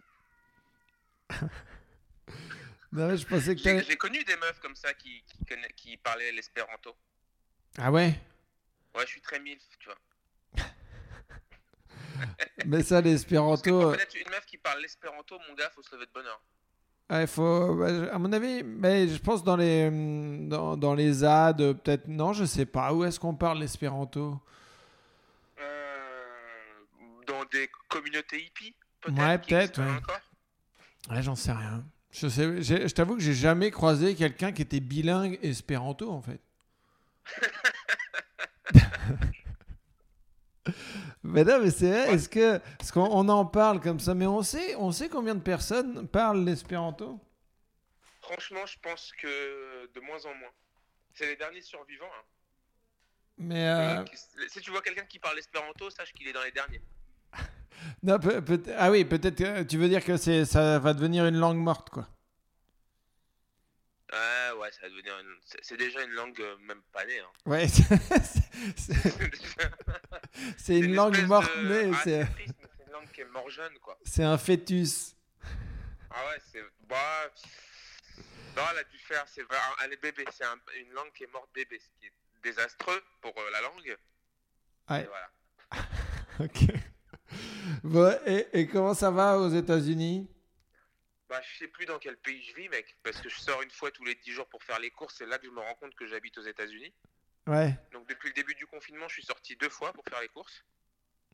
[LAUGHS] Non, mais je pensais que j'ai connu des meufs comme ça qui, qui, conna- qui parlaient l'espéranto. Ah ouais? Ouais, je suis très milf, tu vois. [LAUGHS] Mais ça, l'espéranto... Euh, connaître une meuf qui parle l'espéranto, mon gars, faut se lever de bonne heure. Ouais, faut, à mon avis, mais je pense dans les, hum, dans, dans les ZAD, euh, peut-être, non, je sais pas. Où est-ce qu'on parle l'espéranto? Euh, dans des communautés hippies, peut-être Ouais, peut-être, existent ouais. encore Ouais, j'en sais rien. Je, sais, je t'avoue que j'ai jamais croisé quelqu'un qui était bilingue espéranto, en fait. [LAUGHS] mais non, mais c'est vrai, est-ce que. Parce qu'on on en parle comme ça, mais on sait, on sait combien de personnes parlent l'espéranto? Franchement, je pense que de moins en moins. C'est les derniers survivants. hein. Mais. euh, Si tu vois quelqu'un qui parle espéranto, sache qu'il est dans les derniers. Non, peut- peut- ah oui, peut-être que tu veux dire que c'est, ça va devenir une langue morte, quoi. Ouais, ouais, ça va devenir une... c'est- déjà une langue euh, même pas née. Hein. Ouais, [LAUGHS] c'est- [LAUGHS] c'est c'est une langue morte de- née, Ah, c'est triste, mais c'est une langue qui est mort jeune, quoi. c'est un fœtus. Ah ouais, c'est. Bah. Non, elle a dû faire. C'est elle est bébé. C'est un- une langue qui est morte bébé, ce qui est désastreux pour euh, la langue. Ouais. Et voilà. [LAUGHS] Ok. [LAUGHS] Bon, et, et comment ça va aux États-Unis? Bah, je sais plus dans quel pays je vis, mec. Parce que je sors une fois tous les 10 jours pour faire les courses. C'est là que je me rends compte que j'habite aux États-Unis. Ouais. Donc, depuis le début du confinement, je suis sorti deux fois pour faire les courses.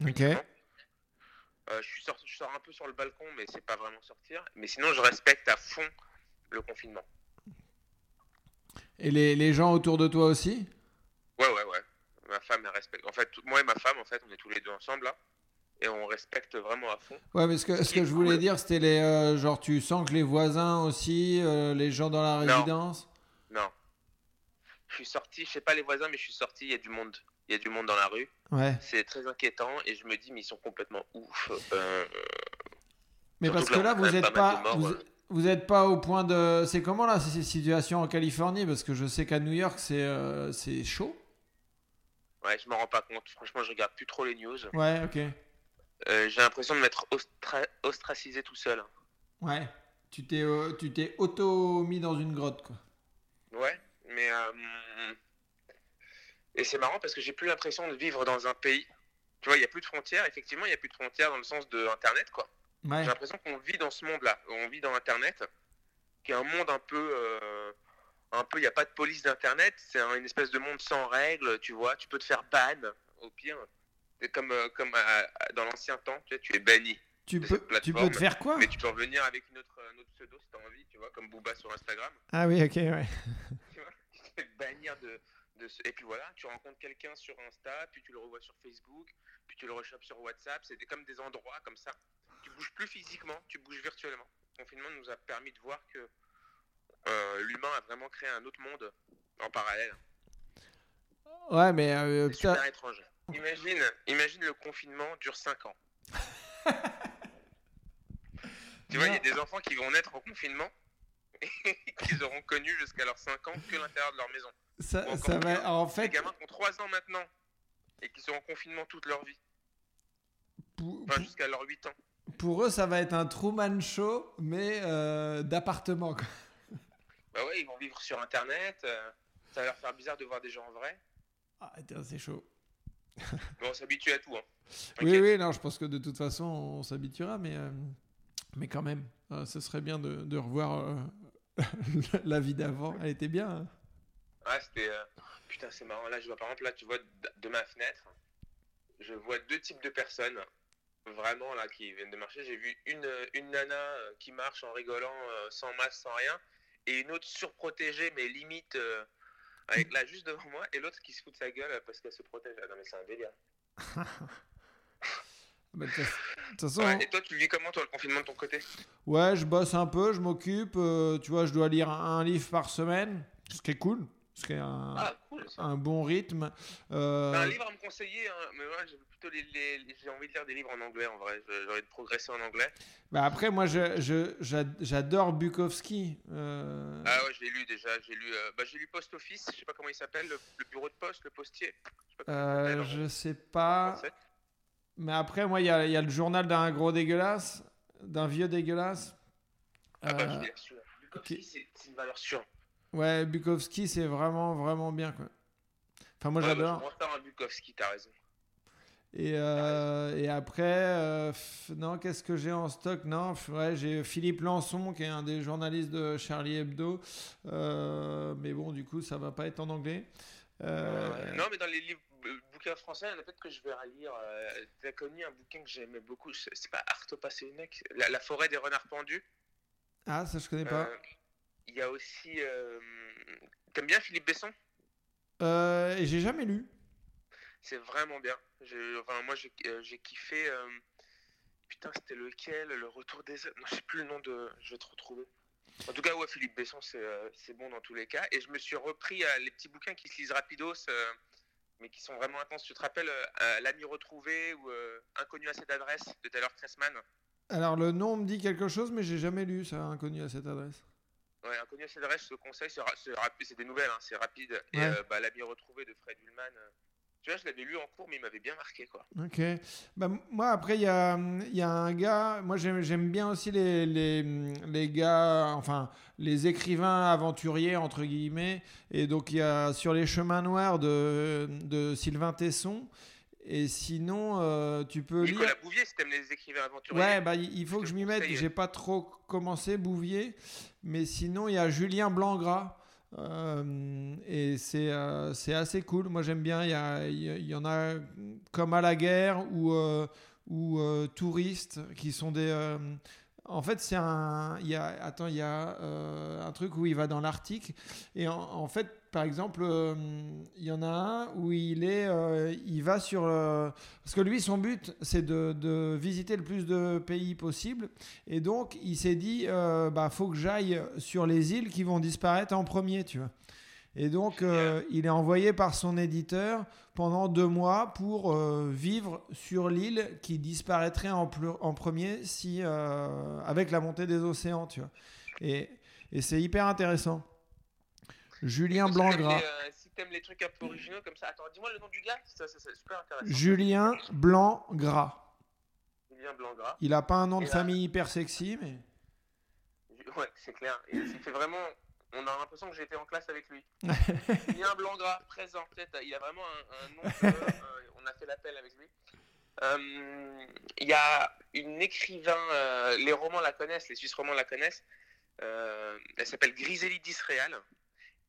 Ok. Euh, je, suis sorti, je sors un peu sur le balcon, mais c'est pas vraiment sortir. Mais sinon, je respecte à fond le confinement. Et les, les gens autour de toi aussi? Ouais, ouais, ouais. Ma femme, elle respecte. En fait, moi et ma femme, en fait, on est tous les deux ensemble là. Et on respecte vraiment à fond. Ouais, mais ce que, ce que je voulais dire, c'était les. euh, genre, tu sens que les voisins aussi, euh, les gens dans la résidence? Non. Je suis sorti, je sais pas les voisins, mais je suis sorti, il y a du monde. Il y a du monde dans la rue. Ouais. C'est très inquiétant et je me dis, mais ils sont complètement ouf. Euh, Mais Surtout parce que là, vous quand même êtes pas morts, Vous, ouais. vous êtes pas au point de. C'est comment là, ces situations en Californie? Parce que je sais qu'à New York, c'est euh, c'est chaud. Ouais, je m'en rends pas compte. Franchement, je regarde plus trop les news. Ouais, ok. Euh, J'ai l'impression de m'être ostra- ostracisé tout seul. Ouais. Tu t'es euh, tu t'es auto mis dans une grotte, quoi. Ouais, mais. euh, Et c'est marrant parce que j'ai plus l'impression de vivre dans un pays. Tu vois, il n'y a plus de frontières. Effectivement, il n'y a plus de frontières dans le sens de Internet, quoi. Ouais. J'ai l'impression qu'on vit dans ce monde-là. On vit dans Internet, qui est un monde un peu. Un peu, il n'y a pas de police d'Internet. C'est un- une espèce de monde sans règles, tu vois. Tu peux te faire ban, au pire. Comme, euh, comme à- à- dans l'ancien temps, tu, sais, tu es banni. Tu peux, tu peux te faire quoi Mais tu peux revenir avec une autre, un autre pseudo si tu as envie, tu vois, comme Booba sur Instagram. Ah oui, ok, ouais. [LAUGHS] Tu vois, tu te fais bannir de, de ce- Et puis voilà, tu rencontres quelqu'un sur Insta, puis tu le revois sur Facebook, puis tu le rechopes sur WhatsApp. C'est comme des endroits comme ça. Tu bouges plus physiquement, tu bouges virtuellement. Le confinement nous a permis de voir que euh, l'humain a vraiment créé un autre monde en parallèle. Ouais, mais euh, étrange. Imagine, imagine le confinement dure 5 ans. tu vois, il y a des enfants qui vont naître en confinement et [LAUGHS] qu'ils auront connu jusqu'à leurs 5 ans que l'intérieur de leur maison. ça, va. En Des fait, gamins qui ont 3 ans maintenant et qui sont en confinement toute leur vie. pour, Enfin, jusqu'à leurs 8 ans. pour eux, ça va être un Truman Show, mais euh, d'appartement. Bah ouais, ils vont vivre sur Internet. euh, ça va leur faire bizarre de voir des gens en vrai. Ah, c'est chaud. Mais on s'habitue à tout. Hein. Oui, oui, non, je pense que de toute façon, on s'habituera, mais, euh, mais quand même, euh, ce serait bien de, de revoir euh, [LAUGHS] la vie d'avant. Elle était bien. hein. Ouais, c'était. Putain, c'est marrant. Là, je vois par exemple, là, tu vois, de ma fenêtre, je vois deux types de personnes, vraiment, là, qui viennent de marcher. J'ai vu une, une nana qui marche en rigolant, sans masque, sans rien, et une autre surprotégée, mais limite, avec là, juste devant moi, et l'autre qui se fout de sa gueule parce qu'elle se protège. Ah, non, mais c'est un délire. [LAUGHS] Bah, de toute façon, Ouais, et toi, tu vis comment, toi, le confinement de ton côté? Ouais, je bosse un peu, je m'occupe. euh, tu vois, je dois lire un livre par semaine, ce qui est cool, un, Ah, cool, un bon rythme. Euh, T'as un livre à me conseiller, hein, mais moi, j'ai plutôt les, les- les- j'ai envie de lire des livres en anglais, en vrai. J'ai envie de progresser en anglais. bah, après, moi, je, je- j'ad- j'adore Bukowski. euh, Ah ouais, je l'ai lu déjà. J'ai lu, euh, bah, j'ai lu Post Office, je sais pas comment il s'appelle, le, le bureau de poste, le postier. Je sais pas euh, s'appelle en- je sais pas. Mais après, moi, il y a, y a le journal d'un gros dégueulasse, d'un vieux dégueulasse. Ah bah, Euh, je l'ai. Bukowski, c'est c'est une valeur sûre. Ouais, Bukowski, c'est vraiment, vraiment bien, quoi. Enfin, moi, Ouais, bah, j'adore. je un Bukowski, t'as raison. Et, euh, et après, euh, non, qu'est-ce que j'ai en stock? Non, ouais, j'ai Philippe Lançon, qui est un des journalistes de Charlie Hebdo. Euh, mais bon, du coup, ça va pas être en anglais. Non, mais dans les livres, bouquins français, peut-être que je vais relire. T'as connu un bouquin que j'aimais beaucoup, c'est pas Artopassénec, la, la forêt des renards pendus. Ah, ça, je connais pas. Il y a aussi. euh, T'aimes bien Philippe Besson? Euh, j'ai jamais lu. C'est vraiment bien. Enfin, moi, j'ai euh, kiffé. Putain, c'était lequel? Le retour des. Non, je sais plus le nom de. Je vais te retrouver. En tout cas, ouais, Philippe Besson, c'est euh, bon dans tous les cas. Et je me suis repris euh, les petits bouquins qui se lisent rapidos, euh, mais qui sont vraiment intenses. Tu te rappelles euh, L'ami retrouvé ou Inconnu à cette adresse de Taylor Cressman Alors, le nom me dit quelque chose, mais j'ai jamais lu ça, inconnu à cette adresse. Ouais, Inconnu à Cédresse, je te conseille, c'est c'est des nouvelles, hein, c'est rapide. Et euh, bah, l'ami retrouvé de Fred Ullman, euh, tu vois, je l'avais lu en cours, mais il m'avait bien marqué, quoi. Ok. Bah, moi, après, il y a, y a un gars. Moi, j'aime bien aussi les, les, les gars, enfin, les écrivains aventuriers, entre guillemets. Et donc, il y a Sur les chemins noirs de, de Sylvain Tesson. Et sinon, euh, tu peux lire. Nicolas Bouvier, si t'aimes les écrivains aventuriers. Ouais, bah, il faut que je m'y mette. J'ai pas trop commencé Bouvier, mais sinon il y a Julien Blangras. euh, et c'est euh, assez cool. Moi j'aime bien. Il y, y en a comme à la guerre ou euh, ou euh, touristes qui sont des. En fait, c'est un. Il y a, attends, il y a euh, un truc où il va dans l'Arctique. Et en, fait, par exemple, euh, il y en a un où il est. euh, il va sur. parce que lui, son but, c'est de, de visiter le plus de pays possible. Et donc, il s'est dit bah, faut que j'aille sur les îles qui vont disparaître en premier, tu vois. Et donc, euh, il est envoyé par son éditeur pendant deux mois pour euh, vivre sur l'île qui disparaîtrait en, en premier si, euh, avec la montée des océans, tu vois. Et, et c'est hyper intéressant. Julien Blangras. les, euh, si t'aimes les trucs un peu originaux comme ça, attends, dis-moi le nom du gars, c'est super intéressant. Julien Blangras. Julien Blangras. Il a pas un nom de euh, famille hyper sexy, mais. Ouais, c'est clair. Et il fait vraiment. On a l'impression que été en classe avec lui. [LAUGHS] Julien Blangras, présent. Peut-être, il a vraiment un, un nom. euh, on a fait l'appel avec lui. Euh, Il y a une écrivain, euh, les romans la connaissent, les Suisses romans la connaissent. Elle s'appelle Griselidis Real.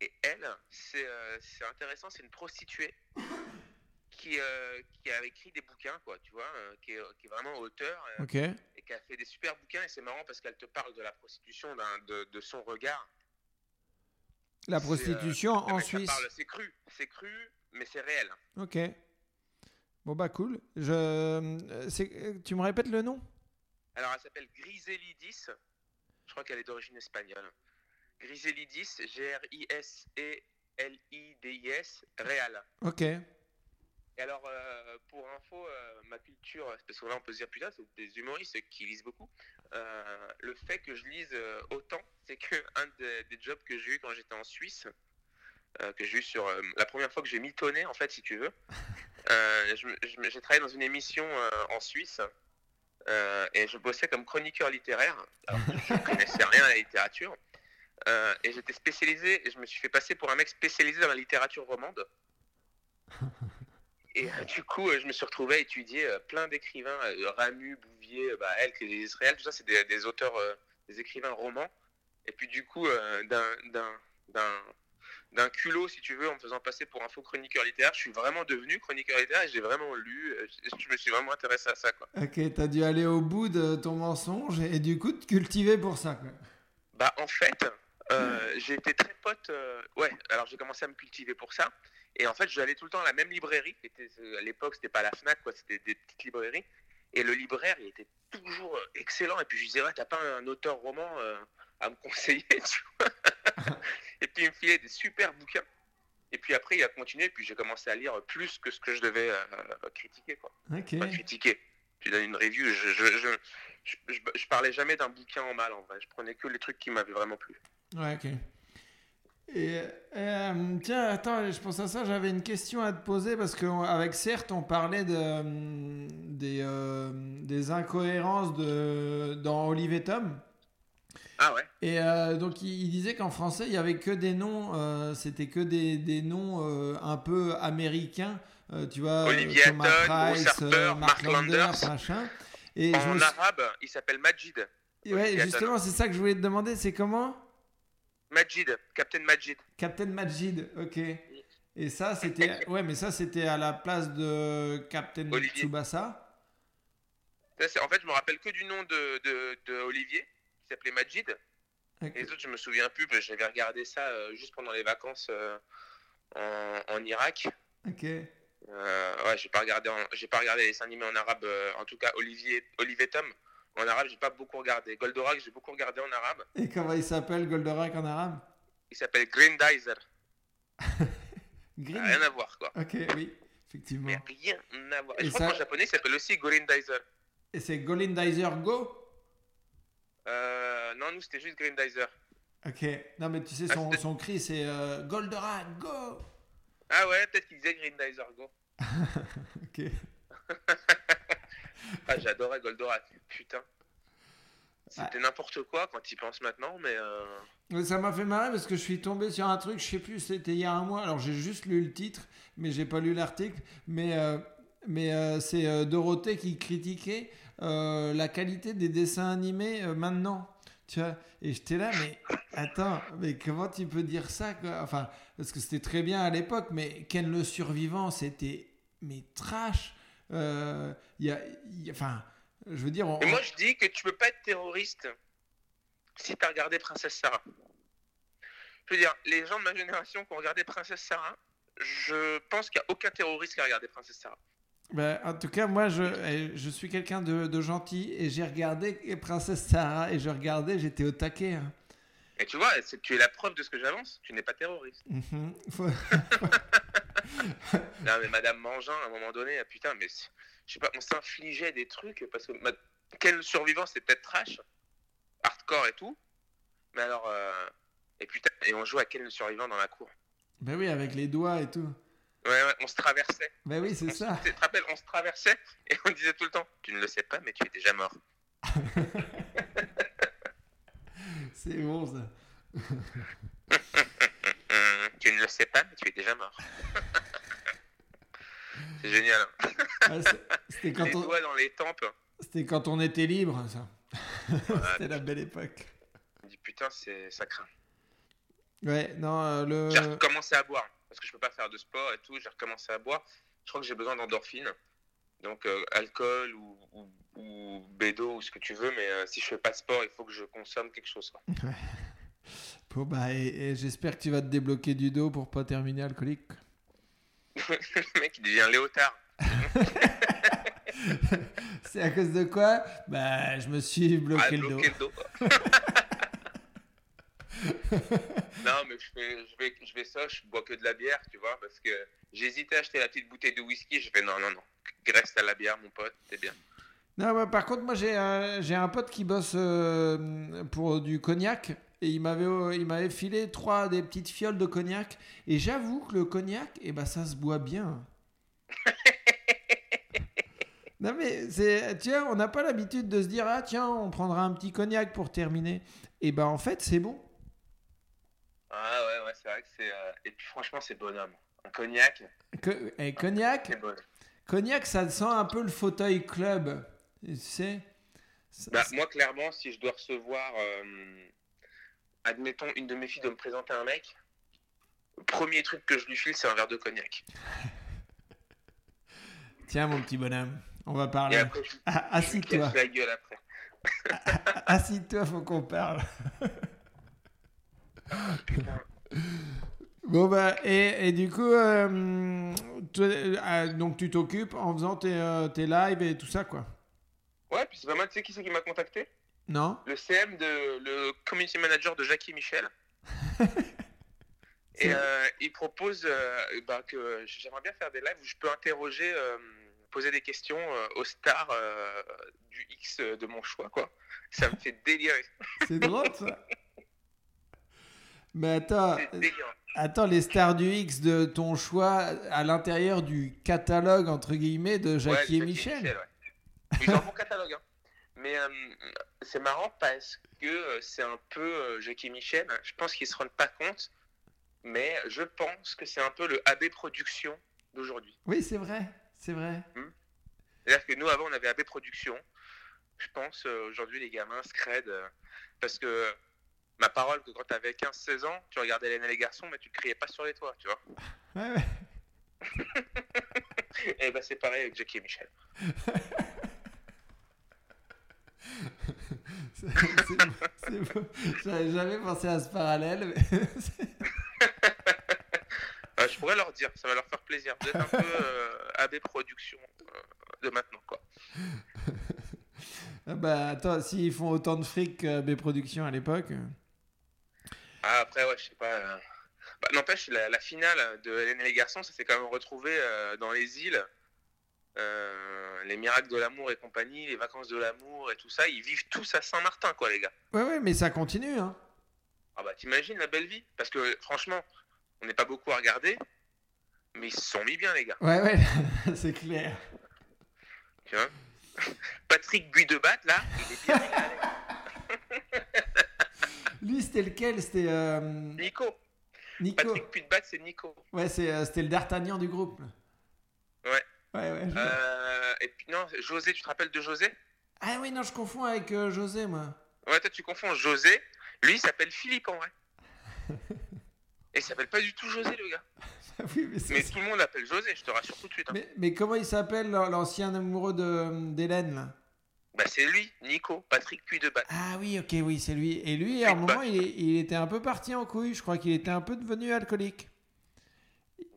Et elle, c'est intéressant, c'est une prostituée qui, euh, qui a écrit des bouquins, quoi, tu vois, euh, qui, est, qui est vraiment auteur. euh, et qui a fait des super bouquins et c'est marrant parce qu'elle te parle de la prostitution de, de son regard. La euh, prostitution le en Suisse. C'est cru, c'est cru, mais c'est réel. Ok. Bon bah cool. Je, euh, euh, tu me répètes le nom? Alors elle s'appelle Griselidis, je crois qu'elle est d'origine espagnole. Griselidis, G-R-I-S-E-L-I-D-I-S, Real. Ok. Et alors, euh, pour info, euh, ma culture, parce que là on peut se dire putain, c'est des humoristes qui lisent beaucoup. Euh, le fait que je lise euh, autant, c'est que [LAUGHS] un des, des jobs que j'ai eu quand j'étais en Suisse, euh, que j'ai eu sur euh, la première fois que j'ai mitonné, en fait, si tu veux, [LAUGHS] j'ai travaillé dans une émission en Suisse. et je bossais comme chroniqueur littéraire. Alors, je ne [LAUGHS] connaissais rien à la littérature. Et j'étais spécialisé, et je me suis fait passer pour un mec spécialisé dans la littérature romande. Et euh, du coup, euh, je me suis retrouvé à étudier euh, plein d'écrivains, Ramu, Bouvier, bah, Elk, Israël, tout ça, c'est des, des auteurs, des écrivains romans. Et puis du coup, d'un- culot, si tu veux, en me faisant passer pour un faux chroniqueur littéraire, je suis vraiment devenu chroniqueur littéraire et j'ai vraiment lu, je, me suis vraiment intéressé à ça. Quoi. Ok, t'as dû aller au bout de ton mensonge et, et du coup te cultiver pour ça. Quoi. Bah en fait, euh, j'ai été très pote. euh, ouais, alors j'ai commencé à me cultiver pour ça. Et en fait, j'allais tout le temps à la même librairie. était, euh, à l'époque, c'était pas la Fnac, quoi, c'était des petites librairies. Et le libraire, il était toujours euh, excellent. Et puis je disais, ouais, t'as pas un auteur roman euh, à me [LAUGHS] conseiller, tu vois? [LAUGHS] Et puis il me filait des super bouquins. Et puis après, il a continué. Et puis j'ai commencé à lire plus que ce que je devais euh, critiquer, quoi. Pas critiquer. Tu donnes une review. Je, je, je, je, je- je parlais jamais d'un bouquin en mal, en vrai. Je prenais que les trucs qui m'avaient vraiment plu. Ouais, ok. Et euh, tiens, attends, je pense à ça, j'avais une question à te poser parce qu'avec Certes, on parlait de, euh, des, euh, des incohérences de, dans Olive et Tom. Ah ouais Et euh, donc, il, il disait qu'en français, il y avait que des noms, c'était que des, des noms un peu américains. tu vois, Olivier Thomas Hatton, Price, Harper, Mark Landers, Landers. machin. Et je en me suis- arabe, il s'appelle Majid. Et ouais, justement, c'est ça que je voulais te demander, c'est comment Majid, Captain Majid. Captain Majid, ok. Et ça, c'était. [LAUGHS] Ouais, mais ça, c'était à la place de Captain Olivier. Tsubasa. Ça, c'est- En fait, je me rappelle que du nom de, de, de Olivier, qui s'appelait Majid. Et les autres, je me souviens plus, parce que j'avais regardé ça euh, juste pendant les vacances euh, en, en Irak. Ok. Euh, ouais, j'ai pas regardé, j'ai pas regardé les dessins animés en arabe. euh, en tout cas, Olivier, Olivier Tom. En arabe, j'ai pas beaucoup regardé. Goldorak, j'ai beaucoup regardé en arabe. Et comment il s'appelle Goldorak en arabe? Il s'appelle Grindizer. [LAUGHS] Green. Rien à voir, quoi. Ok, oui, effectivement. Mais rien à voir. Et je crois qu'en japonais, il s'appelle aussi Grindizer. Et c'est Golindizer Go? Euh, non, nous, c'était juste Grindizer. Ok. Non, mais tu sais, son, son cri, c'est euh, Goldorak, go Ah ouais, peut-être qu'il disait Grindizer Go. [LAUGHS] Ok. [LAUGHS] Ah, j'adorais Goldorak. Putain. C'était n'importe quoi quand tu y penses maintenant, mais euh, Mais Ça m'a fait marrer parce que je suis tombé sur un truc, je sais plus, c'était il y a un mois. Alors j'ai juste lu le titre, mais j'ai pas lu l'article. Mais, euh, mais euh, c'est Dorothée qui critiquait la qualité des dessins animés maintenant. Tu vois Et j'étais là, mais attends, mais comment tu peux dire ça quoi? Enfin, parce que c'était très bien à l'époque, mais Ken le survivant, c'était mais trash. Euh, Il y a, il y a- enfin, je veux dire, on- Mais moi, je dis que tu peux pas être terroriste si t'as regardé Princesse Sarah. Je veux dire, les gens de ma génération qui ont regardé Princesse Sarah, je pense qu'il n'y a aucun terroriste qui a regardé Princesse Sarah. Ben, en tout cas, moi, je, eh, je suis quelqu'un de, de gentil et j'ai regardé Princesse Sarah et je regardais, j'étais au taquet. hein. Et tu vois, tu es la preuve de ce que j'avance, tu n'es pas terroriste. Mhm. [LAUGHS] Non, mais Madame Mangin, à un moment donné, ah, putain, mais je sais pas, on s'infligeait des trucs parce que ma... quel survivant, c'est peut-être trash, hardcore et tout, mais alors, euh, et putain, et on joue à quel survivant dans la cour? Ben oui, avec les doigts et tout. Ouais, ouais, on se traversait. Ben oui, c'est ça. Tu te rappelles, on se traversait et on disait tout le temps, tu ne le sais pas, mais tu es déjà mort. [LAUGHS] C'est bon ça. [LAUGHS] Tu ne le sais pas, mais tu es déjà mort. [LAUGHS] c'est génial. hein. Ah, C'était quand, Les on... doigts dans les tempes. c'était quand on était libre, ça. [LAUGHS] C'était la belle époque. Je dis, putain, c'est ça craint. Ouais, non, euh, le. J'ai recommencé à boire parce que je peux pas faire de sport et tout. J'ai recommencé à boire. Je crois que j'ai besoin d'endorphine. Donc euh, alcool ou, ou, ou bédo ou ce que tu veux. Mais euh, si je fais pas de sport, il faut que je consomme quelque chose. quoi. Bon, bah, et, et j'espère que tu vas te débloquer du dos pour pas terminer alcoolique. [LAUGHS] le mec, il devient léotard. [LAUGHS] C'est à cause de quoi? Bah, je me suis bloqué Ah, le dos. le dos. [LAUGHS] non, mais je fais, je vais, je vais ça, je bois que de la bière, tu vois, parce que j'hésitais à acheter la petite bouteille de whisky. Je fais non, non, non, reste à la bière, mon pote, c'est bien. Non, bah, par contre, moi j'ai un, un pote qui bosse euh, pour du cognac et il m'avait, euh, il m'avait filé trois des petites fioles de cognac et j'avoue que le cognac, et bah, ça se boit bien. [LAUGHS] non mais c'est, tiens, on n'a pas l'habitude de se dire ah tiens, on prendra un petit cognac pour terminer. Et bah en fait c'est bon. Ah ouais, ouais, c'est vrai que c'est. euh, Et puis franchement, c'est bonhomme. Un cognac, Co- et cognac, c'est bon. cognac, ça sent un peu le fauteuil club, tu sais. Ça- Bah, moi, clairement, si je dois recevoir, euh, admettons, une de mes filles de me présenter un mec, le premier truc que je lui file, c'est un verre de cognac. [LAUGHS] Tiens mon petit bonhomme, on va parler. après, je, Ah, Assis-toi. la gueule après. [LAUGHS] Assis-toi, faut qu'on parle. bon bah et, et du coup euh, euh, donc tu t'occupes en faisant tes, euh, tes lives et tout ça quoi. Ouais, puis c'est pas mal, tu sais qui c'est qui m'a contacté? Non Le CM, de, le community manager de Jackie Michel. [LAUGHS] Et euh, il propose euh, bah, que j'aimerais bien faire des lives où je peux interroger, euh, poser des questions aux stars du X de mon choix, quoi. Ça me fait délirer. [LAUGHS] C'est drôle ça. Mais attends, attends les stars du X de ton choix à l'intérieur du catalogue entre guillemets de Jackie et Michel. ouais. Ils ont un bon catalogue. hein. Mais euh, c'est marrant parce que euh, c'est un peu euh, Jackie Michel. Je pense qu'ils se rendent pas compte. Mais je pense que c'est un peu le AB Production d'aujourd'hui. Oui c'est vrai, c'est vrai. C'est-à-dire que nous, avant, on avait AB Production. Je pense, aujourd'hui, les gamins se credent. euh, parce que ma parole, que quand tu avais 15-16 ans, tu regardais Hélène et les garçons, mais tu ne criais pas sur les toits, tu vois. Ouais, ouais. [LAUGHS] et ben c'est pareil avec Jackie et Michel. [LAUGHS] C'est- c'est- c'est beau. [LAUGHS] J'avais jamais pensé à ce parallèle. mais [LAUGHS] Euh, je pourrais leur dire, ça va leur faire plaisir. Vous êtes un peu euh, AB Production euh, de maintenant, quoi. Ah bah attends, s'ils font autant de fric que mes productions à l'époque. euh, Ah, après, ouais, je sais pas. Bah, N'empêche, la, la finale de Hélène et les garçons, ça s'est quand même retrouvé dans les îles. Euh, les miracles de l'amour et compagnie, les vacances de l'amour et tout ça, ils vivent tous à Saint-Martin, quoi, les gars. Ouais, ouais, mais ça continue. Hein. Ah bah t'imagines la belle vie? Parce que franchement, on n'est pas beaucoup à regarder, mais ils se sont mis bien les gars. Ouais, ouais, [LAUGHS] c'est clair. Tu vois? [LAUGHS] Patrick Buis de Batte là, il est bien. [LAUGHS] Lui, c'était lequel? C'était euh, Nico. Nico. Patrick Buis de Batte, c'est Nico. Ouais, c'est, euh, c'était le d'Artagnan du groupe. Ouais. Ouais, Euh, et puis non, José, tu te rappelles de José? Ah oui, non, je confonds avec euh, José, moi. Ouais, toi tu confonds José. Lui, il s'appelle Philippe en vrai. [LAUGHS] Et il s'appelle pas du tout José le gars. oui, mais tout le monde l'appelle José, je te rassure tout de suite. hein. Mais, mais comment il s'appelle l'an- l'ancien amoureux d'Hélène là? Bah c'est lui, Nico, Patrick Puy de Batte. Ah oui, ok, oui, c'est lui. Et lui, à un moment, il, il était un peu parti en couille. Je crois qu'il était un peu devenu alcoolique.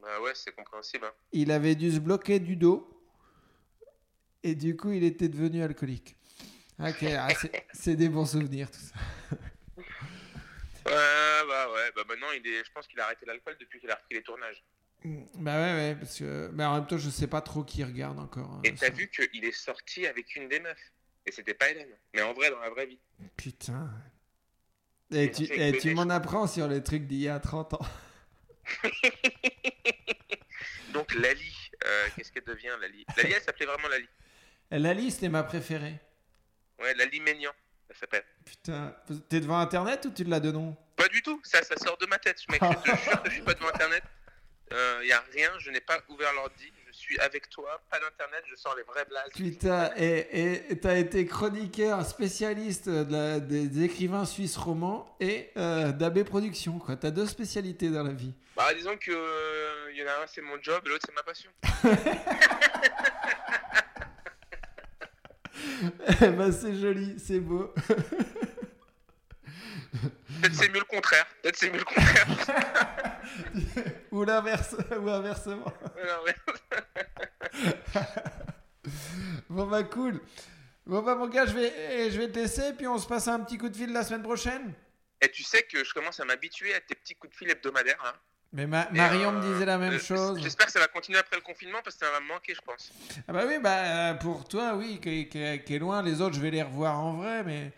Bah ouais, c'est compréhensible. hein. Il avait dû se bloquer du dos. Et du coup, il était devenu alcoolique. Ok, [LAUGHS] ah, c'est- des bons souvenirs, tout ça. [LAUGHS] Ouais, bah ouais, bah maintenant il est, je pense qu'il a arrêté l'alcool depuis qu'il a repris les tournages. Bah ouais, ouais, parce que. Mais en même temps, je sais pas trop qui regarde encore. hein, Et t'as vu qu'il est sorti avec une des meufs. Et c'était pas Hélène. Mais en vrai, dans la vraie vie. Putain. Et tu, et tu m'en apprends sur les trucs d'il y a 30 ans. [LAUGHS] Donc Lali, euh, qu'est-ce qu'elle devient Lali? Lali, elle s'appelait vraiment Lali. Lali, c'était ma préférée. Ouais, Lali Ménian, elle s'appelle. Putain. T'es devant internet ou tu l'as de nom? Pas du tout, ça, ça sort de ma tête. Mec, je te jure que je suis pas devant internet. Il y a rien, je n'ai pas ouvert l'ordi. Suis avec toi, pas d'internet, je sors les vraies blagues. Putain, et t'as été chroniqueur spécialiste de la- des, des écrivains suisses romans et euh, d'AB Productions, quoi. T'as deux spécialités dans la vie. Bah, disons que euh, y en a un, c'est mon job, l'autre, c'est ma passion. bah, [LAUGHS] c'est joli, c'est beau. [LAUGHS] Peut-être c'est mieux le contraire. Peut-être c'est mieux le contraire. [LAUGHS] ou l'inverse, ou inversement. [LAUGHS] Bon, bah, cool. Bon, bah, mon gars, je vais, eh, je vais te laisser, puis on se passe un petit coup de fil la semaine prochaine. Et tu sais que je commence à m'habituer à tes petits coups de fil hebdomadaires. Hein. Mais Ma- Marion euh, me disait la même euh, chose. J'espère que ça va continuer après le confinement parce que ça va me manquer, je pense. Ah bah oui, bah euh, pour toi, oui, qui est loin, les autres, je vais les revoir en vrai, mais...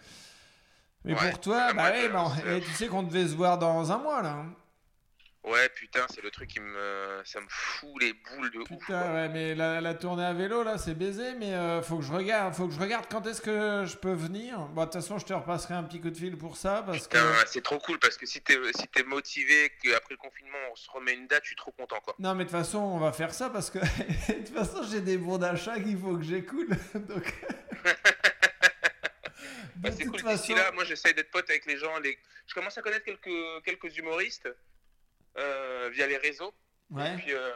Mais Ouais, pour toi, bah bah, on- et tu sais qu'on devait se voir dans un mois, là. hein. Ouais, putain, c'est le truc qui me. Ça me fout les boules de ouf. Putain, ouais, mais la, la tournée à vélo, là, c'est baisé, mais euh, faut que je regarde, faut que je regarde quand est-ce que je peux venir. Bon, de toute façon, je te repasserai un petit coup de fil pour ça, parce que... Putain, c'est trop cool parce que si t'es si t'es motivé, qu'après le confinement on se remet une date, je suis trop content quoi. Non, mais de toute façon, on va faire ça, parce que... [LAUGHS] de toute façon, j'ai des bons d'achat qu'il faut que j'écoute, [LAUGHS] donc... [LAUGHS] Bah, c'est cool. D'ici façon- là, moi j'essaie d'être pote avec les gens. Les... Je commence à connaître quelques, quelques humoristes euh, via les réseaux. Ouais. Et puis, euh,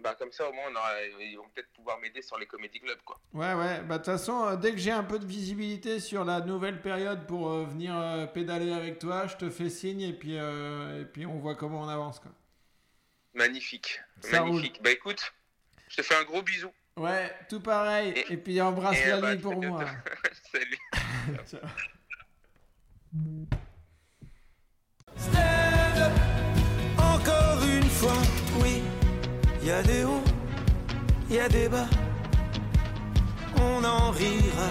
bah, comme ça, au moins, on aura- ils vont peut-être pouvoir m'aider sur les comédie clubs quoi. Ouais, ouais, bah de toute façon, euh, dès que j'ai un peu de visibilité sur la nouvelle période pour euh, venir pédaler avec toi, je te fais signe et puis, et puis on voit comment on avance. Quoi. Magnifique. Ça Magnifique. Bah écoute, je te fais un gros bisou. Ouais, tout pareil. Et, puis embrasse et, Lali bah, pour moi. [LAUGHS] Salut. [LAUGHS] Ciao. Encore une fois, oui, il y a des hauts, il y a des bas, on en rira.